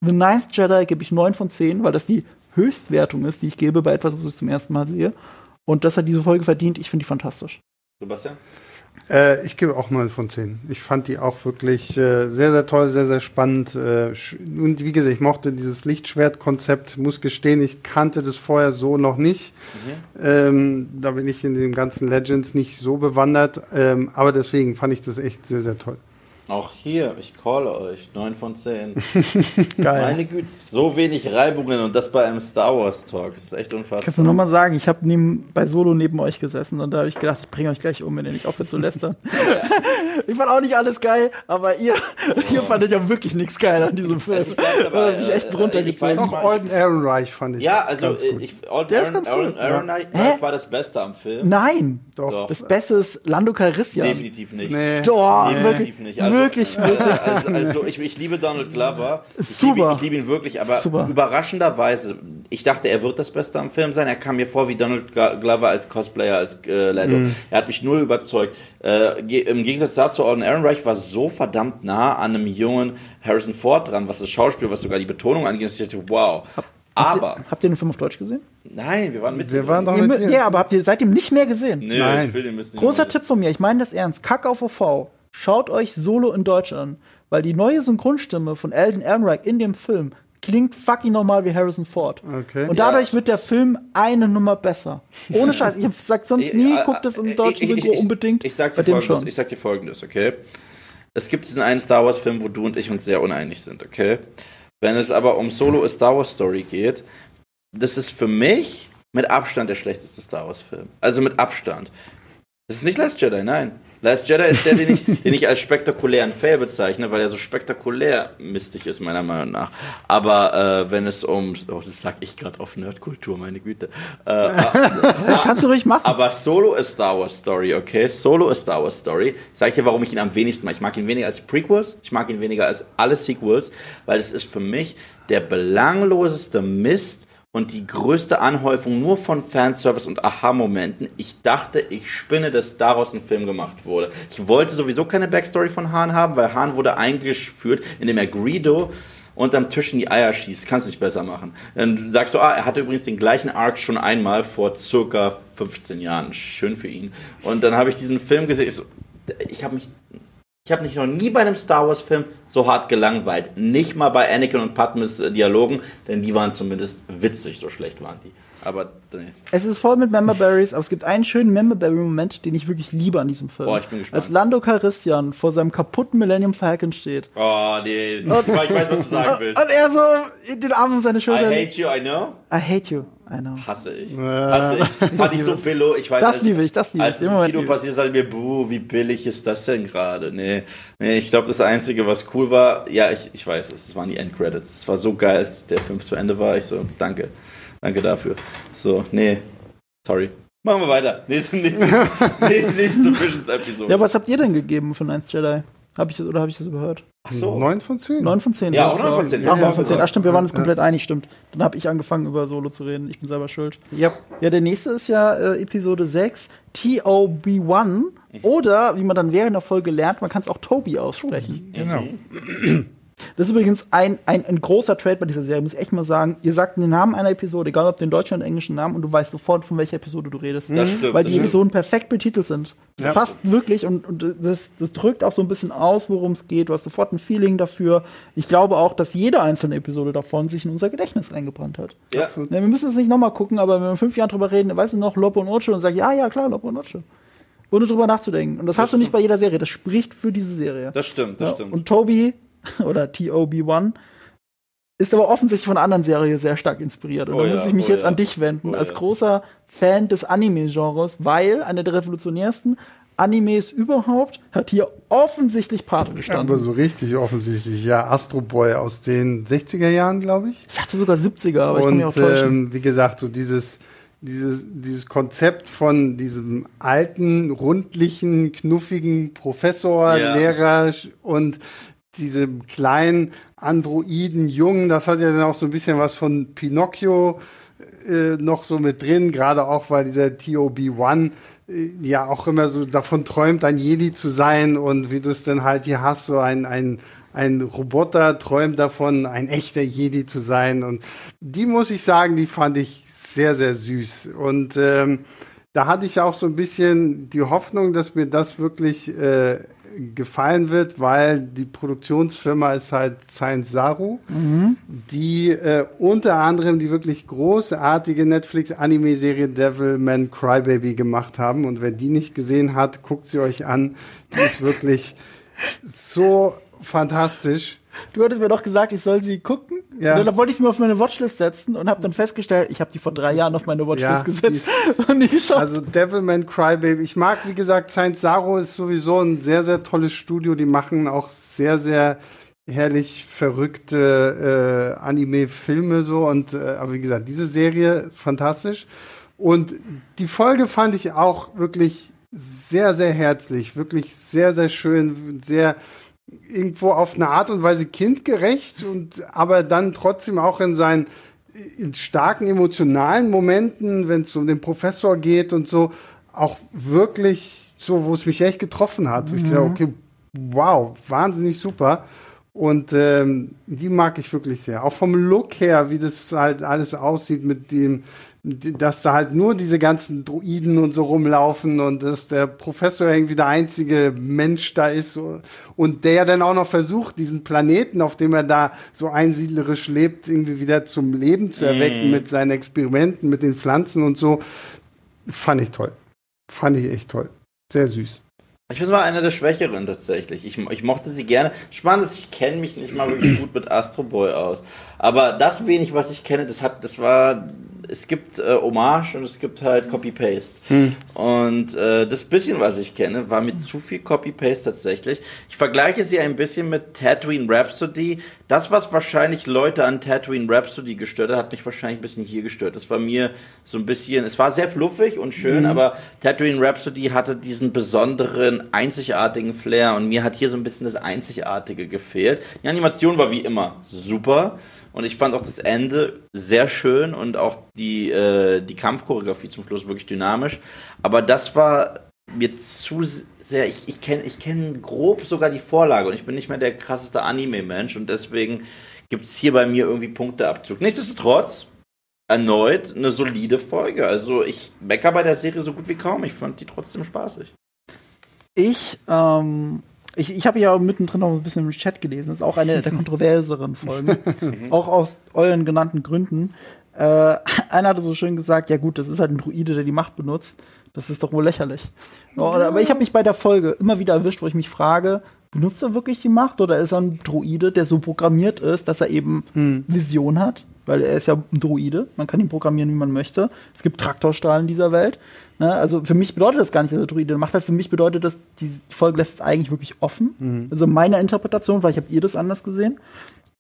Speaker 2: The Ninth Jedi gebe ich 9 von 10, weil das die Höchstwertung ist, die ich gebe bei etwas, was ich zum ersten Mal sehe. Und das hat diese Folge verdient. Ich finde die fantastisch.
Speaker 1: Sebastian?
Speaker 3: Äh, ich gebe auch 9 von 10. Ich fand die auch wirklich äh, sehr, sehr toll, sehr, sehr spannend. Äh, und wie gesagt, ich mochte dieses Lichtschwert-Konzept. Muss gestehen, ich kannte das vorher so noch nicht. Ähm, da bin ich in dem ganzen Legends nicht so bewandert. Ähm, aber deswegen fand ich das echt sehr, sehr toll.
Speaker 1: Auch hier, ich call euch, 9 von 10.
Speaker 2: Geil.
Speaker 1: Meine Güte, so wenig Reibungen und das bei einem Star Wars Talk. Das ist echt unfassbar.
Speaker 2: Kannst du nochmal sagen, ich habe bei Solo neben euch gesessen und da habe ich gedacht, ich bringe euch gleich um, wenn ihr nicht aufhört zu lästern. ich fand auch nicht alles geil, aber ihr, ihr fandet ja wirklich nichts geil an diesem Film.
Speaker 1: Ich
Speaker 2: Da hab ich echt
Speaker 1: äh,
Speaker 2: drunter
Speaker 1: ich weiß
Speaker 2: gezogen.
Speaker 3: Auch Alden Ehrenreich fand ich.
Speaker 1: Ja, also
Speaker 3: ganz
Speaker 1: äh,
Speaker 3: gut.
Speaker 1: ich,
Speaker 2: Der ist
Speaker 1: Aaron,
Speaker 2: ganz
Speaker 1: Aaron,
Speaker 2: gut,
Speaker 1: Aaron Knight
Speaker 2: Hä?
Speaker 1: war das Beste am Film.
Speaker 2: Nein,
Speaker 3: Doch.
Speaker 1: Doch.
Speaker 2: das Beste ist Lando Calrissian.
Speaker 1: Definitiv nicht.
Speaker 3: Nee.
Speaker 2: Doch,
Speaker 1: Definitiv
Speaker 2: wirklich.
Speaker 1: nicht. Also-
Speaker 2: wirklich, wirklich.
Speaker 1: Also, also ich, ich liebe Donald Glover. Ich
Speaker 2: Super.
Speaker 1: Liebe, ich liebe ihn wirklich, aber
Speaker 2: Super.
Speaker 1: überraschenderweise, ich dachte, er wird das Beste am Film sein. Er kam mir vor wie Donald Glo- Glover als Cosplayer, als äh, Lando.
Speaker 2: Mhm.
Speaker 1: Er hat mich null überzeugt. Äh, ge- Im Gegensatz dazu, Alden Ehrenreich war so verdammt nah an einem jungen Harrison Ford dran, was das Schauspiel, was sogar die Betonung angeht. dass Ich dachte, wow. Aber,
Speaker 2: Habt ihr den Film auf Deutsch gesehen?
Speaker 1: nein, wir waren mit.
Speaker 3: Wir waren doch mit
Speaker 2: ja, aber habt ihr seitdem nicht mehr gesehen?
Speaker 1: Nee,
Speaker 3: Nein.
Speaker 1: ich will den müssen
Speaker 2: Großer Tipp von mir, ich meine das ernst. Kack auf OV. Schaut euch Solo in Deutsch an. Weil die neue Synchronstimme von Alden Ehrenreich in dem Film klingt fucking normal wie Harrison Ford.
Speaker 3: Okay.
Speaker 2: Und dadurch wird der Film eine Nummer besser. Ohne Scheiß. Ich sag sonst nie,
Speaker 1: Ja,
Speaker 2: guckt es in deutschen
Speaker 1: ich- ich-
Speaker 2: Synchro
Speaker 1: ich-
Speaker 2: unbedingt.
Speaker 1: Ich sag dir folgendes, ich sag dir folgendes, okay? Es gibt diesen einen Star Wars Film, wo du und ich uns sehr uneinig sind, okay? Wenn es aber um Solo a Star Wars Story geht, das ist für mich mit Abstand der schlechteste Star Wars Film. Also mit Abstand. Das ist nicht Last Jedi, nein. Last Jedi ist der, den ich, den ich als spektakulären Fail bezeichne, weil er so spektakulär mistig ist, meiner Meinung nach. Aber äh, wenn es um, oh, das sag ich gerade auf Nerdkultur, meine Güte. Äh,
Speaker 2: Kannst du ruhig machen.
Speaker 1: aber Solo ist Star Wars Story, okay? Solo ist Star Wars Story. Sag ich dir, warum ich ihn am wenigsten mag. Ich mag ihn weniger als Prequels, ich mag ihn weniger als alle Sequels, weil es ist für mich der belangloseste Mist und die größte Anhäufung nur von Fanservice und Aha-Momenten. Ich dachte, ich spinne, dass daraus ein Film gemacht wurde. Ich wollte sowieso keine Backstory von Han haben, weil Han wurde eingeführt, indem er Greedo unterm Tisch in die Eier schießt. Kannst nicht besser machen. Dann sagst du, ah, er hatte übrigens den gleichen Arc schon einmal vor circa 15 Jahren. Schön für ihn. Und dann habe ich diesen Film gesehen. Ich, so, ich habe mich, ich habe mich noch nie bei einem Star Wars Film so hart gelangweilt. Nicht mal bei Anakin und Padmes äh, Dialogen, denn die waren zumindest witzig, so schlecht waren die. Aber nee.
Speaker 2: Es ist voll mit Member Berries, aber es gibt einen schönen Member Berry Moment, den ich wirklich liebe an diesem Film.
Speaker 1: Boah, ich bin gespannt.
Speaker 2: Als Lando Calrissian vor seinem kaputten Millennium Falcon steht.
Speaker 1: Oh, nee. Ich weiß, was du sagen willst.
Speaker 2: Und er so in den Arm um seine
Speaker 1: I
Speaker 2: Schulter.
Speaker 1: hate you, I know.
Speaker 2: I hate you. I know.
Speaker 1: Hasse ich. Hasse ich. Fand ich so billo. Ich weiß,
Speaker 2: Das
Speaker 1: als-
Speaker 2: liebe ich, das liebe ich.
Speaker 1: Als es im
Speaker 2: Moment
Speaker 1: Kino
Speaker 2: liebe ich.
Speaker 1: passiert ich mir, buh, wie billig ist das denn gerade? Nee, nee, ich glaube, das Einzige, was cool war, ja, ich, ich weiß es, es waren die Endcredits. Es war so geil, als der Film zu Ende war. Ich so, danke. Danke dafür. So, nee, sorry. Machen wir weiter. Nächste, nächste, nächste Visions-Episode.
Speaker 2: Ja, was habt ihr denn gegeben von 1 Jedi? Hab ich das, oder habe ich das überhört?
Speaker 1: Ach so.
Speaker 3: 9 von 10.
Speaker 2: 9 von 10.
Speaker 1: Ja, auch
Speaker 2: so.
Speaker 1: 9 von 10.
Speaker 2: Ach,
Speaker 1: Ja,
Speaker 2: 9 von 10.
Speaker 1: ja.
Speaker 2: Ach, stimmt, wir waren uns
Speaker 3: Ja.
Speaker 2: komplett einig, stimmt. Dann habe ich angefangen, über Solo zu reden. Ich bin selber schuld.
Speaker 3: Ja.
Speaker 2: Ja, der nächste ist ja äh, Episode 6, TOB1. Oder, wie man dann während der Folge lernt, man kann es auch Toby aussprechen.
Speaker 3: Genau.
Speaker 2: Das ist übrigens ein, ein, ein großer Trade bei dieser Serie, muss ich echt mal sagen. Ihr sagt den Namen einer Episode, egal ob den deutschen oder englischen Namen, und du weißt sofort, von welcher Episode du redest.
Speaker 1: Das stimmt.
Speaker 2: Weil
Speaker 1: das
Speaker 2: die
Speaker 1: stimmt.
Speaker 2: Episoden perfekt betitelt sind. Das
Speaker 3: Ja.
Speaker 2: passt wirklich und, und das, das drückt auch so ein bisschen aus, worum es geht. Du hast sofort ein Feeling dafür. Ich glaube auch, dass jede einzelne Episode davon sich in unser Gedächtnis eingebrannt hat.
Speaker 1: Ja.
Speaker 2: Ja, wir müssen es nicht nochmal gucken, aber wenn wir in fünf Jahren drüber reden, weißt du noch Lopo und Ocho und sagst, ja, ja, klar, Lopo und Ocho. Ohne drüber nachzudenken. Und das, hast du nicht bei jeder Serie. Das spricht für diese Serie.
Speaker 1: Das stimmt, das
Speaker 2: Ja,
Speaker 1: stimmt.
Speaker 2: Und Toby oder TOB1 ist aber offensichtlich von einer anderen Serie sehr stark inspiriert. Und
Speaker 1: Oh
Speaker 2: da
Speaker 1: ja,
Speaker 2: muss ich mich
Speaker 1: oh
Speaker 2: jetzt
Speaker 1: ja.
Speaker 2: an dich wenden,
Speaker 1: Oh
Speaker 2: als
Speaker 1: ja.
Speaker 2: großer Fan des Anime-Genres, weil einer der revolutionärsten Animes überhaupt hat hier offensichtlich Pate gestanden.
Speaker 3: Aber so richtig offensichtlich. Ja, Astro Boy aus den 60er Jahren, glaube ich.
Speaker 2: ich hatte sogar 70er, aber ich kann mich auch
Speaker 3: Und
Speaker 2: täuschen.
Speaker 3: ähm, wie gesagt, so dieses, dieses, dieses Konzept von diesem alten, rundlichen, knuffigen Professor,
Speaker 1: Ja.
Speaker 3: Lehrer und diesem kleinen Androiden Jungen, das hat ja dann auch so ein bisschen was von Pinocchio äh, noch so mit drin, gerade auch weil dieser TOB-1 äh, ja auch immer so davon träumt, ein Jedi zu sein und wie du es dann halt hier hast, so ein, ein, ein Roboter träumt davon, ein echter Jedi zu sein und die muss ich sagen, die fand ich sehr, sehr süß und ähm, da hatte ich auch so ein bisschen die Hoffnung, dass mir das wirklich äh, gefallen wird, weil die Produktionsfirma ist halt Science Saru, die äh, unter anderem die wirklich großartige Netflix-Anime-Serie Devilman Crybaby gemacht haben. Und wer die nicht gesehen hat, guckt sie euch an. Die ist wirklich so fantastisch.
Speaker 2: Du hattest mir doch gesagt, ich soll sie gucken.
Speaker 3: Ja.
Speaker 2: Und dann wollte ich sie mir auf meine Watchlist setzen und habe dann festgestellt, ich habe die vor drei Jahren auf meine Watchlist
Speaker 3: Ja,
Speaker 2: gesetzt. Und ich schon.
Speaker 3: Also Devilman Crybaby. Ich mag, wie gesagt, Science Saro ist sowieso ein sehr, sehr tolles Studio. Die machen auch sehr, sehr herrlich verrückte äh, Anime-Filme so. Und äh, aber wie gesagt, diese Serie fantastisch. Und die Folge fand ich auch wirklich sehr, sehr herzlich, wirklich sehr, sehr schön, sehr irgendwo auf eine Art und Weise kindgerecht und aber dann trotzdem auch in seinen in starken emotionalen Momenten, wenn es um den Professor geht und so, auch wirklich so, wo es mich echt getroffen hat. Mhm. Wo ich dachte, okay, wow, wahnsinnig super. Und ähm, die mag ich wirklich sehr. Auch vom Look her, wie das halt alles aussieht mit dem, dass da halt nur diese ganzen Druiden und so rumlaufen und dass der Professor irgendwie der einzige Mensch da ist und der dann auch noch versucht, diesen Planeten, auf dem er da so einsiedlerisch lebt, irgendwie wieder zum Leben zu erwecken mm. mit seinen Experimenten, mit den Pflanzen und so. Fand ich toll. Fand ich echt toll. Sehr süß.
Speaker 1: Ich finde, es war einer der Schwächeren tatsächlich. Ich, ich mochte sie gerne. Spannend ist, ich kenne mich nicht mal wirklich gut mit Astro Boy aus. Aber das wenig, was ich kenne, das hat, das war es gibt äh, Hommage und es gibt halt Copy-Paste. Hm. Und äh, das bisschen, was ich kenne, war mit zu viel Copy-Paste tatsächlich. Ich vergleiche sie ein bisschen mit Tatooine Rhapsody. Das, was wahrscheinlich Leute an Tatooine Rhapsody gestört hat, hat mich wahrscheinlich ein bisschen hier gestört. Das war mir so ein bisschen, es war sehr fluffig und schön, hm. aber Tatooine Rhapsody hatte diesen besonderen, einzigartigen Flair und mir hat hier so ein bisschen das Einzigartige gefehlt. Die Animation war wie immer super. Und ich fand auch das Ende sehr schön und auch die, äh, die Kampfchoreografie zum Schluss wirklich dynamisch. Aber das war mir zu sehr, ich, ich kenne ich kenn grob sogar die Vorlage und ich bin nicht mehr der krasseste Anime-Mensch und deswegen gibt es hier bei mir irgendwie Punkteabzug. Nichtsdestotrotz, erneut eine solide Folge. Also ich mecker bei der Serie so gut wie kaum. Ich fand die trotzdem spaßig.
Speaker 2: Ich ähm, ich, ich habe ja mittendrin noch ein bisschen im Chat gelesen. Das ist auch eine der kontroverseren Folgen. auch aus euren genannten Gründen. Äh, einer hatte so schön gesagt, ja gut, das ist halt ein Druide, der die Macht benutzt. Das ist doch wohl lächerlich. Aber ich habe mich bei der Folge immer wieder erwischt, wo ich mich frage, benutzt er wirklich die Macht oder ist er ein Druide, der so programmiert ist, dass er eben hm. Vision hat? Weil er ist ja ein Druide, man kann ihn programmieren, wie man möchte. Es gibt Traktorstrahlen in dieser Welt. Ne? Also für mich bedeutet das gar nicht, dass er Druide macht. Halt für mich bedeutet das, die Folge lässt es eigentlich wirklich offen. Mhm. Also meine Interpretation, weil ich habe ihr das anders gesehen.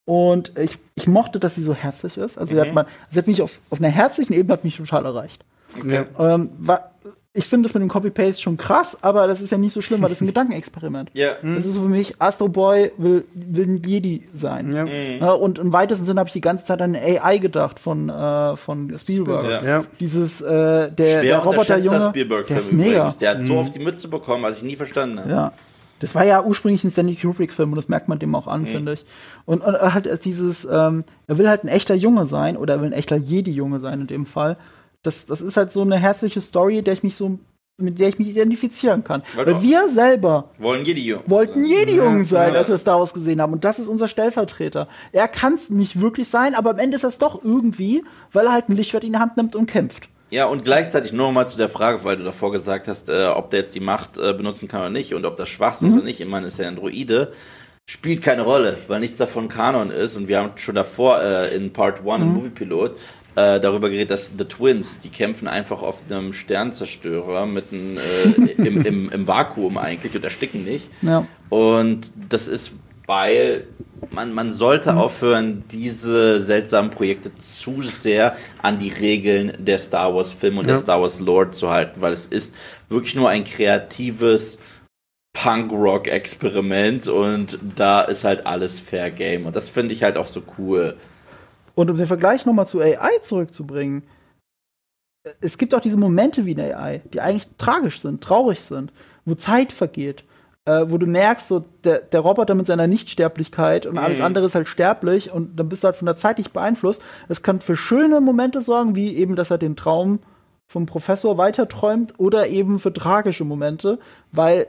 Speaker 2: Und ich, ich mochte, dass sie so herzlich ist. Also mhm. sie, hat mhm. man, sie hat mich auf, auf einer herzlichen Ebene hat mich total erreicht. Okay. Ähm, war, ich finde das mit dem Copy-Paste schon krass, aber das ist ja nicht so schlimm, weil das ist ein Gedankenexperiment. Ja. Das ist so für mich, Astro Boy will, will ein Jedi sein. Ja. Mhm. Und im weitesten Sinne habe ich die ganze Zeit an AI gedacht von, äh, von Spielberg. Ja. Dieses, äh, der, der Roboterjunge,
Speaker 1: der ist mega. Der hat so mhm. auf die Mütze bekommen, was ich nie verstanden habe.
Speaker 2: Ja. Das war ja ursprünglich ein Stanley Kubrick-Film und das merkt man dem auch an, mhm. finde ich. Und, und er hat dieses, ähm, er will halt ein echter Junge sein oder er will ein echter Jedi-Junge sein in dem Fall das, das ist halt so eine herzliche Story, der ich mich so mit der ich mich identifizieren kann. Weil, Weil wir selber
Speaker 1: wollen Jedi-Jungen
Speaker 2: wollten Jedi-Jungen sein, als wir Star Wars gesehen haben. Und das ist unser Stellvertreter. Er kann es nicht wirklich sein, aber am Ende ist das doch irgendwie, weil er halt ein Lichtschwert in die Hand nimmt und kämpft.
Speaker 1: Ja, und gleichzeitig nur mal zu der Frage, weil du davor gesagt hast, äh, ob der jetzt die Macht äh, benutzen kann oder nicht und ob das Schwachsinn mhm. oder nicht. Ich meine, ist ja ein Droide. Spielt keine Rolle, weil nichts davon Kanon ist. Und wir haben schon davor äh, in Part 1 mhm. im Movie Pilot äh, darüber geredet, dass The Twins, die kämpfen einfach auf einem Sternzerstörer mitten äh, im, im, im, Vakuum eigentlich und ersticken nicht. Ja. Und das ist, weil man, man sollte mhm. aufhören, diese seltsamen Projekte zu sehr an die Regeln der Star Wars Filme und ja. der Star Wars Lore zu halten, weil es ist wirklich nur ein kreatives Punk-Rock-Experiment und da ist halt alles Fair Game. Und das finde ich halt auch so cool.
Speaker 2: Und um den Vergleich nochmal zu AI zurückzubringen, es gibt auch diese Momente wie in AI, die eigentlich tragisch sind, traurig sind, wo Zeit vergeht, äh, wo du merkst, so der, der Roboter mit seiner Nichtsterblichkeit und mhm. alles andere ist halt sterblich und dann bist du halt von der Zeit nicht beeinflusst. Es kann für schöne Momente sorgen, wie eben, dass er den Traum vom Professor weiterträumt oder eben für tragische Momente, weil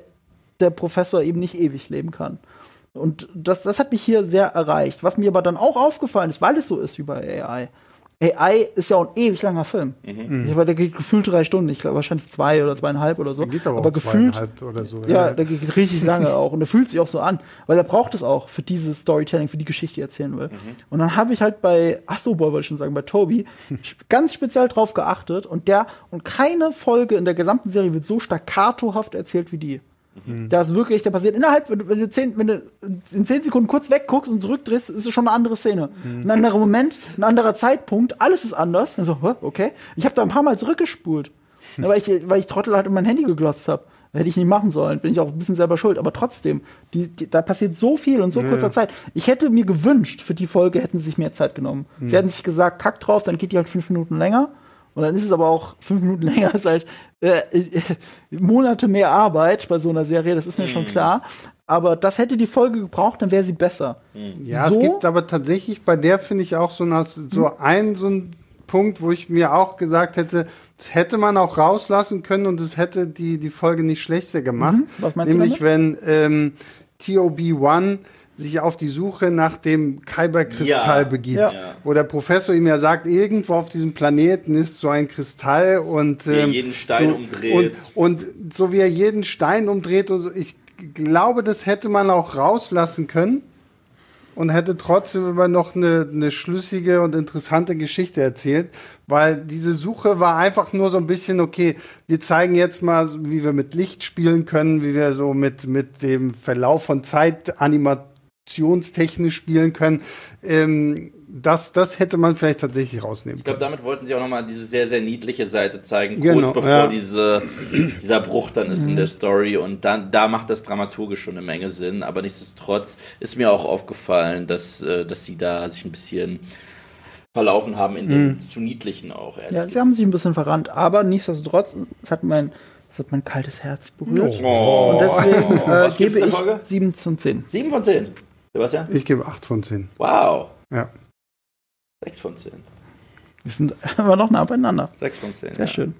Speaker 2: der Professor eben nicht ewig leben kann. Und das, das hat mich hier sehr erreicht. Was mir aber dann auch aufgefallen ist, weil es so ist wie bei AI. AI ist ja auch ein ewig langer Film. Mhm. Ich, weil der geht gefühlt drei Stunden, ich glaube wahrscheinlich zwei oder zweieinhalb oder so. Geht aber, aber gefühlt oder so. Ja, ja, der geht richtig lange auch und der fühlt sich auch so an, weil er braucht es auch für dieses Storytelling, für die Geschichte, die er erzählen will. Mhm. Und dann habe ich halt bei Astro Boy wollte ich schon sagen, bei Toby ganz speziell drauf geachtet und der und keine Folge in der gesamten Serie wird so staccatohaft erzählt wie die. Mhm. Da ist wirklich, da passiert innerhalb, wenn du, wenn du, zehn, wenn du in zehn Sekunden kurz wegguckst und zurückdrehst, ist es schon eine andere Szene. Mhm. Ein anderer Moment, ein anderer Zeitpunkt, alles ist anders. Und so, okay. Ich habe da ein paar Mal zurückgespult, weil ich, weil ich Trottel halt in mein Handy geglotzt habe. Hätte ich nicht machen sollen. Bin ich auch ein bisschen selber schuld. Aber trotzdem, die, die, da passiert so viel in so
Speaker 3: Ja,
Speaker 2: kurzer. Zeit. Ich hätte mir gewünscht, für die Folge hätten sie sich mehr Zeit genommen.
Speaker 3: Hm.
Speaker 2: Sie hätten sich gesagt, kack drauf, dann geht die halt fünf Minuten länger. Und dann ist es aber auch fünf Minuten länger, ist halt äh, äh, Monate mehr Arbeit bei so einer Serie, das ist mir
Speaker 3: Hm.
Speaker 2: schon klar. Aber das hätte die Folge gebraucht, dann wäre sie besser.
Speaker 3: Ja,
Speaker 2: So?
Speaker 3: es gibt aber tatsächlich bei der, finde ich, auch so, eine, so einen so einen Punkt, wo ich mir auch gesagt hätte, das hätte man auch rauslassen können und es hätte die, die Folge nicht schlechter gemacht.
Speaker 2: Mhm. Was meinst du
Speaker 3: Nämlich, wenn ähm, TOB-1 sich auf die Suche nach dem Kyberkristall
Speaker 1: Ja.
Speaker 3: begibt.
Speaker 2: Ja.
Speaker 3: Wo der Professor ihm ja sagt, irgendwo auf diesem Planeten ist so ein Kristall und
Speaker 1: Wie er
Speaker 3: ähm,
Speaker 1: jeden Stein
Speaker 3: du-
Speaker 1: umdreht.
Speaker 3: Und, und so wie er jeden Stein umdreht, und so, ich glaube, das hätte man auch rauslassen können und hätte trotzdem immer noch eine, eine schlüssige und interessante Geschichte erzählt, weil diese Suche war einfach nur so ein bisschen, okay, wir zeigen jetzt mal, wie wir mit Licht spielen können, wie wir so mit, mit dem Verlauf von Zeit animationstechnisch spielen können. Ähm, das, das hätte man vielleicht tatsächlich rausnehmen
Speaker 1: Ich glaube,
Speaker 3: können.
Speaker 1: damit wollten sie auch nochmal diese sehr, sehr niedliche Seite zeigen,
Speaker 3: Genau,
Speaker 1: kurz bevor
Speaker 3: ja.
Speaker 1: diese, dieser Bruch dann ist
Speaker 2: Mhm.
Speaker 1: in der Story. Und dann, da macht das dramaturgisch schon eine Menge Sinn. Aber nichtsdestotrotz ist mir auch aufgefallen, dass, äh, dass sie da sich ein bisschen verlaufen haben in dem zu niedlichen auch. ehrlich
Speaker 2: Ja, sie haben sich ein bisschen verrannt, aber nichtsdestotrotz, es hat mein, es hat mein kaltes Herz berührt.
Speaker 1: Oh.
Speaker 2: Und deswegen äh,
Speaker 1: Was gibt's
Speaker 2: gebe ich
Speaker 1: Folge?
Speaker 2: 7 von 10.
Speaker 1: 7 von 10. Sebastian?
Speaker 3: Ich gebe 8 von 10.
Speaker 1: Wow.
Speaker 3: Ja.
Speaker 1: 6 von 10.
Speaker 2: Wir sind immer noch nah beieinander.
Speaker 1: 6 von 10.
Speaker 2: Sehr
Speaker 1: ja.
Speaker 2: schön.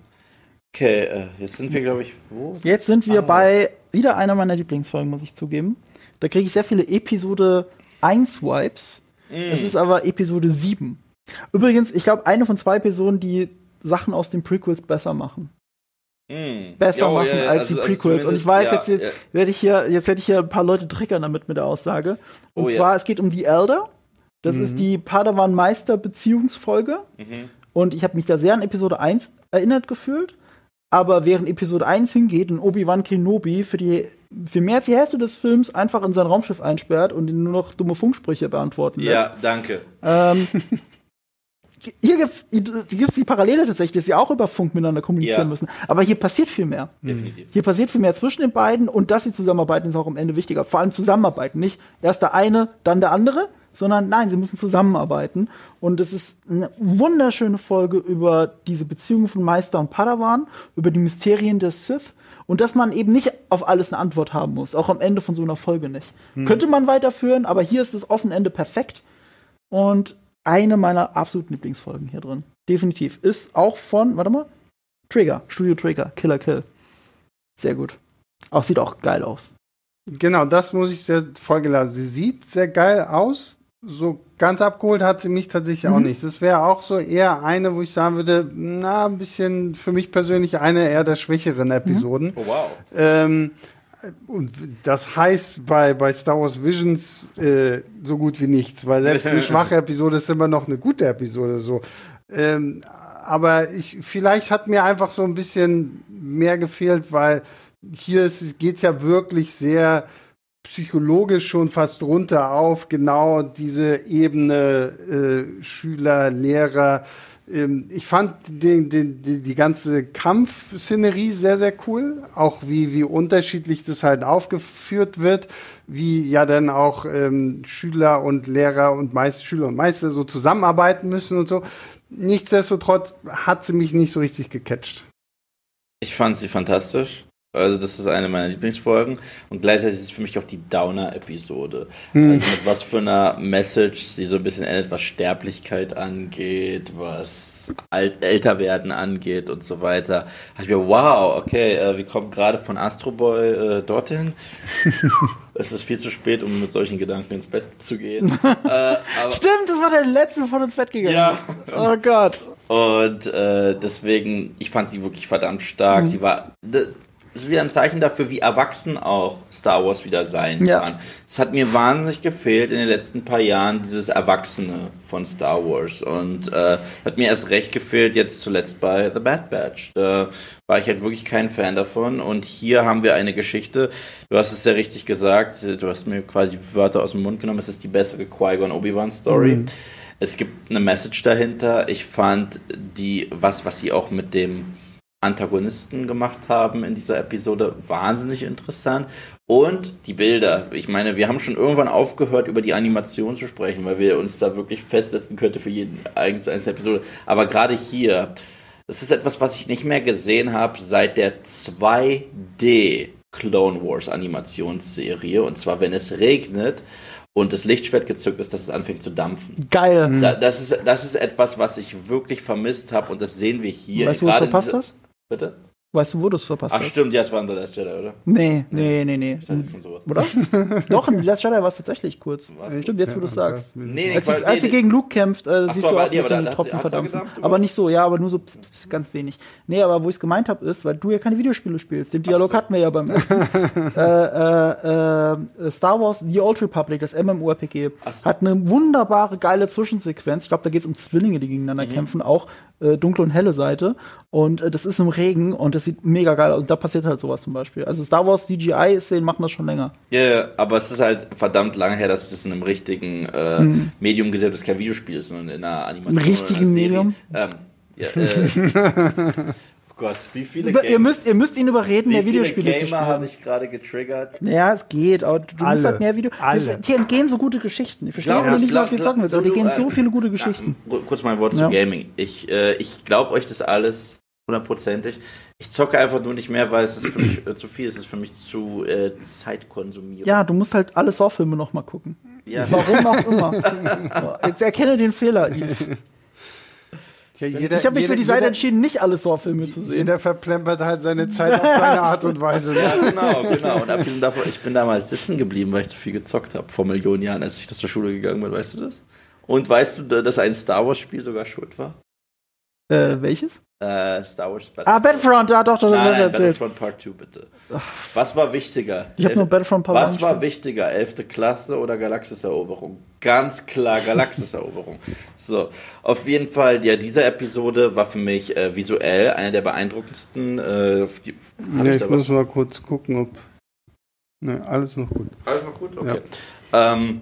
Speaker 1: Okay, äh, jetzt sind wir, glaube ich, wo?
Speaker 2: Jetzt sind wir
Speaker 1: Ah.
Speaker 2: bei wieder einer meiner Lieblingsfolgen, muss ich zugeben. Da kriege ich sehr viele Episode 1 Wipes. Es
Speaker 1: Mm.
Speaker 2: ist aber Episode 7. Übrigens, ich glaube, eine von zwei Personen, die Sachen aus den Prequels besser machen.
Speaker 1: Mm.
Speaker 2: Besser
Speaker 1: Jo,
Speaker 2: machen
Speaker 1: ja, ja,
Speaker 2: als
Speaker 1: also-
Speaker 2: die
Speaker 1: also
Speaker 2: Prequels. Und ich weiß,
Speaker 1: ja,
Speaker 2: jetzt, jetzt
Speaker 1: ja.
Speaker 2: werde ich hier, jetzt werde ich hier ein paar Leute triggern damit mit der Aussage. Und
Speaker 1: Oh, ja.
Speaker 2: zwar, es geht um die Elder. Das ist die Padawan-Meister-Beziehungsfolge.
Speaker 1: Mhm.
Speaker 2: Und ich habe mich da sehr an Episode 1 erinnert gefühlt. Aber während Episode 1 hingeht und Obi-Wan Kenobi für, die, für mehr als die Hälfte des Films einfach in sein Raumschiff einsperrt und ihn nur noch dumme Funksprüche beantworten lässt.
Speaker 1: Ja, danke.
Speaker 2: Ähm, hier gibt's, hier gibt's die Parallele tatsächlich, dass sie auch über Funk miteinander kommunizieren
Speaker 1: Ja.
Speaker 2: müssen. Aber hier passiert viel mehr.
Speaker 1: Definitiv.
Speaker 2: Hier passiert viel mehr zwischen den beiden und dass sie zusammenarbeiten, ist auch am Ende wichtiger. Vor allem zusammenarbeiten. Nicht erst der eine, dann der andere, sondern nein, sie müssen zusammenarbeiten. Und es ist eine wunderschöne Folge über diese Beziehung von Meister und Padawan, über die Mysterien des Sith. Und dass man eben nicht auf alles eine Antwort haben muss, auch am Ende von so einer Folge nicht. Könnte man weiterführen, aber hier ist das offene Ende perfekt. Und eine meiner absoluten Lieblingsfolgen hier drin. Definitiv. Ist auch von, warte mal, Trigger, Studio Trigger, Killer Kill. Sehr gut. Auch sieht auch geil aus.
Speaker 3: Genau, das muss ich sehr Folge lassen. Sie sieht sehr geil aus. So ganz abgeholt hat sie mich tatsächlich auch
Speaker 2: Mhm.
Speaker 3: nicht. Das wäre auch so eher eine, wo ich sagen würde, na, ein bisschen für mich persönlich eine eher der schwächeren Episoden.
Speaker 1: Oh, wow.
Speaker 3: Ähm, und das heißt bei, bei Star Wars Visions äh, so gut wie nichts, weil selbst eine schwache Episode ist immer noch eine gute Episode. So. Ähm, aber ich, vielleicht hat mir einfach so ein bisschen mehr gefehlt, weil hier geht es ja wirklich sehr psychologisch schon fast runter auf genau diese Ebene äh, Schüler, Lehrer. Ähm, ich fand den, den, die, die ganze Kampfszenerie sehr, sehr cool. Auch wie, wie unterschiedlich das halt aufgeführt wird, wie ja dann auch ähm, Schüler und Lehrer und Meister, Schüler und Meister so zusammenarbeiten müssen und so. Nichtsdestotrotz hat sie mich nicht so richtig gecatcht.
Speaker 1: Ich fand sie fantastisch. Also das ist eine meiner Lieblingsfolgen und gleichzeitig ist es für mich auch die Downer-Episode. Also mit was für einer Message sie so ein bisschen endet, was Sterblichkeit angeht, was Alt Älterwerden angeht und so weiter. Da ich mir, wow, okay, äh, wir kommen gerade von Astro Boy äh, dorthin. es ist viel zu spät, um mit solchen Gedanken ins Bett zu gehen. äh,
Speaker 2: Stimmt, das war der letzte von uns Bett gegangen.
Speaker 1: Ja.
Speaker 2: Oh Gott.
Speaker 1: Und äh, deswegen, ich fand sie wirklich verdammt stark. Sie war. Das ist wieder ein Zeichen dafür, wie erwachsen auch Star Wars wieder sein
Speaker 2: Ja.
Speaker 1: kann. Es hat mir wahnsinnig gefehlt in den letzten paar Jahren, dieses Erwachsene von Star Wars. Und äh, hat mir erst recht gefehlt, jetzt zuletzt bei The Bad Batch. Da war ich halt wirklich kein Fan davon. Und hier haben wir eine Geschichte. Du hast es sehr richtig gesagt. Du hast mir quasi Wörter aus dem Mund genommen. Es ist die bessere Qui-Gon Obi-Wan Story. Es gibt eine Message dahinter. Ich fand die, was, was sie auch mit dem Antagonisten gemacht haben in dieser Episode, wahnsinnig interessant. Und die Bilder. Ich meine, wir haben schon irgendwann aufgehört, über die Animation zu sprechen, weil wir uns da wirklich festsetzen könnten für jeden einzelne Episode. Aber gerade hier, das ist etwas, was ich nicht mehr gesehen habe seit der 2D Clone Wars Animationsserie. Und zwar, wenn es regnet und das Lichtschwert gezückt ist, dass es anfängt zu dampfen.
Speaker 2: Geil.
Speaker 1: Da, das, ist, das ist etwas, was ich wirklich vermisst habe und das sehen wir hier.
Speaker 2: Weißt du, was
Speaker 1: in
Speaker 2: verpasst hast?
Speaker 1: Bitte?
Speaker 2: Weißt du, wo du es verpasst
Speaker 1: Ach
Speaker 2: hast?
Speaker 1: stimmt, ja, es war in The Last Jedi, oder?
Speaker 2: Nee, nee, nee, nee.
Speaker 1: Ich dachte, kommt sowas.
Speaker 2: Oder? Doch, in Last Jedi war es tatsächlich kurz.
Speaker 1: Was?
Speaker 2: Stimmt, jetzt wo du es sagst.
Speaker 1: Nee, nee,
Speaker 2: Als sie, als sie
Speaker 1: nee,
Speaker 2: gegen Luke kämpft, äh,
Speaker 1: Ach
Speaker 2: siehst
Speaker 1: so,
Speaker 2: du auch
Speaker 1: aber-
Speaker 2: ein bisschen Tropfen verdampfen. Aber nicht so, ja, aber nur so pss, pss, pss, ganz wenig. Nee, aber wo ich es gemeint habe, ist, weil du ja keine Videospiele spielst. Den Dialog
Speaker 1: so.
Speaker 2: hatten wir ja beim ersten. äh, äh, äh, Star Wars The Old Republic, das MMORPG,
Speaker 1: Ach so.
Speaker 2: hat eine wunderbare, geile Zwischensequenz. Ich glaube, da geht es um Zwillinge, die
Speaker 1: Mhm.
Speaker 2: gegeneinander kämpfen, auch äh, dunkle und helle Seite. Und äh, das ist im Regen und das sieht mega geil aus. Und da passiert halt sowas zum Beispiel. Also Star Wars CGI-Szenen machen das schon länger.
Speaker 1: Ja, ja, aber es ist halt verdammt lange her, dass ich das in einem richtigen äh, Medium gesehen habe, das kein Videospiel ist, sondern in einer Animation.
Speaker 2: Im richtigen
Speaker 1: oder einer
Speaker 2: Medium?
Speaker 1: Ähm, ja, äh, Gott, wie viele
Speaker 2: Über, ihr, müsst, ihr müsst ihn überreden,
Speaker 1: wie
Speaker 2: mehr Videospiele zu
Speaker 1: Gamer habe
Speaker 2: spielen.
Speaker 1: ich gerade getriggert?
Speaker 2: Ja, es geht, aber du musst
Speaker 3: Alle.
Speaker 2: halt mehr Video.
Speaker 3: Alle.
Speaker 2: Dir entgehen so gute Geschichten. Ich verstehe auch nicht,
Speaker 1: glaub-
Speaker 2: was
Speaker 1: glaub-
Speaker 2: zocken willst, aber dir
Speaker 1: du,
Speaker 2: gehen so viele gute Geschichten.
Speaker 1: Ja, kurz mal ein Wort
Speaker 2: Ja.
Speaker 1: zu Gaming. Ich, äh, ich glaube euch das alles hundertprozentig. Ich zocke einfach nur nicht mehr, weil es ist für mich äh, zu viel. Es ist für mich zu äh, zeitkonsumierend.
Speaker 2: Ja, du musst halt alle Saw-Filme noch mal gucken.
Speaker 1: Ja.
Speaker 2: Warum auch immer. Jetzt erkenne den Fehler, Yves.
Speaker 3: Tja, jeder,
Speaker 2: Ich habe mich für
Speaker 3: jeder-
Speaker 2: die Seite
Speaker 3: jeder-
Speaker 2: entschieden, nicht alle Saw-Filme zu sehen.
Speaker 3: Jeder verplempert halt seine Zeit auf seine Art und Weise.
Speaker 1: Ja,
Speaker 3: Ne?
Speaker 1: genau, genau. Und abgesehen davon, ich bin damals sitzen geblieben, weil ich zu viel gezockt habe, vor Millionen Jahren, als ich das zur Schule gegangen bin, weißt du das? Und weißt du, dass ein Star Wars-Spiel sogar schuld war?
Speaker 2: Äh, welches?
Speaker 1: Äh, Star Wars
Speaker 2: Ah, Battlefront, ja doch, doch, das hast
Speaker 1: Nein,
Speaker 2: du erzählt.
Speaker 1: Battlefront Part 2, bitte. Was war wichtiger?
Speaker 2: Ich habe nur Battlefront Part
Speaker 1: Was
Speaker 2: 1
Speaker 1: war
Speaker 2: gespielt.
Speaker 1: wichtiger, 11. Klasse oder Galaxiseroberung? Ganz klar Galaxiseroberung. so, auf jeden Fall, ja, diese Episode war für mich äh, visuell eine der beeindruckendsten. Äh, die,
Speaker 3: Ja,
Speaker 1: ich
Speaker 3: ich muss
Speaker 1: was?
Speaker 3: mal kurz gucken, ob. Ne, alles noch gut.
Speaker 1: Alles noch gut? Okay. Ähm,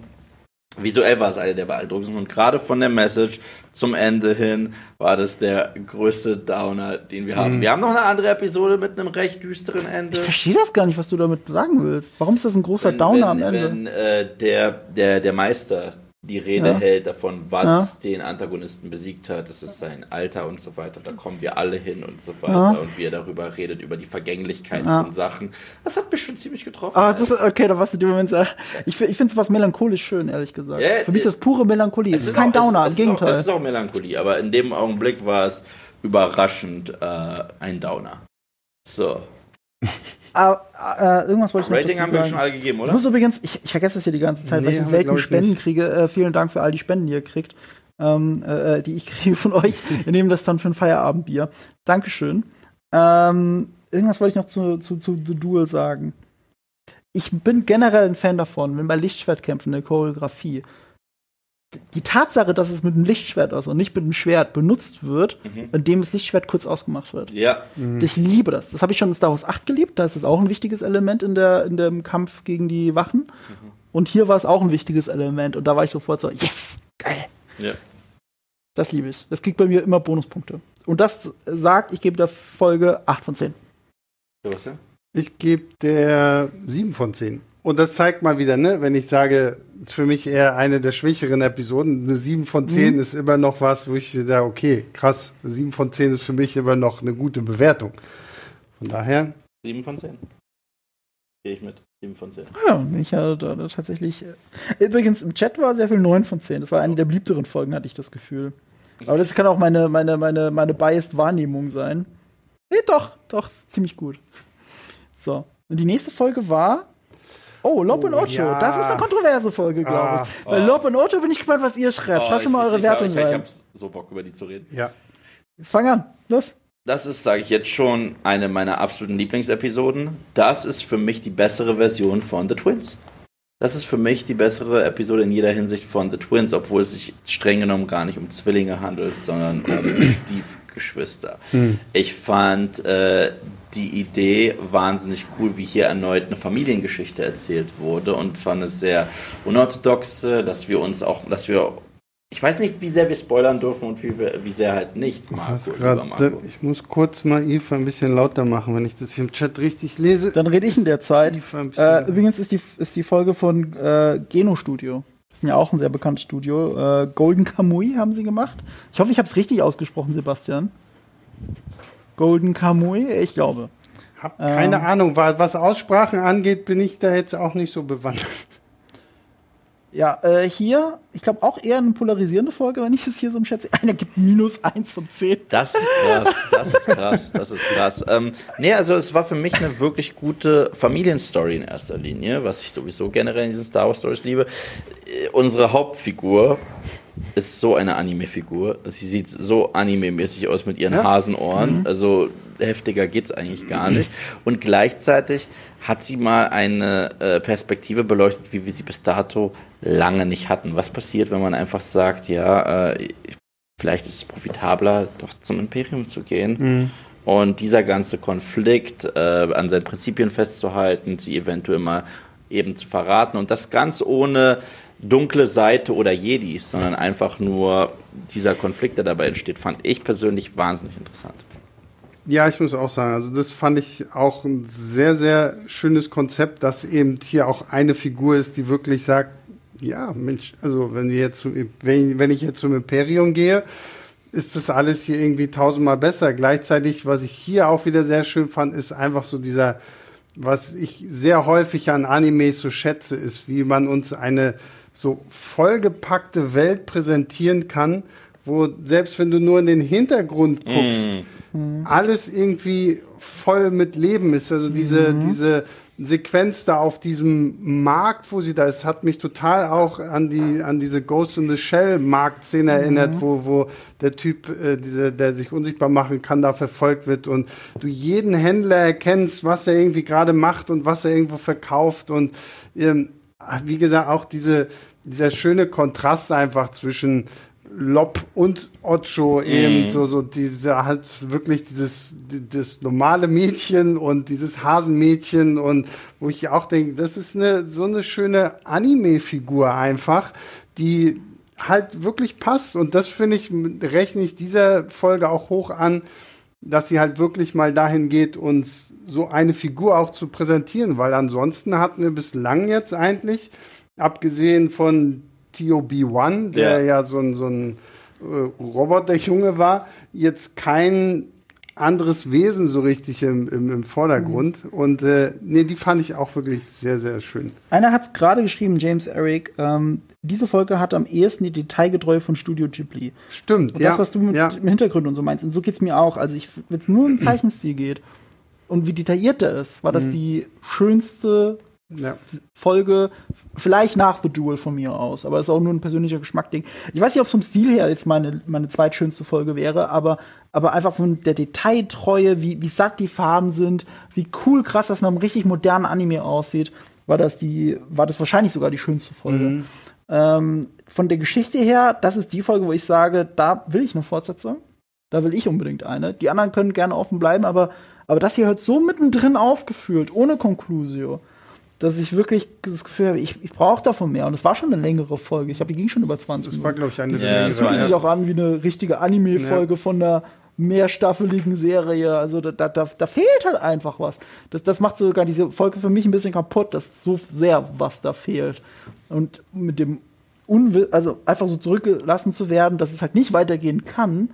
Speaker 1: visuell war es eine der beeindruckendsten und gerade von der Message zum Ende hin war das der größte Downer, den wir haben. Wir haben noch eine andere Episode mit einem recht düsteren Ende.
Speaker 2: Ich verstehe das gar nicht, was du damit sagen willst. Warum ist das ein großer
Speaker 1: wenn,
Speaker 2: Downer
Speaker 1: wenn,
Speaker 2: am Ende?
Speaker 1: Wenn äh, der, der, der Meister die Rede
Speaker 2: Ja.
Speaker 1: hält davon, was den Antagonisten besiegt hat, das ist sein Alter und so weiter, da kommen wir alle hin und so weiter
Speaker 2: Ja.
Speaker 1: und wie er darüber redet, über die Vergänglichkeit
Speaker 2: Ja.
Speaker 1: von Sachen. Das hat mich schon ziemlich getroffen.
Speaker 2: Ah, das ist, okay, da warst du dir Moment. äh, Ich, ich finde es was melancholisch schön, ehrlich gesagt.
Speaker 1: Ja,
Speaker 2: Für mich ist das pure Melancholie. Es ist kein
Speaker 1: auch-
Speaker 2: Downer,
Speaker 1: es,
Speaker 2: im Gegenteil.
Speaker 1: Auch, es ist auch Melancholie, aber in dem Augenblick war es überraschend äh, ein Downer. So.
Speaker 2: Ah, äh, irgendwas wollte ich noch
Speaker 1: Rating
Speaker 2: dazu
Speaker 1: haben wir
Speaker 2: sagen.
Speaker 1: schon alle gegeben,
Speaker 2: Ich
Speaker 1: oder?
Speaker 2: muss übrigens, ich, ich vergesse es hier die ganze Zeit,
Speaker 3: Nee,
Speaker 2: weil ich so
Speaker 3: wir,
Speaker 2: selten
Speaker 3: ich,
Speaker 2: Spenden
Speaker 3: nicht.
Speaker 2: kriege. Äh, vielen Dank für all die Spenden, die ihr kriegt, ähm, äh, die ich kriege von euch. Wir nehmen das dann für ein Feierabendbier. Dankeschön. Ähm, irgendwas wollte ich noch zu, zu, zu The Duel sagen. Ich bin generell ein Fan davon, wenn bei Lichtschwertkämpfen eine Choreografie die Tatsache, dass es mit einem Lichtschwert also und nicht mit einem Schwert benutzt wird,
Speaker 1: Mhm.
Speaker 2: indem das Lichtschwert kurz ausgemacht wird.
Speaker 1: Ja.
Speaker 2: Ich liebe das. Das habe ich schon in Star Wars 8 geliebt. Da ist es auch ein wichtiges Element in, der, in dem Kampf gegen die Wachen. Und hier war es auch ein wichtiges Element. Und da war ich sofort so, yes, geil.
Speaker 1: ja.
Speaker 2: Das liebe ich. Das kriegt bei mir immer Bonuspunkte. Und das sagt, ich gebe der Folge 8 von 10.
Speaker 1: Sebastian?
Speaker 3: Ich gebe der 7 von 10. Und das zeigt mal wieder, ne, wenn ich sage, für mich eher eine der schwächeren Episoden. Eine 7 von 10 ist immer noch was, wo ich sage, okay, krass, 7 von 10 ist für mich immer noch eine gute Bewertung. Von daher,
Speaker 1: 7 von 10. Gehe ich mit. 7 von 10.
Speaker 2: Ja, ich ja da, da tatsächlich. Äh, übrigens, im Chat war sehr viel 9 von 10. Das war eine der beliebteren Folgen, hatte ich das Gefühl. Aber das kann auch meine, meine, meine, meine biased Wahrnehmung sein. Nee, doch, doch, ziemlich gut. So. Und die nächste Folge war. Oh, Lob und
Speaker 3: Oh,
Speaker 2: Ocho.
Speaker 3: ja.
Speaker 2: Das ist eine kontroverse Folge, glaube
Speaker 3: Ah.
Speaker 2: ich. Bei Lob und Ocho bin ich gespannt, was ihr schreibt. Schreibt
Speaker 1: ich,
Speaker 2: schon mal eure
Speaker 1: ich,
Speaker 2: Wertung
Speaker 1: ich, ich, ich
Speaker 2: rein.
Speaker 1: hab so Bock, über die zu reden.
Speaker 3: ja.
Speaker 2: Fang an. Los.
Speaker 1: Das ist, sage ich jetzt schon, eine meiner absoluten Lieblingsepisoden. Das ist für mich die bessere Version von The Twins. Das ist für mich die bessere Episode in jeder Hinsicht von The Twins, obwohl es sich streng genommen gar nicht um Zwillinge handelt, sondern um Stiefgeschwister. Ich fand äh, die Idee wahnsinnig cool, wie hier erneut eine Familiengeschichte erzählt wurde und zwar eine sehr unorthodoxe, dass wir uns auch, dass wir ich weiß nicht, wie sehr wir spoilern dürfen und wie, wir, wie sehr halt nicht.
Speaker 3: Marco, grad, ich muss kurz mal Eva ein bisschen lauter machen, wenn ich das hier im Chat richtig lese.
Speaker 2: Dann rede ich in der Zeit. Äh, übrigens ist die, ist die Folge von äh, Geno Studio. Das ist ja auch ein sehr bekanntes Studio. Äh, Golden Kamui haben sie gemacht. Ich hoffe, ich habe es richtig ausgesprochen, Sebastian. Golden Kamui, ich glaube.
Speaker 3: Hab keine ähm, Ahnung, was Aussprachen angeht, bin ich da jetzt auch nicht so bewandert.
Speaker 2: Ja, äh, hier, ich glaube auch eher eine polarisierende Folge, wenn ich es hier so sehe. Einer gibt minus eins von zehn.
Speaker 1: Das ist krass, das ist krass, das ist krass. Ähm, nee, also es war für mich eine wirklich gute Familienstory in erster Linie, was ich sowieso generell in diesen Star Wars Stories liebe. Äh, unsere Hauptfigur ist so eine Anime-Figur. Sie sieht so anime-mäßig aus mit ihren ja. Hasenohren. Mhm. Also heftiger geht's eigentlich gar nicht. Und gleichzeitig hat sie mal eine äh, Perspektive beleuchtet, wie wir sie bis dato lange nicht hatten. Was passiert, wenn man einfach sagt, ja, äh, vielleicht ist es profitabler, doch zum Imperium zu gehen? Mhm. Und dieser ganze Konflikt, äh, an seinen Prinzipien festzuhalten, sie eventuell mal eben zu verraten und das ganz ohne dunkle Seite oder Jedis, sondern einfach nur dieser Konflikt, der dabei entsteht, fand ich persönlich wahnsinnig interessant.
Speaker 3: Ja, ich muss auch sagen, also das fand ich auch ein sehr, sehr schönes Konzept, dass eben hier auch eine Figur ist, die wirklich sagt, ja, Mensch, also wenn, wir jetzt wenn, wenn ich jetzt zum Imperium gehe, ist das alles hier irgendwie tausendmal besser. Gleichzeitig, was ich hier auch wieder sehr schön fand, ist einfach so dieser, was ich sehr häufig an Animes so schätze, ist, wie man uns eine so vollgepackte Welt präsentieren kann, wo selbst wenn du nur in den Hintergrund guckst, mm mhm. alles irgendwie voll mit Leben ist. Also diese, mhm. diese Sequenz da auf diesem Markt, wo sie da ist, hat mich total auch an die an diese Ghost in the Shell Marktszene mhm. erinnert, wo wo der Typ, äh, diese, der sich unsichtbar machen kann, da verfolgt wird und du jeden Händler erkennst, was er irgendwie gerade macht und was er irgendwo verkauft und ähm, wie gesagt auch diese dieser schöne Kontrast einfach zwischen Lob und Ocho eben mhm. so so diese halt wirklich dieses das normale Mädchen und dieses Hasenmädchen und wo ich auch denke, das ist eine so eine schöne Anime-Figur einfach, die halt wirklich passt und das finde ich rechne ich dieser Folge auch hoch an, dass sie halt wirklich mal dahin geht, uns so eine Figur auch zu präsentieren, weil ansonsten hatten wir bislang jetzt eigentlich abgesehen von TOB-1, der ja. ja, so ein, so ein äh, Roboterjunge war, jetzt kein anderes Wesen so richtig im, im, im Vordergrund. Mhm. Und äh, nee, die fand ich auch wirklich sehr, sehr schön.
Speaker 2: Einer hat es gerade geschrieben, James Eric, ähm, diese Folge hat am ehesten die Detailgetreue von Studio Ghibli.
Speaker 3: Stimmt,
Speaker 2: und ja. Das, was du mit, ja. mit Hintergrund und so meinst. Und so geht es mir auch. Also, wenn es nur um Zeichenstil geht und wie detailliert der ist, war das mhm. die schönste ja. Folge, vielleicht nach The Duel von mir aus, aber ist auch nur ein persönlicher Geschmackding. Ich weiß nicht, ob es vom Stil her jetzt meine, meine zweitschönste Folge wäre, aber, aber einfach von der Detailtreue, wie, wie satt die Farben sind, wie cool krass das nach einem richtig modernen Anime aussieht, war das die, war das wahrscheinlich sogar die schönste Folge. Mhm. Ähm, von der Geschichte her, das ist die Folge, wo ich sage, da will ich eine Fortsetzung. Da will ich unbedingt eine. Die anderen können gerne offen bleiben, aber, aber das hier hört so mittendrin aufgefühlt, ohne Conclusio dass ich wirklich das Gefühl habe, ich, ich brauche davon mehr. Und es war schon eine längere Folge. Ich glaube, die ging schon über 20
Speaker 3: Minuten. Das war, glaube ich, eine
Speaker 2: ja, Das fühlte sich auch an wie eine richtige Anime-Folge ja. von einer mehrstaffeligen Serie. Also da, da, da, da fehlt halt einfach was. Das, das macht sogar diese Folge für mich ein bisschen kaputt, dass so sehr was da fehlt. Und mit dem Unwill, also einfach so zurückgelassen zu werden, dass es halt nicht weitergehen kann,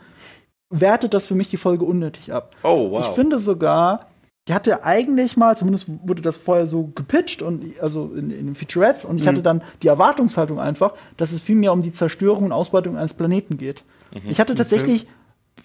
Speaker 2: wertet das für mich die Folge unnötig ab.
Speaker 1: Oh, wow.
Speaker 2: Ich finde sogar, die hatte eigentlich mal, zumindest wurde das vorher so gepitcht und also in, in den Featurettes und ich mhm. hatte dann die Erwartungshaltung einfach, dass es viel mehr um die Zerstörung und Ausbeutung eines Planeten geht. Mhm. Ich hatte tatsächlich okay.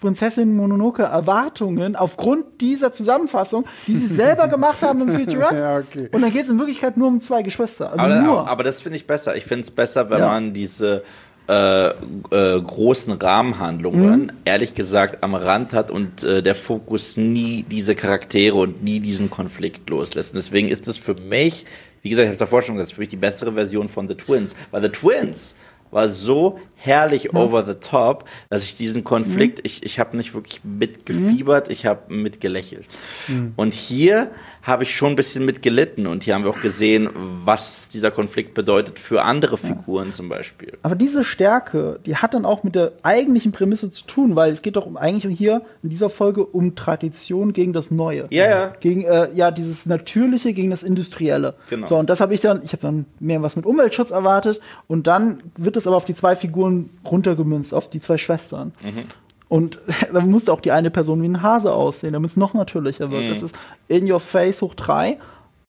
Speaker 2: Prinzessin Mononoke Erwartungen aufgrund dieser Zusammenfassung, die sie selber gemacht haben im Featurette. ja, okay. Und dann geht es in Wirklichkeit nur um zwei Geschwister. Also
Speaker 1: aber,
Speaker 2: nur.
Speaker 1: aber das finde ich besser. Ich finde es besser, wenn ja. man diese äh, äh, großen Rahmenhandlungen, mhm. ehrlich gesagt, am Rand hat und äh, der Fokus nie diese Charaktere und nie diesen Konflikt loslässt. Und deswegen ist es für mich, wie gesagt, ich habe es davor schon gesagt, für mich die bessere Version von The Twins. Weil The Twins war so herrlich ja. over the top, dass ich diesen Konflikt, mhm. ich, ich habe nicht wirklich mitgefiebert, mhm. ich habe mitgelächelt. Mhm. Und hier habe ich schon ein bisschen mit gelitten. Und hier haben wir auch gesehen, was dieser Konflikt bedeutet für andere Figuren zum Beispiel.
Speaker 2: Aber diese Stärke, die hat dann auch mit der eigentlichen Prämisse zu tun, weil es geht doch um, eigentlich hier in dieser Folge um Tradition gegen das Neue.
Speaker 1: Ja, ja.
Speaker 2: Gegen, äh, ja, dieses Natürliche gegen das Industrielle.
Speaker 1: Genau.
Speaker 2: So, und das habe ich dann, ich habe dann mehr was mit Umweltschutz erwartet und dann wird es aber auf die zwei Figuren runtergemünzt, auf die zwei Schwestern. Und dann musste auch die eine Person wie ein Hase aussehen, damit es noch natürlicher wird. Das ist in your face hoch drei.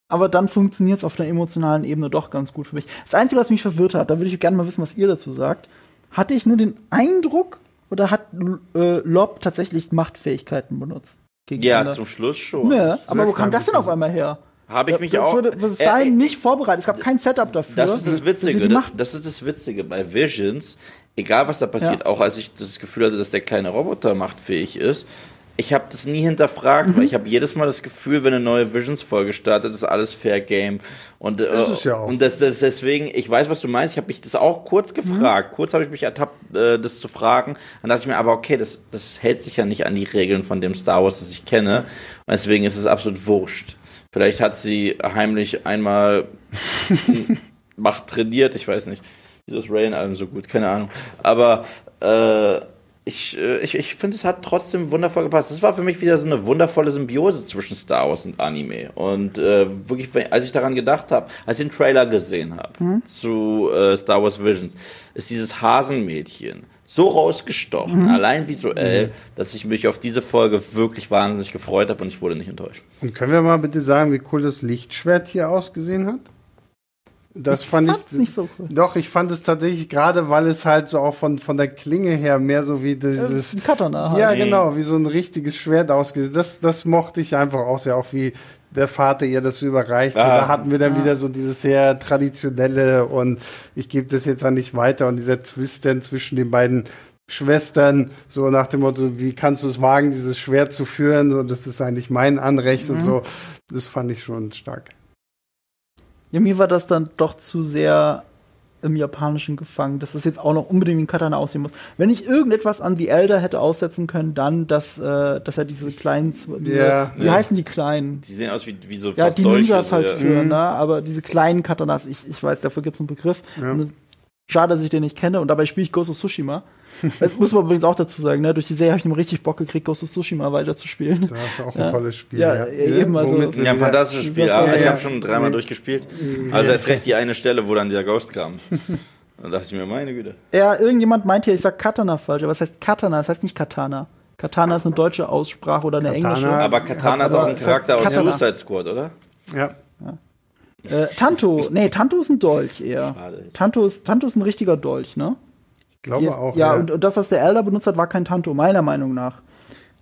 Speaker 2: Aber dann funktioniert es auf der emotionalen Ebene doch ganz gut für mich. Das Einzige, was mich verwirrt hat, da würde ich gerne mal wissen, was ihr dazu sagt. Hatte ich nur den Eindruck oder hat äh, Lob tatsächlich Machtfähigkeiten benutzt?
Speaker 1: Ja,
Speaker 2: Ende?
Speaker 1: zum Schluss schon.
Speaker 2: Ja, aber wo kam
Speaker 3: klar,
Speaker 2: das denn auf einmal her?
Speaker 1: Habe ich mich
Speaker 2: das
Speaker 1: auch.
Speaker 2: Wurde, das
Speaker 1: Äh,
Speaker 2: war
Speaker 1: äh,
Speaker 2: nicht vorbereitet. Es gab kein Setup dafür.
Speaker 1: Das ist das Witzige. das ist das Witzige bei Visions. Egal was da passiert,
Speaker 2: Ja.
Speaker 1: auch als ich das Gefühl hatte, dass der kleine Roboter machtfähig ist, ich habe das nie hinterfragt,
Speaker 2: Mhm.
Speaker 1: weil ich habe jedes Mal das Gefühl, wenn eine neue Visions-Folge startet, ist alles Fair Game. Und, äh,
Speaker 3: Ist es ja auch.
Speaker 1: und das, das deswegen, ich weiß, was du meinst. Ich habe mich das auch kurz
Speaker 2: Mhm.
Speaker 1: gefragt. Kurz habe ich mich ertappt, äh, das zu fragen. Dann dachte ich mir, aber okay, das, das hält sich ja nicht an die Regeln von dem Star Wars, das ich kenne. Und deswegen ist es absolut wurscht. Vielleicht hat sie heimlich einmal Macht trainiert, ich weiß nicht. Wieso ist Ray in allem so gut? Keine Ahnung. Aber äh, ich, äh, ich, ich finde, es hat trotzdem wundervoll gepasst. Das war für mich wieder so eine wundervolle Symbiose zwischen Star Wars und Anime. Und äh, wirklich, als ich daran gedacht habe, als ich den Trailer gesehen habe zu äh, Star Wars Visions, ist dieses Hasenmädchen so rausgestochen, allein visuell, dass ich mich auf diese Folge wirklich wahnsinnig gefreut habe und ich wurde nicht enttäuscht.
Speaker 3: Und können wir mal bitte sagen, wie cool das Lichtschwert hier ausgesehen hat? Das
Speaker 2: Ich
Speaker 3: fand ich
Speaker 2: nicht so cool.
Speaker 3: Doch, ich fand es tatsächlich gerade, weil es halt so auch von, von der Klinge her mehr so wie
Speaker 2: ist
Speaker 3: dieses
Speaker 2: ein Katana halt.
Speaker 3: Ja, genau, wie so ein richtiges Schwert ausgesehen. Das, das mochte ich einfach auch sehr, auch wie der Vater ihr das so überreicht.
Speaker 1: Ah.
Speaker 3: da hatten wir dann wieder so dieses sehr traditionelle und ich gebe das jetzt an dich weiter und dieser Zwist dann zwischen den beiden Schwestern, so nach dem Motto, wie kannst du es wagen, dieses Schwert zu führen? So, das ist eigentlich mein Anrecht und so. Das fand ich schon stark.
Speaker 2: Ja, mir war das dann doch zu sehr im Japanischen gefangen, dass das jetzt auch noch unbedingt wie ein Katana aussehen muss. Wenn ich irgendetwas an The Elder hätte aussetzen können, dann, dass, äh, dass er diese kleinen, diese,
Speaker 3: Ja.
Speaker 2: wie
Speaker 1: Ja.
Speaker 2: heißen die kleinen?
Speaker 1: Die sehen aus wie, wie so
Speaker 2: Ja, die Ninjas halt
Speaker 1: ja.
Speaker 2: für, ne? Aber diese kleinen Katanas, ich, ich weiß, dafür gibt es einen Begriff.
Speaker 3: Ja.
Speaker 2: Und es- Schade, dass ich den nicht kenne und dabei spiele ich Ghost of Tsushima. Das muss man übrigens auch dazu sagen, ne? Durch die Serie habe ich immer richtig Bock gekriegt, Ghost of Tsushima weiterzuspielen.
Speaker 3: Da hast du auch ein
Speaker 2: Ja.
Speaker 3: tolles Spiel.
Speaker 2: Ja, eben, also-
Speaker 3: Womit
Speaker 1: Ja, ein fantastisches Spiel.
Speaker 2: Ja,
Speaker 1: Ja, ich
Speaker 3: ja.
Speaker 1: habe schon dreimal
Speaker 3: Ja.
Speaker 1: durchgespielt. Also erst recht die eine Stelle, wo dann dieser Ghost kam. Dann dachte ich mir, meine Güte.
Speaker 2: Ja, irgendjemand meint hier, ich sag Katana falsch, aber es heißt Katana, es heißt nicht Katana. Katana ist eine deutsche Aussprache oder eine
Speaker 3: Katana.
Speaker 2: englische.
Speaker 1: Aber Katana ist
Speaker 2: aber
Speaker 1: auch ein Charakter aus
Speaker 2: Katana.
Speaker 1: Suicide Squad, oder?
Speaker 3: Ja.
Speaker 2: Äh, Tanto, nee, Tanto ist ein Dolch eher.
Speaker 1: Schade.
Speaker 2: Tanto ist, Tanto ist ein richtiger Dolch, ne?
Speaker 3: Ich glaube
Speaker 2: ist,
Speaker 3: auch.
Speaker 2: ja, Und, und das, was der Elder benutzt hat, war kein Tanto, meiner Meinung nach.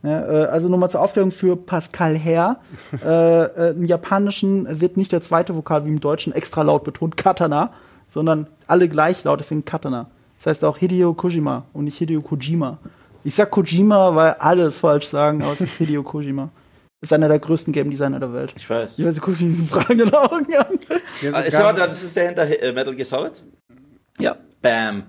Speaker 2: Ja, äh, also nochmal zur Aufklärung für Pascal Herr. äh, äh, Im Japanischen wird nicht der zweite Vokal wie im Deutschen extra laut betont, Katana, sondern alle gleich laut, deswegen Katana. Das heißt auch Hideo Kojima und nicht Hideo Kojima. Ich sag Kojima, weil alle es falsch sagen, aber es ist Hideo Kojima. Ist einer der größten Game Designer der Welt.
Speaker 1: Ich weiß.
Speaker 2: Ich weiß, ich gucke mir diese Fragen in die Augen an.
Speaker 1: Ah, ist
Speaker 3: sogar,
Speaker 1: aber, das ist der hinter äh, Metal Gear Solid?
Speaker 2: Ja.
Speaker 1: Bam.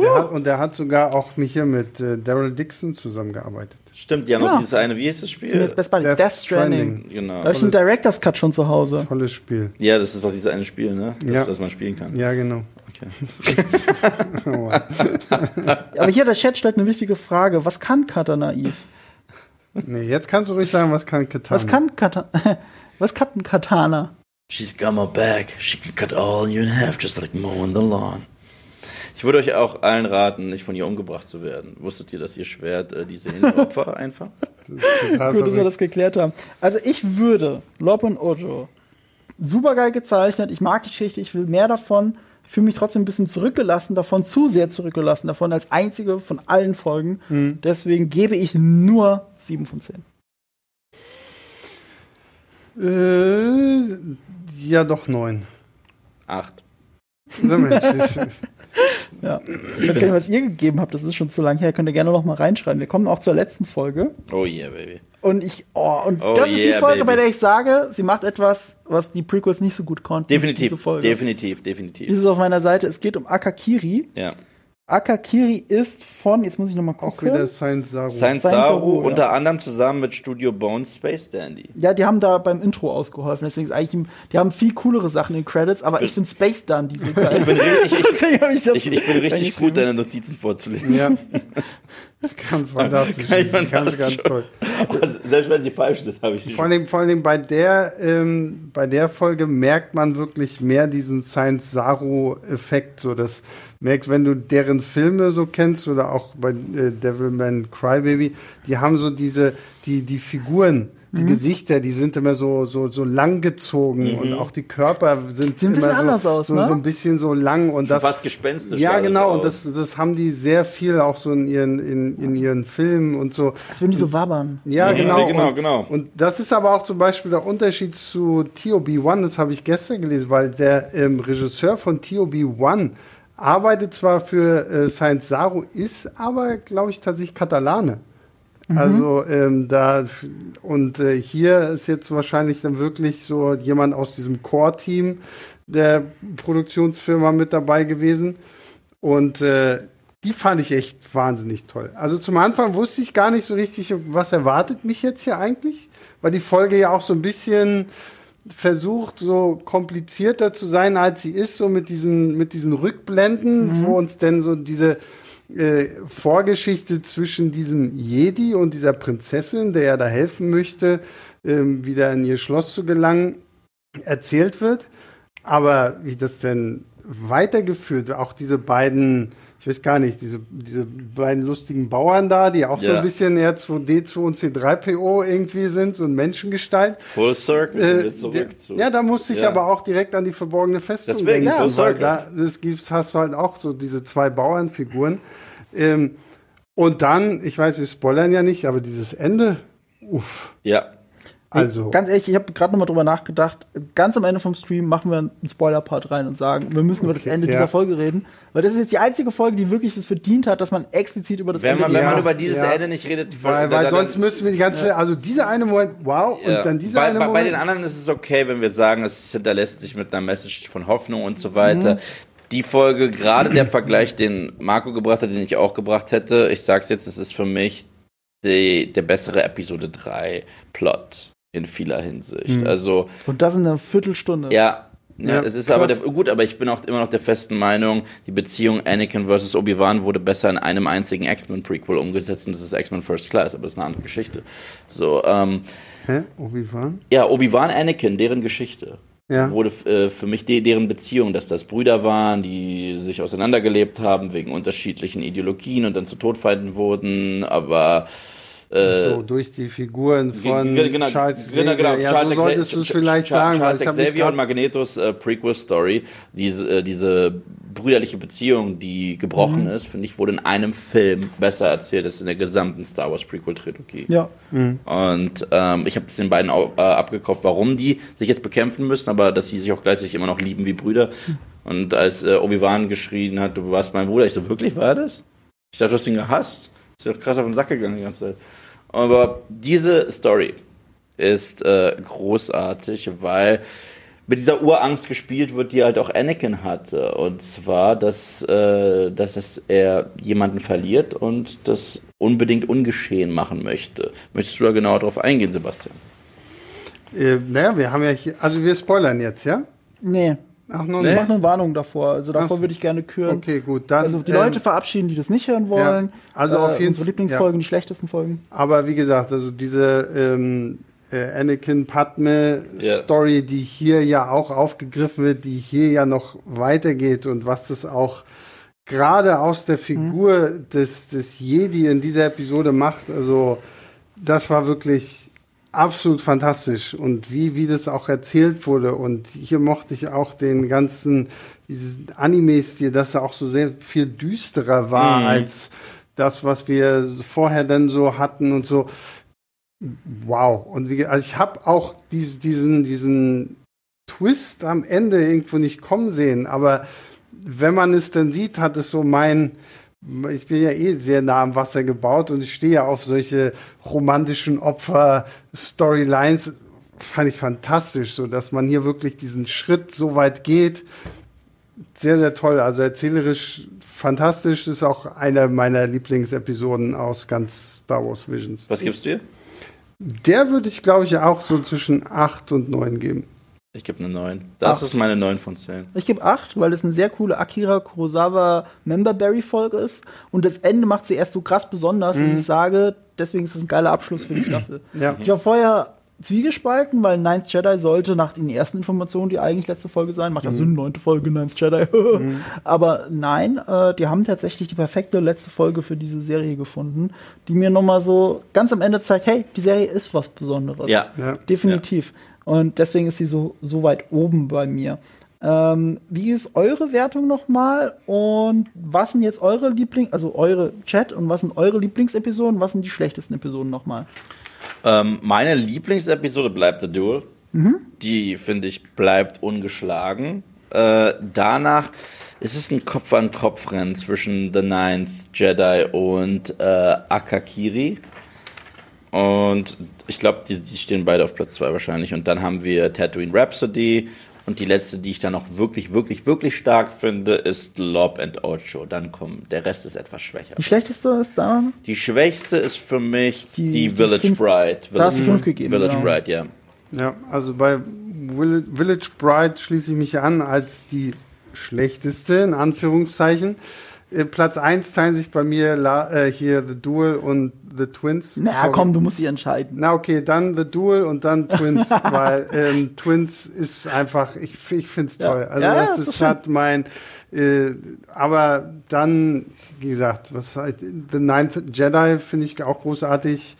Speaker 3: Der hat, und der hat sogar auch mich hier mit äh, Daryl Dixon zusammengearbeitet.
Speaker 1: Stimmt, die haben
Speaker 2: Ja.
Speaker 1: noch dieses eine, wie ist das Spiel?
Speaker 2: jetzt Best Buddy. Death, Stranding.
Speaker 1: Genau.
Speaker 2: Da habe ich einen Director's Cut schon zu Hause.
Speaker 3: Tolles Spiel.
Speaker 1: Ja, das ist auch dieses eine Spiel, ne? Das,
Speaker 3: Ja.
Speaker 1: das man spielen kann.
Speaker 3: Ja, genau.
Speaker 1: Okay.
Speaker 2: Aber hier der Chat stellt eine wichtige Frage. Was kann Katana Eve?
Speaker 3: nee, jetzt kannst du ruhig sagen, was kann Katana?
Speaker 2: Was kann Katana? Was kann ein Katana?
Speaker 1: She's got my back. She can cut all you in half, just like mowing the lawn. Ich würde euch auch allen raten, nicht von ihr umgebracht zu werden. Wusstet ihr, dass ihr Schwert äh, die Seelenopfer einfach?
Speaker 3: Total
Speaker 2: Gut, dass wir das geklärt haben. Also ich würde Lob und Ojo super geil gezeichnet. Ich mag die Geschichte. Ich will mehr davon. Ich fühle mich trotzdem ein bisschen zurückgelassen davon, zu sehr zurückgelassen davon, als einzige von allen Folgen. Deswegen gebe ich nur 7 von 10.
Speaker 3: Äh, ja, doch neun.
Speaker 1: Acht.
Speaker 3: So, Mensch, das-
Speaker 2: Ja. Ich weiß gar nicht, was ihr gegeben habt. Das ist schon zu lang her. Könnt ihr gerne noch mal reinschreiben. Wir kommen auch zur letzten Folge.
Speaker 1: Oh yeah, baby.
Speaker 2: Und ich, oh, und
Speaker 1: Oh
Speaker 2: das ist die
Speaker 1: yeah,
Speaker 2: Folge,
Speaker 1: baby.
Speaker 2: bei der ich sage, sie macht etwas, was die Prequels nicht so gut konnten. Diese
Speaker 1: Definitiv,
Speaker 2: Folge.
Speaker 1: definitiv,
Speaker 2: Dies
Speaker 1: definitiv.
Speaker 2: ist auf meiner Seite. Es geht um Akakiri.
Speaker 1: Ja.
Speaker 2: Akakiri ist von, jetzt muss ich nochmal
Speaker 3: Auch
Speaker 2: gucken.
Speaker 3: wieder Science Saru.
Speaker 1: Science
Speaker 2: Science
Speaker 1: Saru,
Speaker 2: Saru, ja.
Speaker 1: unter anderem zusammen mit Studio Bones Space Dandy.
Speaker 2: Ja, die haben da beim Intro ausgeholfen. Deswegen ist eigentlich, die haben viel coolere Sachen in den Credits, aber ich finde Space Dandy so geil.
Speaker 1: Ich bin, ich, ich,
Speaker 2: ich das
Speaker 1: ich, ich bin richtig gut, deine Notizen vorzulesen.
Speaker 3: Ja. Ganz fantastisch.
Speaker 1: Ganz
Speaker 3: ganz, ganz
Speaker 1: fantastisch.
Speaker 3: toll.
Speaker 1: Also, Selbst wenn sie falsch sind, habe ich
Speaker 3: Vor allem, vor allem bei der, ähm, bei der Folge merkt man wirklich mehr diesen Science Saru-Effekt. So, das merkst, wenn du deren Filme so kennst oder auch bei äh, Devilman Crybaby, die haben so diese, die, die Figuren, die
Speaker 2: Mhm.
Speaker 3: Gesichter, die sind immer so, so, so lang gezogen und auch die Körper sind
Speaker 2: ein
Speaker 3: immer
Speaker 2: bisschen
Speaker 3: so,
Speaker 2: anders aus,
Speaker 3: so,
Speaker 2: ne?
Speaker 3: so ein bisschen so lang und das,
Speaker 1: fast gespenstisch.
Speaker 3: ja, genau, und das, das haben die sehr viel auch so in ihren, in, in ihren Filmen und so.
Speaker 2: Als würden die so wabbern.
Speaker 3: Ja,
Speaker 1: Ja,
Speaker 3: genau.
Speaker 1: genau,
Speaker 3: und,
Speaker 1: genau.
Speaker 3: Und das ist aber auch zum Beispiel der Unterschied zu TOB1, das habe ich gestern gelesen, weil der ähm, Regisseur von TOB1 arbeitet zwar für äh, Science Saru, ist aber, glaube ich, tatsächlich Katalane. Also ähm, da und äh, hier ist jetzt wahrscheinlich dann wirklich so jemand aus diesem Core-Team der Produktionsfirma mit dabei gewesen. Und äh, die fand ich echt wahnsinnig toll. Also zum Anfang wusste ich gar nicht so richtig, was erwartet mich jetzt hier eigentlich, weil die Folge ja auch so ein bisschen versucht, so komplizierter zu sein, als sie ist, so mit diesen, mit diesen Rückblenden, wo uns denn so diese äh, Vorgeschichte zwischen diesem Jedi und dieser Prinzessin, der ja da helfen möchte, ähm, wieder in ihr Schloss zu gelangen, erzählt wird. Aber wie das denn weitergeführt, auch diese beiden, ich weiß gar nicht, diese, diese beiden lustigen Bauern da, die auch so
Speaker 1: Ja.
Speaker 3: ein bisschen R2D2 und C3PO irgendwie sind, so ein Menschengestalt.
Speaker 1: Full Circle,
Speaker 3: Äh,
Speaker 1: zurück zu.
Speaker 3: ja, da musste ich
Speaker 1: Ja.
Speaker 3: aber auch direkt an die verborgene Festung
Speaker 1: Deswegen,
Speaker 3: denken.
Speaker 1: full circle.
Speaker 3: da das gibt's, hast du halt auch so diese zwei Bauernfiguren. Ähm, und dann, ich weiß, wir spoilern ja nicht, aber dieses Ende, uff.
Speaker 1: ja.
Speaker 3: Also,
Speaker 2: Ganz ehrlich, ich habe gerade nochmal drüber nachgedacht. Ganz am Ende vom Stream machen wir einen Spoiler-Part rein und sagen, wir müssen über das Ende
Speaker 3: ja.
Speaker 2: dieser Folge reden. Weil das ist jetzt die einzige Folge, die wirklich es verdient hat, dass man explizit über das
Speaker 1: Wenn
Speaker 2: Ende
Speaker 1: man, wenn
Speaker 3: Ja,
Speaker 1: man über dieses
Speaker 3: ja.
Speaker 1: Ende nicht redet,
Speaker 3: weil,
Speaker 1: dann-
Speaker 3: weil
Speaker 1: dann-
Speaker 3: sonst müssen wir die ganze, also dieser eine Moment, wow,
Speaker 1: Ja.
Speaker 3: und dann dieser
Speaker 1: bei,
Speaker 3: eine
Speaker 1: bei, bei
Speaker 3: Moment.
Speaker 1: den anderen ist es okay, wenn wir sagen, es hinterlässt sich mit einer Message von Hoffnung und so weiter.
Speaker 3: Mhm.
Speaker 1: Die Folge, gerade der Vergleich, den Marco gebracht hat, den ich auch gebracht hätte, ich sag's jetzt, es ist für mich die, der bessere Episode 3 Plot in vieler Hinsicht.
Speaker 3: Mhm.
Speaker 1: Also,
Speaker 2: Und das in einer Viertelstunde.
Speaker 1: ja. Ja,
Speaker 3: Ja,
Speaker 1: es ist
Speaker 3: krass.
Speaker 1: aber der, gut, aber ich bin auch immer noch der festen Meinung, die Beziehung Anakin versus Obi-Wan wurde besser in einem einzigen X-Men-Prequel umgesetzt und das ist X-Men First Class, aber das ist eine andere Geschichte. So, ähm,
Speaker 3: Hä? Obi-Wan?
Speaker 1: ja, Obi-Wan, Anakin, deren Geschichte
Speaker 3: Ja.
Speaker 1: wurde äh, für mich de deren Beziehung, dass das Brüder waren, die sich auseinandergelebt haben wegen unterschiedlichen Ideologien und dann zu Todfeinden wurden, aber äh,
Speaker 3: so, durch die Figuren von
Speaker 1: Ge- genau,
Speaker 3: Charles
Speaker 1: genau,
Speaker 3: Xavier.
Speaker 1: genau.
Speaker 3: Ja,
Speaker 1: Charles
Speaker 3: so solltest du es vielleicht
Speaker 1: Cha-
Speaker 3: sagen.
Speaker 1: Charles
Speaker 3: weil ich hab mich
Speaker 1: Xavier und Magnetos äh, Prequel-Story, diese, äh, diese brüderliche Beziehung, die gebrochen
Speaker 3: Mhm.
Speaker 1: ist, finde ich, wurde in einem Film besser erzählt als in der gesamten Star Wars Prequel-Trilogie.
Speaker 2: Ja.
Speaker 1: Und ähm, ich habe es den beiden au- äh, abgekauft, warum die sich jetzt bekämpfen müssen, aber dass sie sich auch gleichzeitig immer noch lieben wie Brüder. Und als äh, Obi-Wan geschrien hat, du warst mein Bruder, ich so, wirklich war das? Ich dachte, du hast ihn gehasst. Ist dir doch krass auf den Sack gegangen die ganze Zeit. Aber diese Story ist äh, großartig, weil mit dieser Urangst gespielt wird, die halt auch Anakin hatte. Und zwar, dass, äh, dass es, er jemanden verliert und das unbedingt ungeschehen machen möchte. Möchtest du da genauer drauf eingehen, Sebastian?
Speaker 3: Äh, naja, wir haben ja hier, also wir spoilern jetzt, ja?
Speaker 2: Nee.
Speaker 3: Ach, noch
Speaker 2: Ich
Speaker 3: nicht.
Speaker 2: mache eine Warnung davor. Also davor
Speaker 3: Ach,
Speaker 2: würde ich gerne küren.
Speaker 3: Okay, gut, dann.
Speaker 2: Also die
Speaker 3: ähm,
Speaker 2: Leute verabschieden, die das nicht hören wollen.
Speaker 3: Also auf jeden
Speaker 2: unsere
Speaker 3: Fall-
Speaker 2: Lieblingsfolgen, die schlechtesten Folgen.
Speaker 3: Aber wie gesagt, also diese ähm, äh, Anakin Padme
Speaker 1: Ja.
Speaker 3: Story, die hier ja auch aufgegriffen wird, die hier ja noch weitergeht und was das auch gerade aus der Figur des, des Jedi in dieser Episode macht, also das war wirklich absolut fantastisch und wie, wie das auch erzählt wurde und hier mochte ich auch den ganzen, dieses Anime-Stil, dass er auch so sehr viel düsterer war
Speaker 1: Mhm.
Speaker 3: als das, was wir vorher dann so hatten und so. Wow. Und wie, also ich habe auch dies, diesen, diesen Twist am Ende irgendwo nicht kommen sehen, aber wenn man es dann sieht, hat es so mein, ich bin ja eh sehr nah am Wasser gebaut und ich stehe ja auf solche romantischen Opfer-Storylines. Fand ich fantastisch, so dass man hier wirklich diesen Schritt so weit geht. sehr, sehr toll. Also erzählerisch fantastisch. Ist auch eine meiner Lieblingsepisoden aus ganz Star Wars Visions.
Speaker 1: Was gibst du dir?
Speaker 3: Der würde ich, glaube ich, auch so zwischen 8 und 9 geben.
Speaker 1: Ich gebe eine 9. Das
Speaker 2: Acht.
Speaker 1: ist meine 9 von 10.
Speaker 2: Ich gebe 8, weil es eine sehr coole Akira Kurosawa Memberberry-Folge ist. Und das Ende macht sie erst so krass besonders, dass ich sage, deswegen ist es ein geiler Abschluss für die Staffel.
Speaker 3: Ja.
Speaker 2: Ich war vorher zwiegespalten, weil Ninth Jedi sollte nach den ersten Informationen die eigentlich letzte Folge sein. Macht ja Sinn, neunte Folge, Ninth Jedi. Aber nein, äh, die haben tatsächlich die perfekte letzte Folge für diese Serie gefunden, die mir nochmal so ganz am Ende zeigt, hey, die Serie ist was Besonderes.
Speaker 1: Ja.
Speaker 3: Ja.
Speaker 2: Definitiv. Und deswegen ist sie so, so weit oben bei mir. Ähm, wie ist eure Wertung nochmal? Und was sind jetzt eure Liebling, also eure Chat und was sind eure Lieblingsepisoden? Was sind die schlechtesten Episoden nochmal?
Speaker 1: Ähm, meine Lieblingsepisode bleibt The Duel. Die, finde ich, bleibt ungeschlagen. Äh, danach ist es ein Kopf-an-Kopf-Rennen zwischen The Ninth Jedi und äh, Akakiri. Und ich glaube, die, die stehen beide auf Platz 2 wahrscheinlich. Und dann haben wir Tatooine Rhapsody. Und die letzte, die ich dann noch wirklich, wirklich, wirklich stark finde, ist Lob and Ocho. Dann kommen, der Rest ist etwas schwächer.
Speaker 2: Die schlechteste ist da.
Speaker 1: Die schwächste ist für mich
Speaker 2: Die-
Speaker 1: die, Village
Speaker 2: fünf-
Speaker 1: Bride.
Speaker 2: da hast du
Speaker 1: Village-
Speaker 2: fünf gegeben,
Speaker 1: Village
Speaker 2: genau.
Speaker 1: Bride, ja.
Speaker 3: Ja, also bei Will- Village Bride schließe ich mich an als die schlechteste, in Anführungszeichen. Äh, Platz 1 teilen sich bei mir La äh, hier The Duel und The Twins.
Speaker 2: Na
Speaker 3: Sorry.
Speaker 2: komm, du musst dich entscheiden.
Speaker 3: Na okay, dann The Duel und dann Twins, weil ähm, Twins ist einfach, ich, ich finde es
Speaker 2: Ja.
Speaker 3: toll. Also
Speaker 2: Ja,
Speaker 3: das ist, hat mein, äh, aber dann, wie gesagt, was The Ninth Jedi finde ich auch großartig,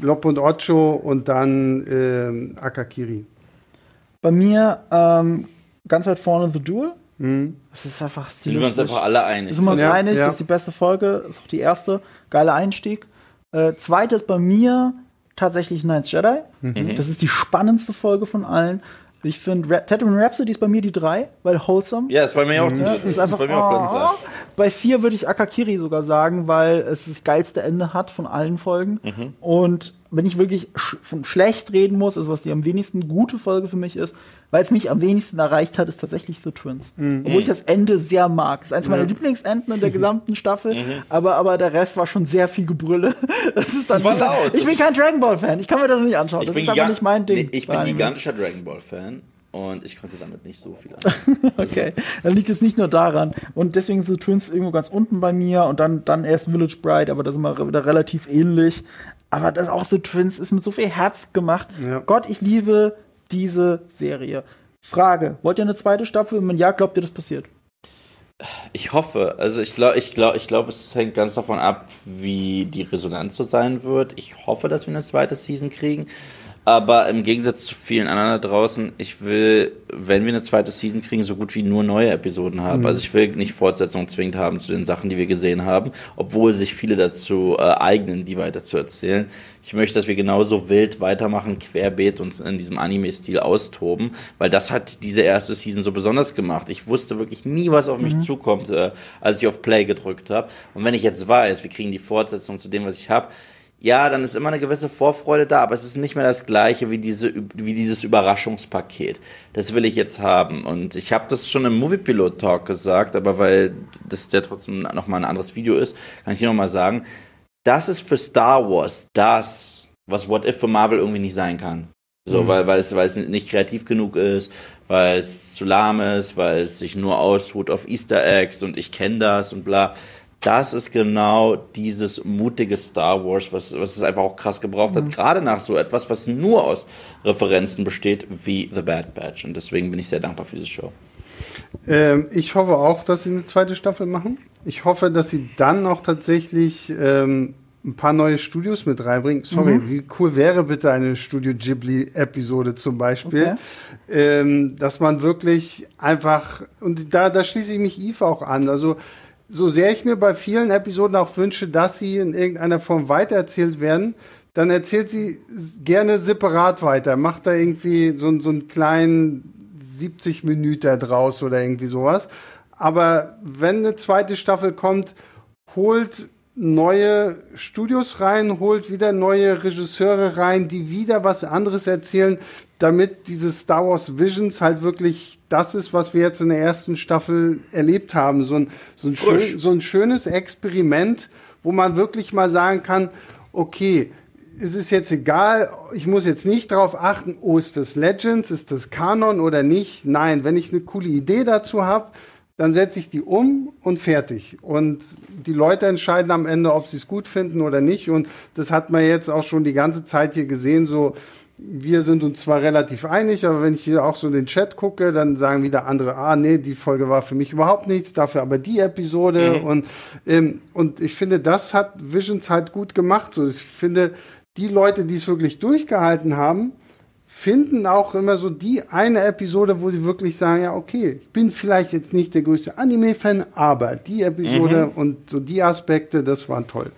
Speaker 3: Lob und Ocho und dann ähm, Akakiri.
Speaker 2: Bei mir ähm, ganz weit vorne The Duel. Es ist einfach
Speaker 1: Sind wir uns einfach alle einig.
Speaker 2: Sind wir uns
Speaker 3: Ja,
Speaker 2: einig,
Speaker 3: ja.
Speaker 2: das ist die beste Folge, ist auch die erste. Geiler Einstieg. Äh, zweite ist bei mir tatsächlich Ninth Jedi.
Speaker 3: Mhm.
Speaker 2: Das ist die spannendste Folge von allen. Ich finde, Ra Tatooine Rhapsody ist bei mir die drei, weil wholesome.
Speaker 1: Ja, ist bei mir auch,
Speaker 2: Ja, das ist einfach,
Speaker 1: bei mir auch Platz
Speaker 2: oh. Bei vier würde ich Akakiri sogar sagen, weil es das geilste Ende hat von allen Folgen.
Speaker 1: Mhm.
Speaker 2: Und wenn ich wirklich sch von schlecht reden muss, also was die am wenigsten gute Folge für mich ist, weil es mich am wenigsten erreicht hat, ist tatsächlich The Twins.
Speaker 1: Mhm.
Speaker 2: Obwohl ich das Ende sehr mag. Das ist eines meiner Lieblingsenden in der gesamten Staffel, aber, aber der Rest war schon sehr viel Gebrülle. Das ist dann
Speaker 1: Mhm. Das war laut.
Speaker 2: Ich bin kein Dragon Ball Fan. Ich kann mir das nicht anschauen.
Speaker 1: Ich
Speaker 2: das ist
Speaker 1: giga-
Speaker 2: nicht mein Ding.
Speaker 1: Nee, ich bin gigantischer Dragon Ball Fan und ich konnte damit nicht so viel anfangen.
Speaker 2: Okay, dann liegt es nicht nur daran. Und deswegen sind Twins irgendwo ganz unten bei mir und dann, dann erst Village Bride, aber da sind wir wieder relativ ähnlich. Aber das auch The Twins ist mit so viel Herz gemacht.
Speaker 3: Ja.
Speaker 2: Gott, ich liebe diese Serie. Frage, wollt ihr eine zweite Staffel? Wenn ja, glaubt ihr, das passiert?
Speaker 1: Ich hoffe, also ich glaube, ich glaube, ich glaube, es hängt ganz davon ab, wie die Resonanz so sein wird. Ich hoffe, dass wir eine zweite Season kriegen. Aber im Gegensatz zu vielen anderen da draußen, ich will, wenn wir eine zweite Season kriegen, so gut wie nur neue Episoden haben. Also ich will nicht Fortsetzungen zwingend haben zu den Sachen, die wir gesehen haben, obwohl sich viele dazu äh, eignen, die weiter zu erzählen. Ich möchte, dass wir genauso wild weitermachen, querbeet uns in diesem Anime-Stil austoben, weil das hat diese erste Season so besonders gemacht. Ich wusste wirklich nie, was auf mich zukommt, äh, als ich auf Play gedrückt habe. Und wenn ich jetzt weiß, wir kriegen die Fortsetzung zu dem, was ich habe, ja, dann ist immer eine gewisse Vorfreude da, aber es ist nicht mehr das gleiche wie, diese, wie dieses Überraschungspaket. Das will ich jetzt haben. Und ich habe das schon im Moviepilot-Talk gesagt, aber weil das ja trotzdem nochmal ein anderes Video ist, kann ich hier nochmal sagen, das ist für Star Wars das, was What If für Marvel irgendwie nicht sein kann. So, weil, weil, es, weil es nicht kreativ genug ist, weil es zu lahm ist, weil es sich nur ausruht auf Easter Eggs und ich kenne das und bla. Das ist genau dieses mutige Star Wars, was, was es einfach auch krass gebraucht hat. Gerade nach so etwas, was nur aus Referenzen besteht, wie The Bad Batch. Und deswegen bin ich sehr dankbar für diese Show.
Speaker 3: Ähm, ich hoffe auch, dass sie eine zweite Staffel machen. Ich hoffe, dass sie dann auch tatsächlich ähm, ein paar neue Studios mit reinbringen. Sorry,
Speaker 2: Mhm.
Speaker 3: wie cool wäre bitte eine Studio Ghibli-Episode zum Beispiel?
Speaker 2: Okay.
Speaker 3: Ähm, dass man wirklich einfach, und da, da schließe ich mich Eve auch an. Also, so sehr ich mir bei vielen Episoden auch wünsche, dass sie in irgendeiner Form weitererzählt werden, dann erzählt sie gerne separat weiter. Macht da irgendwie so, so einen kleinen 70 Minuten draus oder irgendwie sowas. Aber wenn eine zweite Staffel kommt, holt neue Studios reinholt, wieder neue Regisseure rein, die wieder was anderes erzählen, damit diese Star Wars Visions halt wirklich das ist, was wir jetzt in der ersten Staffel erlebt haben. So ein, so ein, schön, so ein schönes Experiment, wo man wirklich mal sagen kann, okay, es ist jetzt egal, ich muss jetzt nicht darauf achten, oh, ist das Legends, ist das Kanon oder nicht. Nein, wenn ich eine coole Idee dazu habe, dann setze ich die um und fertig. Und die Leute entscheiden am Ende, ob sie es gut finden oder nicht. Und das hat man jetzt auch schon die ganze Zeit hier gesehen, so wir sind uns zwar relativ einig, aber wenn ich hier auch so in den Chat gucke, dann sagen wieder andere, ah nee, die Folge war für mich überhaupt nichts, dafür aber die Episode mhm. und ähm, und ich finde, das hat Visions halt gut gemacht. So, ich finde, die Leute, die es wirklich durchgehalten haben, finden auch immer so die eine Episode, wo sie wirklich sagen, ja, okay, ich bin vielleicht jetzt nicht der größte Anime-Fan, aber die Episode mhm. und so die Aspekte, das waren toll.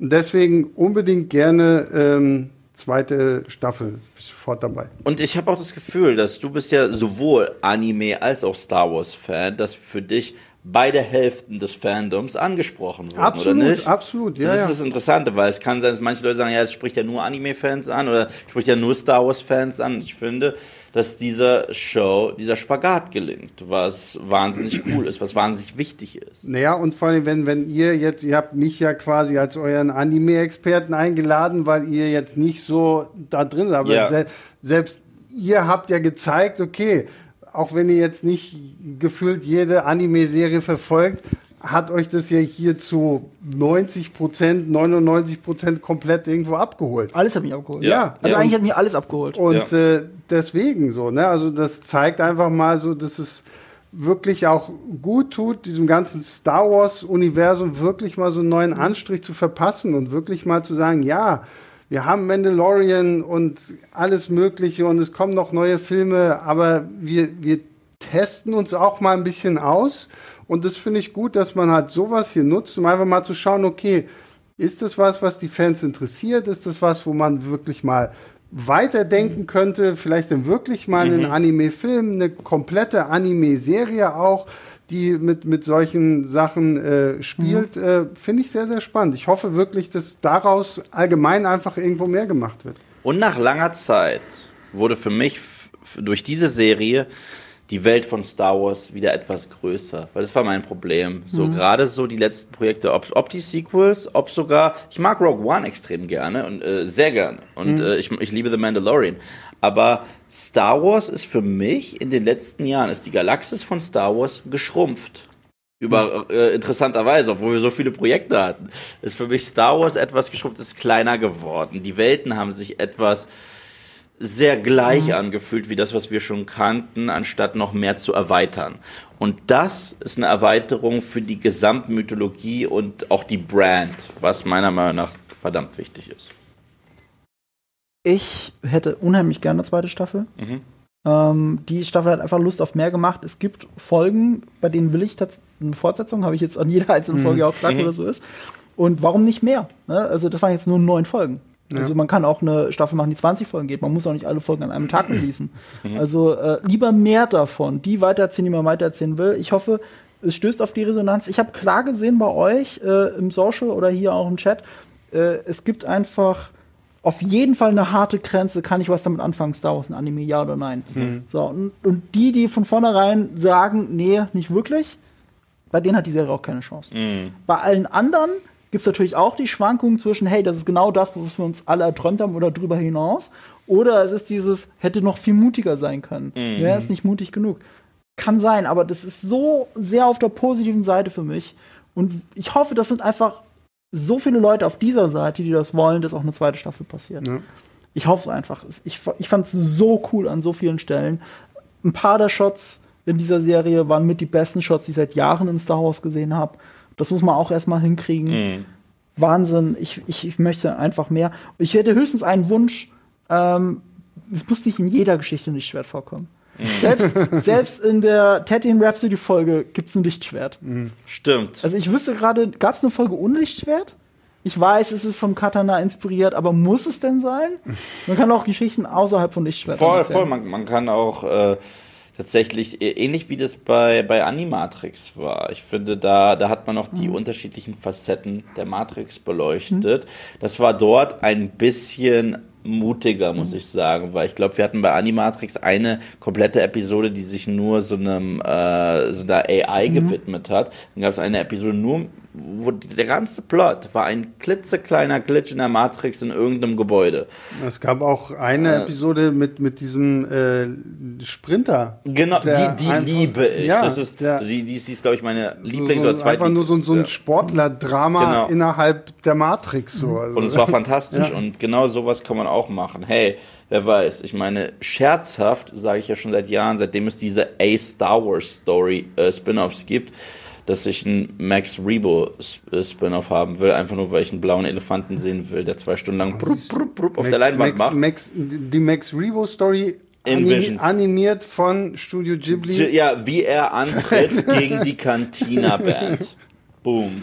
Speaker 3: Und deswegen unbedingt gerne ähm, zweite Staffel sofort dabei.
Speaker 1: Und ich habe auch das Gefühl, dass du bist ja sowohl Anime als auch Star Wars Fan, dass für dich beide Hälften des Fandoms angesprochen wurden,
Speaker 3: absolut,
Speaker 1: oder nicht?
Speaker 3: Absolut,
Speaker 1: ja. Das ist das Interessante, weil es kann sein, dass manche Leute sagen, ja, es spricht ja nur Anime-Fans an oder spricht ja nur Star Wars-Fans an. Ich finde, dass dieser Show, dieser Spagat gelingt, was wahnsinnig cool ist, was wahnsinnig wichtig ist.
Speaker 3: Naja, und vor allem, wenn, wenn ihr jetzt, ihr habt mich ja quasi als euren Anime-Experten eingeladen, weil ihr jetzt nicht so da drin seid, aber ja. se selbst ihr habt ja gezeigt, okay, auch wenn ihr jetzt nicht gefühlt jede Anime-Serie verfolgt, hat euch das ja hier zu 90 Prozent, 99 Prozent komplett irgendwo abgeholt.
Speaker 2: Alles hat mich abgeholt.
Speaker 3: Ja. ja.
Speaker 2: Also ja. eigentlich hat mich alles abgeholt.
Speaker 3: Und ja. äh, deswegen so, ne? Also das zeigt einfach mal so, dass es wirklich auch gut tut, diesem ganzen Star Wars-Universum wirklich mal so einen neuen Anstrich zu verpassen und wirklich mal zu sagen, ja, wir haben Mandalorian und alles Mögliche und es kommen noch neue Filme, aber wir, wir testen uns auch mal ein bisschen aus. Und das finde ich gut, dass man halt sowas hier nutzt, um einfach mal zu schauen, okay, ist das was, was die Fans interessiert? Ist das was, wo man wirklich mal weiterdenken könnte? Vielleicht dann wirklich mal mhm. einen Anime-Film, eine komplette Anime-Serie auch die mit, mit solchen Sachen äh, spielt, mhm. äh, finde ich sehr, sehr spannend. Ich hoffe wirklich, dass daraus allgemein einfach irgendwo mehr gemacht wird.
Speaker 1: Und nach langer Zeit wurde für mich durch diese Serie die Welt von Star Wars wieder etwas größer, weil das war mein Problem. So mhm. gerade so die letzten Projekte, ob, ob, die Sequels, ob sogar, ich mag Rogue One extrem gerne und äh, sehr gerne und mhm. äh, ich, ich liebe The Mandalorian, aber Star Wars ist für mich in den letzten Jahren, ist die Galaxis von Star Wars geschrumpft. Über äh, interessanterweise, obwohl wir so viele Projekte hatten, ist für mich Star Wars etwas geschrumpft, ist kleiner geworden. Die Welten haben sich etwas sehr gleich mhm. angefühlt wie das, was wir schon kannten, anstatt noch mehr zu erweitern. Und das ist eine Erweiterung für die Gesamtmythologie und auch die Brand, was meiner Meinung nach verdammt wichtig ist.
Speaker 2: Ich hätte unheimlich gerne eine zweite Staffel. Mhm. Ähm, die Staffel hat einfach Lust auf mehr gemacht. Es gibt Folgen, bei denen will ich eine Fortsetzung, habe ich jetzt an jeder einzelnen Folge mhm. auch gesagt, mhm. oder so ist. Und warum nicht mehr? Ne? Also, das waren jetzt nur neun Folgen. Ja. Also man kann auch eine Staffel machen, die 20 Folgen geht. Man muss auch nicht alle Folgen an einem Tag releasen. Mhm. Also äh, lieber mehr davon, die weitererzählen, die man weitererzählen will. Ich hoffe, es stößt auf die Resonanz. Ich habe klar gesehen bei euch äh, im Social oder hier auch im Chat, äh, es gibt einfach auf jeden Fall eine harte Grenze, kann ich was damit anfangen, Star Wars ein Anime, ja oder nein. Mhm. So, und, und, die, die von vornherein sagen, nee, nicht wirklich, bei denen hat die Serie auch keine Chance. Mhm. Bei allen anderen gibt es natürlich auch die Schwankungen zwischen, hey, das ist genau das, was wir uns alle erträumt haben oder drüber hinaus. Oder es ist dieses, hätte noch viel mutiger sein können. Mhm. Ja, ist nicht mutig genug. Kann sein, aber das ist so sehr auf der positiven Seite für mich. Und ich hoffe, das sind einfach so viele Leute auf dieser Seite, die das wollen, dass auch eine zweite Staffel passiert. Ja. Ich hoffe es einfach. Ich, ich fand es so cool an so vielen Stellen. Ein paar der Shots in dieser Serie waren mit die besten Shots, die ich seit Jahren in Star Wars gesehen habe. Das muss man auch erstmal hinkriegen. Mhm. Wahnsinn. Ich, ich, ich möchte einfach mehr. Ich hätte höchstens einen Wunsch. Ähm, es muss nicht in jeder Geschichte ein Lichtschwert vorkommen. Mhm. Selbst, selbst in der Tatooine Rhapsody Folge gibt es ein Lichtschwert.
Speaker 1: Mhm. Stimmt.
Speaker 2: Also ich wüsste gerade, gab es eine Folge ohne Lichtschwert? Ich weiß, es ist vom Katana inspiriert, aber muss es denn sein? Man kann auch Geschichten außerhalb von Lichtschwertern
Speaker 1: Voll, erzählen. voll. Man, man kann auch äh, tatsächlich äh, ähnlich wie das bei, bei Animatrix war. Ich finde, da, da hat man noch die
Speaker 2: Mhm.
Speaker 1: unterschiedlichen Facetten der Matrix beleuchtet. Das war dort ein bisschen mutiger, muss ich sagen, weil ich glaube, wir hatten bei Animatrix eine komplette Episode, die sich nur so einem äh, so einer AI gewidmet hat. Dann gab es eine Episode nur, wo der ganze Plot war ein klitzekleiner Glitch in der Matrix in irgendeinem Gebäude.
Speaker 3: Es gab auch eine
Speaker 1: Äh.
Speaker 3: Episode mit, mit diesem äh, Sprinter.
Speaker 1: Genau, die, die liebe ich.
Speaker 3: Ja,
Speaker 1: das ist,
Speaker 3: der-
Speaker 1: die, die ist, die ist glaube ich, meine
Speaker 3: So,
Speaker 1: Lieblings-
Speaker 3: so,
Speaker 1: oder zweit
Speaker 3: einfach nur so, ein- so ein. Sportlerdrama
Speaker 1: Genau.
Speaker 3: innerhalb der Matrix. So. Also,
Speaker 1: Und es war fantastisch
Speaker 3: Ja.
Speaker 1: und genau sowas kann man auch machen. Hey, wer weiß, ich meine, scherzhaft sage ich ja schon seit Jahren, seitdem es diese A Star Wars Story äh, Spin-offs gibt, dass ich einen Max Rebo Spin-off haben will, einfach nur weil ich einen blauen Elefanten sehen will, der zwei Stunden lang brupp, brupp, brupp auf
Speaker 3: Max,
Speaker 1: der Leinwand
Speaker 3: Max,
Speaker 1: macht.
Speaker 3: Max, die Max Revo Story animi animiert von Studio Ghibli.
Speaker 1: Ja, wie er antritt gegen die Cantina Band. Boom.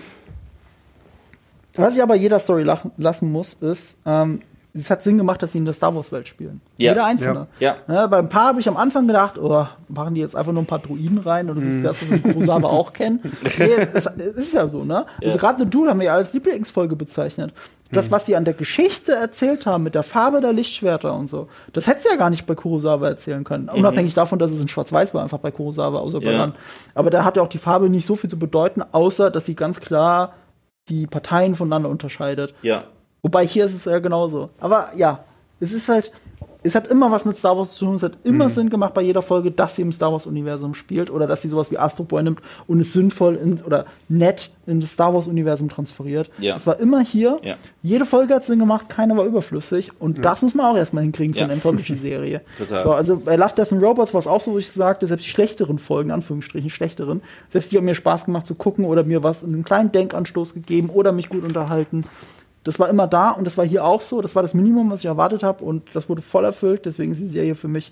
Speaker 2: Was ich aber jeder Story lachen, lassen muss, ist, ähm, es hat Sinn gemacht, dass sie in der Star Wars Welt spielen.
Speaker 1: Ja.
Speaker 2: Jeder einzelne.
Speaker 1: Ja.
Speaker 2: Ne, bei ein paar habe ich am Anfang gedacht, oh, machen die jetzt einfach nur ein paar Druiden rein und das ist das, was wir Kurosawa auch kennen. Nee, es, ist- es ist ja so, ne? Also gerade The Duel haben wir ja als Lieblingsfolge bezeichnet. Das, was sie an der Geschichte erzählt haben mit der Farbe der Lichtschwerter und so, das hättest du ja gar nicht bei Kurosawa erzählen können. Unabhängig davon, dass es in Schwarz-Weiß war, einfach bei Kurosawa, außer bei
Speaker 1: Ja.
Speaker 2: Land. Aber da hat ja auch die Farbe nicht so viel zu bedeuten, außer dass sie ganz klar die Parteien voneinander unterscheidet.
Speaker 1: Ja.
Speaker 2: Wobei hier ist es ja genauso. Aber ja, es ist halt, es hat immer was mit Star Wars zu tun. Es hat immer Sinn gemacht bei jeder Folge, dass sie im Star Wars-Universum spielt oder dass sie sowas wie Astro Boy nimmt und es sinnvoll in, oder nett in das Star Wars-Universum transferiert.
Speaker 1: Ja.
Speaker 2: Es war immer hier.
Speaker 1: Ja.
Speaker 2: Jede Folge hat Sinn gemacht, keine war überflüssig. Und das muss man auch erstmal hinkriegen für
Speaker 1: Ja.
Speaker 2: eine Anthology-Serie.
Speaker 1: Total.
Speaker 2: So, also bei Love, Death and Robots war es auch so, wo ich sagte, selbst die schlechteren Folgen, Anführungsstrichen schlechteren, selbst die haben mir Spaß gemacht zu gucken oder mir was einen kleinen Denkanstoß gegeben oder mich gut unterhalten. Das war immer da und das war hier auch so. Das war das Minimum, was ich erwartet habe und das wurde voll erfüllt. Deswegen ist die Serie für mich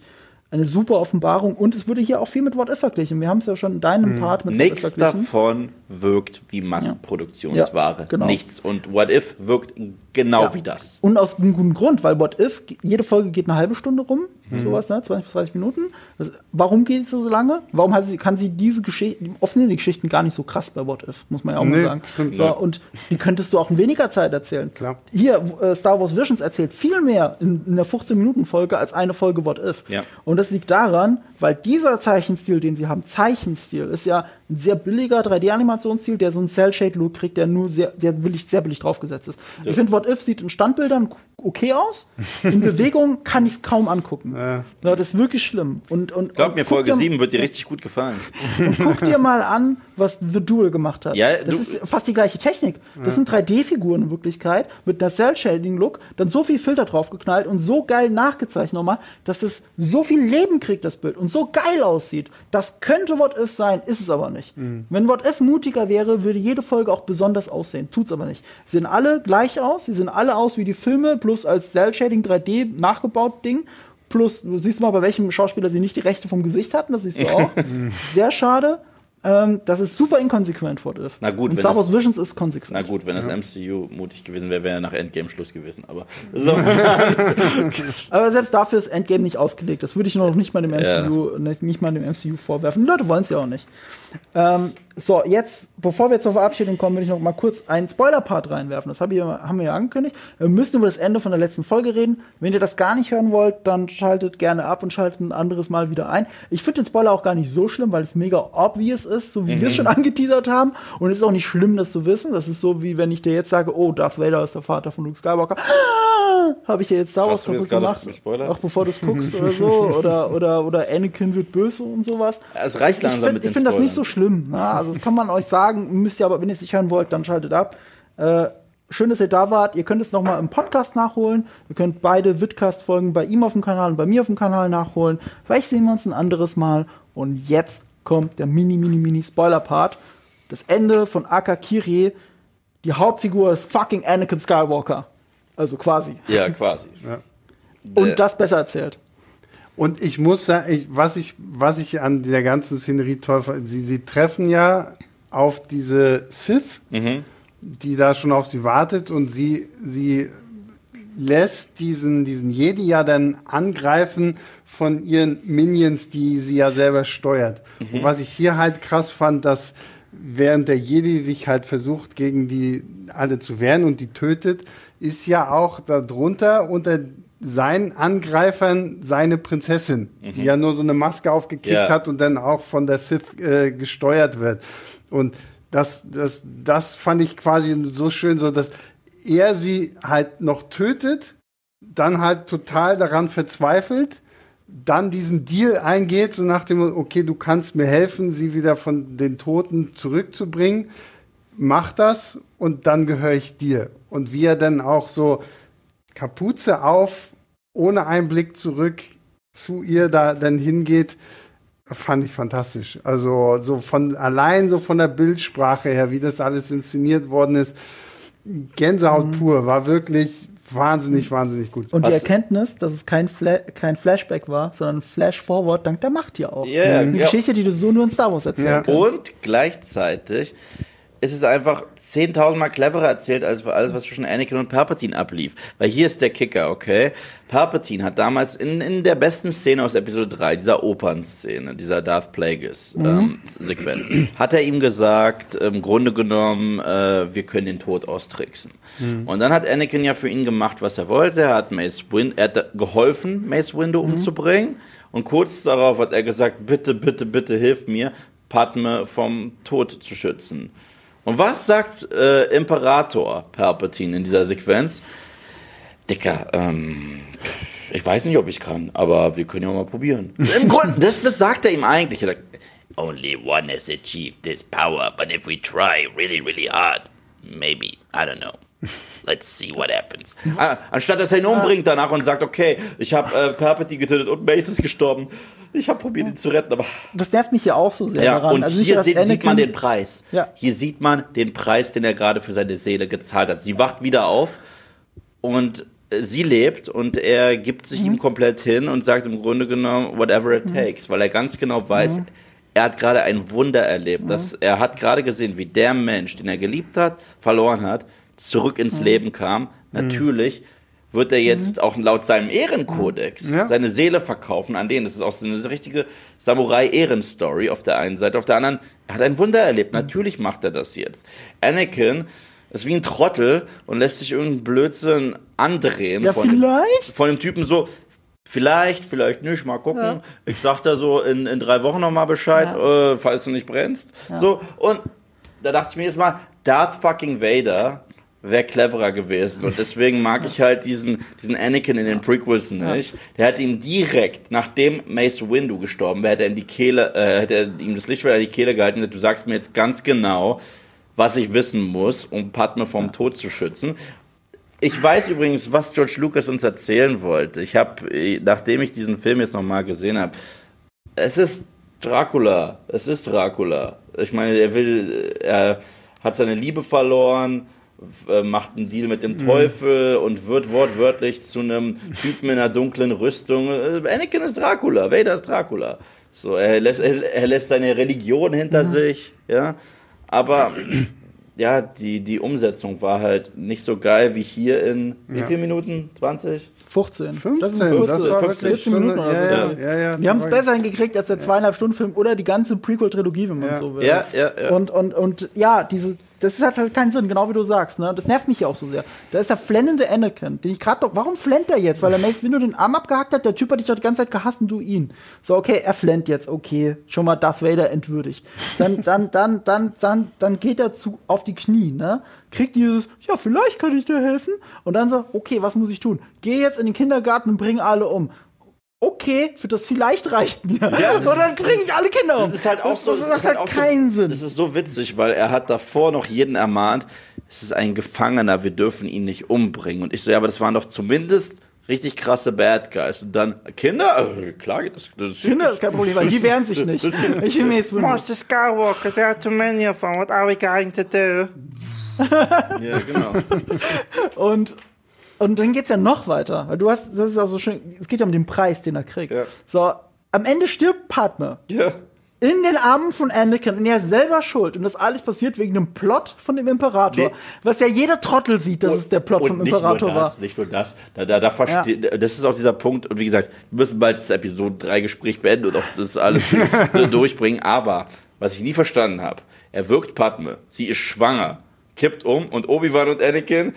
Speaker 2: eine super Offenbarung und es wurde hier auch viel mit What If verglichen. Wir haben es ja schon in deinem Part mit What If
Speaker 1: Nichts
Speaker 2: verglichen.
Speaker 1: davon wirkt wie Massenproduktionsware.
Speaker 2: Ja, genau.
Speaker 1: Nichts. Und What If wirkt genau
Speaker 2: Ja.
Speaker 1: wie das.
Speaker 2: Und aus einem guten Grund, weil What If, jede Folge geht eine halbe Stunde rum,
Speaker 1: Mhm.
Speaker 2: sowas, ne? 20 bis 30 Minuten. Das, warum geht es so lange? Warum hat sie, kann sie diese Geschichten, oft sind die Geschichten gar nicht so krass bei What If, muss man ja auch
Speaker 3: Nee,
Speaker 2: mal sagen.
Speaker 3: stimmt.
Speaker 2: So, und die könntest du auch in weniger Zeit erzählen.
Speaker 3: Klar.
Speaker 2: Hier, äh, Star Wars Visions erzählt viel mehr in, in der 15-Minuten-Folge als eine Folge What If.
Speaker 1: Ja.
Speaker 2: Und das liegt daran, weil dieser Zeichenstil, den sie haben, Zeichenstil, ist ja ein sehr billiger 3D-Animationsstil, der so einen Cell-Shade-Look kriegt, der nur sehr, sehr billig, sehr billig draufgesetzt ist. Ich finde, What If sieht in Standbildern okay aus. In Bewegung kann ich es kaum angucken.
Speaker 3: Ja.
Speaker 2: Ja, das ist wirklich schlimm. Und, und,
Speaker 1: Glaub
Speaker 2: und
Speaker 1: mir, Folge
Speaker 2: dir-
Speaker 1: 7 wird dir richtig gut gefallen.
Speaker 2: und guck dir mal an, was The Duel gemacht hat.
Speaker 1: Ja,
Speaker 2: das ist fast die gleiche Technik. Das sind 3D-Figuren in Wirklichkeit mit einer Cell-Shading-Look, dann so viel Filter draufgeknallt und so geil nachgezeichnet nochmal, dass es so viel Leben kriegt, das Bild, und so geil aussieht. Das könnte What If sein, ist es aber nicht. Wenn What If mutiger wäre, würde jede Folge auch besonders aussehen. Tut's aber nicht. Sie sehen alle gleich aus, sie sehen alle aus wie die Filme, plus als Cell-Shading 3D nachgebaut Ding. Plus, du siehst mal, bei welchem Schauspieler sie nicht die Rechte vom Gesicht hatten, das siehst du auch. Sehr schade. Ähm, das ist super inkonsequent, What If.
Speaker 1: Na gut,
Speaker 2: Und Star Wars Visions ist konsequent.
Speaker 1: Na gut, wenn das MCU mutig gewesen wäre, wäre er nach Endgame Schluss gewesen. Aber so.
Speaker 2: Aber selbst dafür ist Endgame nicht ausgelegt. Das würde ich noch nicht mal dem
Speaker 1: Ja.
Speaker 2: MCU, nicht, nicht mal dem MCU vorwerfen. Die Leute wollen es ja auch nicht. Ähm, so, jetzt, bevor wir zur Verabschiedung kommen, will ich noch mal kurz einen Spoiler-Part reinwerfen. Das hab ich, haben wir ja angekündigt. Wir müssen über das Ende von der letzten Folge reden. Wenn ihr das gar nicht hören wollt, dann schaltet gerne ab und schaltet ein anderes Mal wieder ein. Ich finde den Spoiler auch gar nicht so schlimm, weil es mega obvious ist, so wie wir es schon angeteasert haben. Und es ist auch nicht schlimm, das zu wissen. Das ist so, wie wenn ich dir jetzt sage, oh, Darth Vader ist der Vater von Luke Skywalker. Habe ich dir jetzt Star Wars kaputt gemacht? Auch bevor du es guckst oder so. Oder, oder, oder Anakin wird böse und sowas.
Speaker 1: Es reicht
Speaker 2: ich
Speaker 1: langsam
Speaker 2: find-
Speaker 1: mit
Speaker 2: Ich
Speaker 1: den
Speaker 2: finde das nicht so
Speaker 1: Spoilern.
Speaker 2: schlimm. Na? Also das kann man euch sagen, müsst ihr aber, wenn ihr es nicht hören wollt, dann schaltet ab. Äh, schön, dass ihr da wart. Ihr könnt es noch mal im Podcast nachholen. Ihr könnt beide Vidcast-Folgen bei ihm auf dem Kanal und bei mir auf dem Kanal nachholen. Vielleicht sehen wir uns ein anderes Mal. Und jetzt kommt der mini, mini, mini Spoiler-Part. Das Ende von Akakiri. Die Hauptfigur ist fucking Anakin Skywalker. Also quasi.
Speaker 1: ja, quasi.
Speaker 2: Und
Speaker 1: Der-
Speaker 2: das besser erzählt.
Speaker 3: Und ich muss sagen, ich, was, ich, was ich an der ganzen Szenerie toll fand, sie, sie treffen ja auf diese Sith,
Speaker 1: Mhm.
Speaker 3: die da schon auf sie wartet und sie, sie lässt diesen, diesen Jedi ja dann angreifen von ihren Minions, die sie ja selber steuert. Mhm. Und was ich hier halt krass fand, dass während der Jedi sich halt versucht, gegen die alle zu wehren und die tötet, ist ja auch darunter unter seinen Angreifern seine Prinzessin, mhm. die ja nur so eine Maske aufgekriegt ja. hat und dann auch von der Sith äh, gesteuert wird. Und das, das, das fand ich quasi so schön, so dass er sie halt noch tötet, dann halt total daran verzweifelt, dann diesen Deal eingeht, so nach dem, okay, du kannst mir helfen, sie wieder von den Toten zurückzubringen, mach das und dann gehöre ich dir. Und wie er dann auch so Kapuze auf, ohne Einblick zurück zu ihr da dann hingeht, fand ich fantastisch. Also so von allein so von der Bildsprache her, wie das alles inszeniert worden ist, Gänsehaut mhm. pur, war wirklich wahnsinnig, wahnsinnig gut.
Speaker 2: Und Was? die Erkenntnis, dass es kein, Fla kein Flashback war, sondern Flash Forward, dank der Macht ja auch.
Speaker 1: Yeah,
Speaker 2: Eine ja. Geschichte, die du so nur in Star Wars erzählen ja. kannst.
Speaker 1: Und gleichzeitig ist es einfach 10.000 Mal cleverer erzählt als alles, was zwischen Anakin und Palpatine ablief. Weil hier ist der Kicker, okay? Palpatine hat damals in, in der besten Szene aus Episode 3, dieser Opernszene, dieser Darth Plagueis-Sequenz, mhm. hat er ihm gesagt, im Grunde genommen, äh, wir können den Tod austricksen. Mhm. Und dann hat Anakin ja für ihn gemacht, was er wollte. Er hat Mace Windu, er hat geholfen, Mace Windu mhm. umzubringen. Und kurz darauf hat er gesagt, bitte, bitte, bitte hilf mir, Padme vom Tod zu schützen. Und was sagt äh, Imperator Palpatine in dieser Sequenz? Dicker, ähm, ich weiß nicht, ob ich kann, aber wir können ja mal probieren. Im Grunde, das, das sagt er ihm eigentlich. Er sagt, Only one has achieved this power, but if we try really, really hard, maybe, I don't know. Let's see what happens. Ah, anstatt dass er ihn umbringt danach und sagt, okay, ich habe äh, Palpatine getötet und Mace ist gestorben. Ich habe probiert, ihn zu retten, aber.
Speaker 2: Das nervt mich ja auch so sehr
Speaker 1: ja, daran. Und also hier sieht, sieht man den Preis. Ja. Hier sieht man den Preis, den er gerade für seine Seele gezahlt hat. Sie wacht wieder auf und äh, sie lebt und er gibt sich mhm. ihm komplett hin und sagt im Grunde genommen, whatever it mhm. takes, weil er ganz genau weiß, mhm. er hat gerade ein Wunder erlebt. Dass er hat gerade gesehen, wie der Mensch, den er geliebt hat, verloren hat, zurück ins mhm. Leben kam. Natürlich wird er jetzt mhm. auch laut seinem Ehrenkodex ja. seine Seele verkaufen an denen. Das ist auch so eine richtige Samurai-Ehrenstory auf der einen Seite. Auf der anderen, er hat ein Wunder erlebt. Natürlich macht er das jetzt. Anakin ist wie ein Trottel und lässt sich irgendeinen Blödsinn andrehen.
Speaker 2: Ja,
Speaker 1: von,
Speaker 2: vielleicht.
Speaker 1: Von dem Typen so, vielleicht, vielleicht nicht, mal gucken. Ja. Ich sag da so in, in drei Wochen nochmal Bescheid, ja. äh, falls du nicht brennst. So, und da dachte ich mir jetzt mal, Darth fucking Vader wäre cleverer gewesen. Und deswegen mag ich halt diesen, diesen Anakin in den Prequels nicht. Der hat ihn direkt, nachdem Mace Windu gestorben wäre, hätte er in die Kehle, äh, hätte er ihm das Lichtschwert in die Kehle gehalten und gesagt, du sagst mir jetzt ganz genau, was ich wissen muss, um Padme vom ja. Tod zu schützen. Ich weiß übrigens, was George Lucas uns erzählen wollte. Ich habe, nachdem ich diesen Film jetzt nochmal gesehen habe, es ist Dracula. Es ist Dracula. Ich meine, er will, er hat seine Liebe verloren macht einen Deal mit dem mhm. Teufel und wird wortwörtlich zu einem Typen in einer dunklen Rüstung. Äh, Anakin ist Dracula, Vader ist Dracula. So, er lässt, er, lässt seine Religion hinter mhm. sich, ja. Aber ja, die, die Umsetzung war halt nicht so geil wie hier in wie ja. viele Minuten? 20?
Speaker 2: 15.
Speaker 3: 15, das, 15, das war 15,
Speaker 2: 14 Minuten oder so. Ja, ja, ja, die haben es besser hingekriegt als der zweieinhalb Stunden Film oder die ganze Prequel-Trilogie, wenn man so will.
Speaker 1: Ja, ja, ja.
Speaker 2: Und, und, und ja, diese, das hat halt keinen Sinn, genau wie du sagst. Ne? Das nervt mich ja auch so sehr. Da ist der flennende Anakin, den ich gerade doch. Warum flennt er jetzt? Weil er Mace Windu den Arm abgehackt hat. Der Typ hat dich doch die ganze Zeit gehasst und du ihn. So, okay, er flennt jetzt. Okay, schon mal Darth Vader entwürdigt. Dann, dann, dann, dann, dann, dann geht er zu auf die Knie. Ne? Kriegt dieses, ja, vielleicht kann ich dir helfen. Und dann so, okay, was muss ich tun? Geh jetzt in den Kindergarten und bring alle um okay, für das vielleicht reicht mir. Ja, und dann kriege ich alle Kinder um.
Speaker 1: Das ist halt auch
Speaker 2: das,
Speaker 1: so.
Speaker 2: Das, das, das hat halt keinen so, Sinn.
Speaker 1: Das ist so witzig, weil er hat davor noch jeden ermahnt, es ist ein Gefangener, wir dürfen ihn nicht umbringen. Und ich so, ja, aber das waren doch zumindest richtig krasse Bad Guys. Und dann Kinder, also, klar geht das.
Speaker 2: das Kinder ist kein Problem, weil die wehren sich nicht.
Speaker 4: ich will mir jetzt Master Skywalker, there are too many of them. What are we going to do?
Speaker 1: ja, genau.
Speaker 2: Und und dann geht's ja noch weiter. Weil du hast, das ist auch so schön, es geht ja um den Preis, den er kriegt. Ja. So, am Ende stirbt Padme.
Speaker 1: Ja.
Speaker 2: in den Armen von Anakin und er ist selber schuld. Und das alles passiert wegen dem Plot von dem Imperator.
Speaker 1: Nee.
Speaker 2: Was ja jeder Trottel sieht, dass es der Plot vom Imperator
Speaker 1: nicht nur
Speaker 2: war.
Speaker 1: das, Nicht nur das. Da, da, da verste- Das ist auch dieser Punkt. Und wie gesagt, wir müssen bald das Episode 3 Gespräch beenden und auch das alles durchbringen. Aber was ich nie verstanden habe, er wirkt Padme. Sie ist schwanger, kippt um und Obi-Wan und Anakin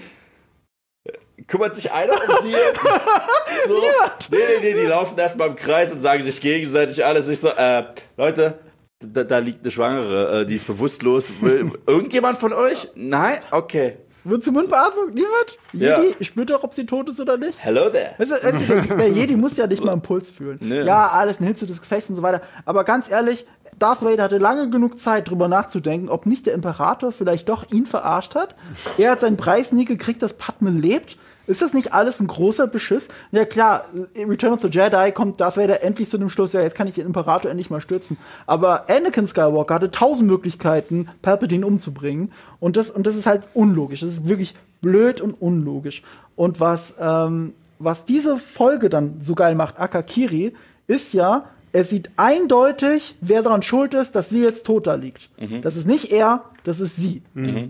Speaker 1: kümmert sich einer um sie. so. Nee, nee, nee, die laufen erstmal im Kreis und sagen sich gegenseitig alles. Ich so, äh, Leute, da, da liegt eine Schwangere, äh, die ist bewusstlos. Will irgendjemand von euch? Nein? Okay.
Speaker 2: Wird zum Mundbeatmung? Niemand?
Speaker 1: Ja.
Speaker 2: Jedi spürt doch, ob sie tot ist oder nicht?
Speaker 1: Hello there.
Speaker 2: Weißt du, weißt du, der, Jedi muss ja nicht mal einen Puls fühlen.
Speaker 1: Nee.
Speaker 2: Ja, alles ein Hitze des Gefechts und so weiter. Aber ganz ehrlich, Darth Vader hatte lange genug Zeit, drüber nachzudenken, ob nicht der Imperator vielleicht doch ihn verarscht hat. Er hat seinen Preis nie gekriegt, dass Padme lebt. Ist das nicht alles ein großer Beschiss? Ja klar, in Return of the Jedi kommt Darth Vader endlich zu dem Schluss, ja, jetzt kann ich den Imperator endlich mal stürzen. Aber Anakin Skywalker hatte tausend Möglichkeiten, Palpatine umzubringen. Und das, und das ist halt unlogisch. Das ist wirklich blöd und unlogisch. Und was, ähm, was diese Folge dann so geil macht, Akakiri, ist ja, er sieht eindeutig, wer daran schuld ist, dass sie jetzt tot da liegt. Das ist nicht er, das ist sie.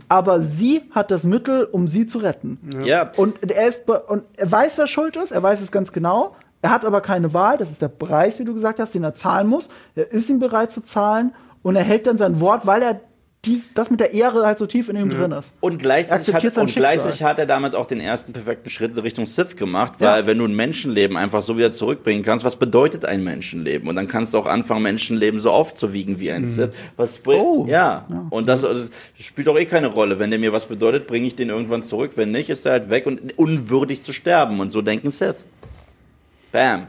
Speaker 2: Aber sie hat das Mittel, um sie zu retten.
Speaker 1: Ja.
Speaker 2: Und er ist und er weiß, wer schuld ist, er weiß es ganz genau. Er hat aber keine Wahl, das ist der Preis, wie du gesagt hast, den er zahlen muss. Er ist ihm bereit zu zahlen und er hält dann sein Wort, weil er dies, das mit der Ehre halt so tief in ihm drin ist.
Speaker 1: Und gleichzeitig, hat, und gleichzeitig hat er damals auch den ersten perfekten Schritt in Richtung Sith gemacht,
Speaker 2: Ja.
Speaker 1: weil wenn du ein Menschenleben einfach so wieder zurückbringen kannst, was bedeutet ein Menschenleben? Und dann kannst du auch anfangen, Menschenleben so aufzuwiegen wie ein Sith. Was
Speaker 2: Oh.
Speaker 1: ja. Und das, das spielt doch eh keine Rolle. Wenn der mir was bedeutet, bringe ich den irgendwann zurück. Wenn nicht, ist er halt weg und unwürdig zu sterben. Und so denken Sith. Bam.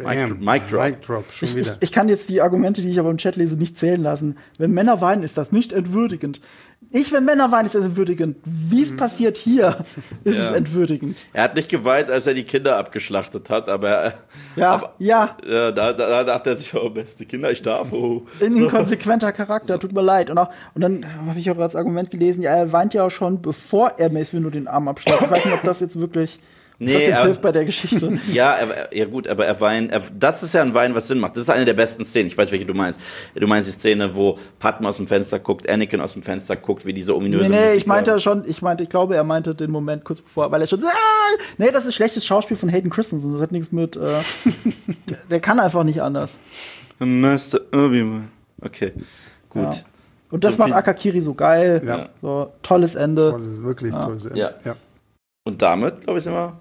Speaker 1: Mic, Mic Drop.
Speaker 3: Mic Drop, schon
Speaker 2: Ich, ich,
Speaker 3: wieder.
Speaker 2: ich kann jetzt die Argumente, die ich aber im Chat lese, nicht zählen lassen. Wenn Männer weinen, ist das nicht entwürdigend. Ich, wenn Männer weinen, ist das entwürdigend. Wie es passiert hier, ist es
Speaker 1: Ja.
Speaker 2: entwürdigend.
Speaker 1: Er hat nicht geweint, als er die Kinder abgeschlachtet hat, aber, er-
Speaker 2: Ja,
Speaker 1: aber
Speaker 2: ja.
Speaker 1: ja, da, da, da dachte er sich, oh, beste Kinder, ich darf. Oh.
Speaker 2: Inkonsequenter Charakter, tut mir leid. Und, auch, und dann habe ich auch als Argument gelesen, ja, er weint ja auch schon, bevor er Mace Windu den Arm abschneidet. Ich weiß nicht, ob das jetzt wirklich
Speaker 1: Nee,
Speaker 2: jetzt
Speaker 1: aber-
Speaker 2: hilft bei der Geschichte.
Speaker 1: Ja, er, ja gut, aber er weint. Er, das ist ja ein Wein, was Sinn macht. Das ist eine der besten Szenen. Ich weiß, welche du meinst. Du meinst die Szene, wo Padme aus dem Fenster guckt, Anakin aus dem Fenster guckt, wie diese ominöse
Speaker 2: Nee, nee,
Speaker 1: Musik
Speaker 2: ich meinte
Speaker 1: läuft.
Speaker 2: schon, ich meinte, ich glaube, er meinte den Moment kurz bevor, weil er schon, ah! nee, das ist schlechtes Schauspiel von Hayden Christensen, das hat nichts mit, äh, der, der kann einfach nicht anders.
Speaker 1: Master Obi-Wan. Okay, gut.
Speaker 2: Ja. Und das
Speaker 1: So
Speaker 2: macht Akakiri so geil,
Speaker 3: Ja.
Speaker 2: so tolles Ende.
Speaker 3: Tolles, wirklich tolles Ende.
Speaker 1: Ja.
Speaker 3: ja.
Speaker 1: Und damit, glaube ich, sind wir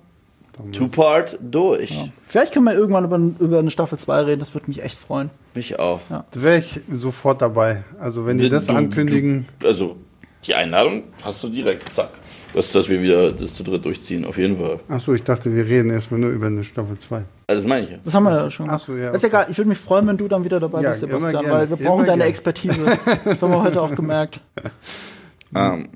Speaker 1: Two-Part durch.
Speaker 2: Vielleicht können wir irgendwann über, über eine Staffel 2 reden, das würde mich echt freuen.
Speaker 1: Mich auch.
Speaker 2: Ja.
Speaker 3: Da wäre ich sofort dabei. Also wenn die das
Speaker 1: Du-
Speaker 3: ankündigen,
Speaker 1: Du, also, die Einladung hast du direkt, zack. Dass, dass wir wieder das zu dritt durchziehen, auf jeden Fall.
Speaker 3: ach so, ich dachte, wir reden erstmal nur über eine Staffel 2.
Speaker 1: Also, das meine ich ja.
Speaker 2: Das haben wir ja schon.
Speaker 3: Ach so, ja,
Speaker 2: Das ist
Speaker 3: okay.
Speaker 2: egal, ich würde mich freuen, wenn du dann wieder dabei
Speaker 3: Ja,
Speaker 2: bist, Sebastian, weil wir brauchen
Speaker 3: immer
Speaker 2: deine
Speaker 3: gerne.
Speaker 2: Expertise. Das haben wir heute auch gemerkt.
Speaker 1: Ähm,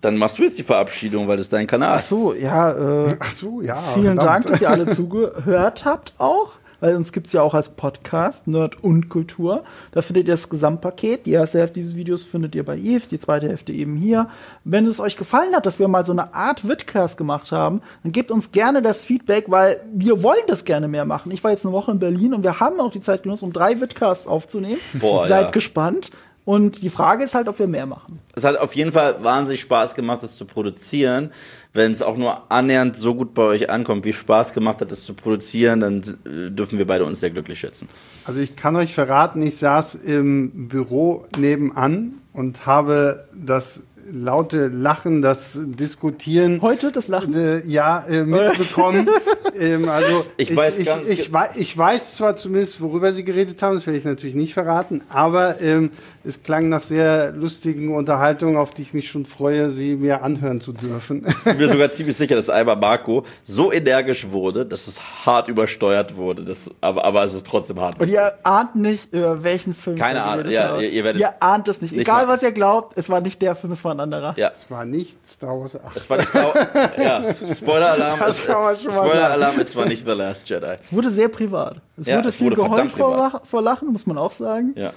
Speaker 1: dann machst du jetzt die Verabschiedung, weil das ist dein Kanal.
Speaker 2: Ach so, ja, äh,
Speaker 3: Ach so, ja.
Speaker 2: Vielen
Speaker 3: verdammt.
Speaker 2: Dank, dass ihr alle zugehört habt auch. Weil uns gibt's ja auch als Podcast Nerd und Kultur. Da findet ihr das Gesamtpaket. Die erste Hälfte dieses Videos findet ihr bei Eve, die zweite Hälfte eben hier. Wenn es euch gefallen hat, dass wir mal so eine Art Vidcast gemacht haben, dann gebt uns gerne das Feedback, weil wir wollen das gerne mehr machen. Ich war jetzt eine Woche in Berlin und wir haben auch die Zeit genutzt, um drei Vidcasts aufzunehmen.
Speaker 1: Boah,
Speaker 2: Seid
Speaker 1: ja.
Speaker 2: gespannt. Und die Frage ist halt, ob wir mehr machen.
Speaker 1: Es hat auf jeden Fall wahnsinnig Spaß gemacht, das zu produzieren. Wenn es auch nur annähernd so gut bei euch ankommt, wie Spaß gemacht hat, das zu produzieren, dann äh, dürfen wir beide uns sehr glücklich schätzen.
Speaker 3: Also ich kann euch verraten, ich saß im Büro nebenan und habe das laute Lachen, das Diskutieren
Speaker 2: Heute das Lachen.
Speaker 3: äh, ja äh, mitbekommen. ähm, also
Speaker 1: Ich weiß
Speaker 3: ich,
Speaker 1: ganz
Speaker 3: ich, ich, wei- ich weiß zwar zumindest, worüber sie geredet haben, das werde ich natürlich nicht verraten, aber ähm, es klang nach sehr lustigen Unterhaltungen, auf die ich mich schon freue, sie mir anhören zu dürfen.
Speaker 1: Ich bin mir sogar ziemlich sicher, dass Alba Marco so energisch wurde, dass es hart übersteuert wurde. Das, aber, aber es ist trotzdem hart.
Speaker 2: Und ihr ahnt nicht, über welchen Film
Speaker 1: Keine Ahnung, ja, ihr- ihr werdet-
Speaker 2: ihr ahnt es nicht.
Speaker 1: nicht
Speaker 2: Egal,
Speaker 1: mal-
Speaker 2: was ihr glaubt, es war nicht der Film, es war ein anderer.
Speaker 1: Ja,
Speaker 3: Es war nicht Star Wars 8.
Speaker 1: es war nicht Sau ja, Spoiler-Alarm.
Speaker 3: Das kann man schon mal
Speaker 1: Spoiler-Alarm, es war nicht The Last Jedi.
Speaker 2: Es wurde sehr privat. Es
Speaker 1: Ja,
Speaker 2: wurde
Speaker 1: es
Speaker 2: viel
Speaker 1: wurde
Speaker 2: geheult vor, vor Lachen, muss man auch sagen.
Speaker 1: Ja.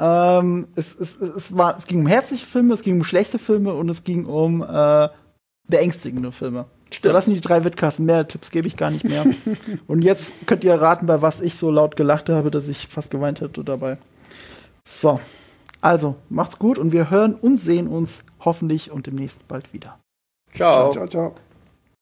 Speaker 2: Ähm, es, es, es, es, war, es ging um herzliche Filme, es ging um schlechte Filme und es ging um äh, beängstigende Filme. So, das sind die drei Witkassen. Mehr Tipps gebe ich gar nicht mehr. und jetzt könnt ihr raten, bei was ich so laut gelacht habe, dass ich fast geweint hätte dabei. So, also macht's gut und wir hören und sehen uns hoffentlich und demnächst bald wieder.
Speaker 1: Ciao.
Speaker 3: Ciao, ciao.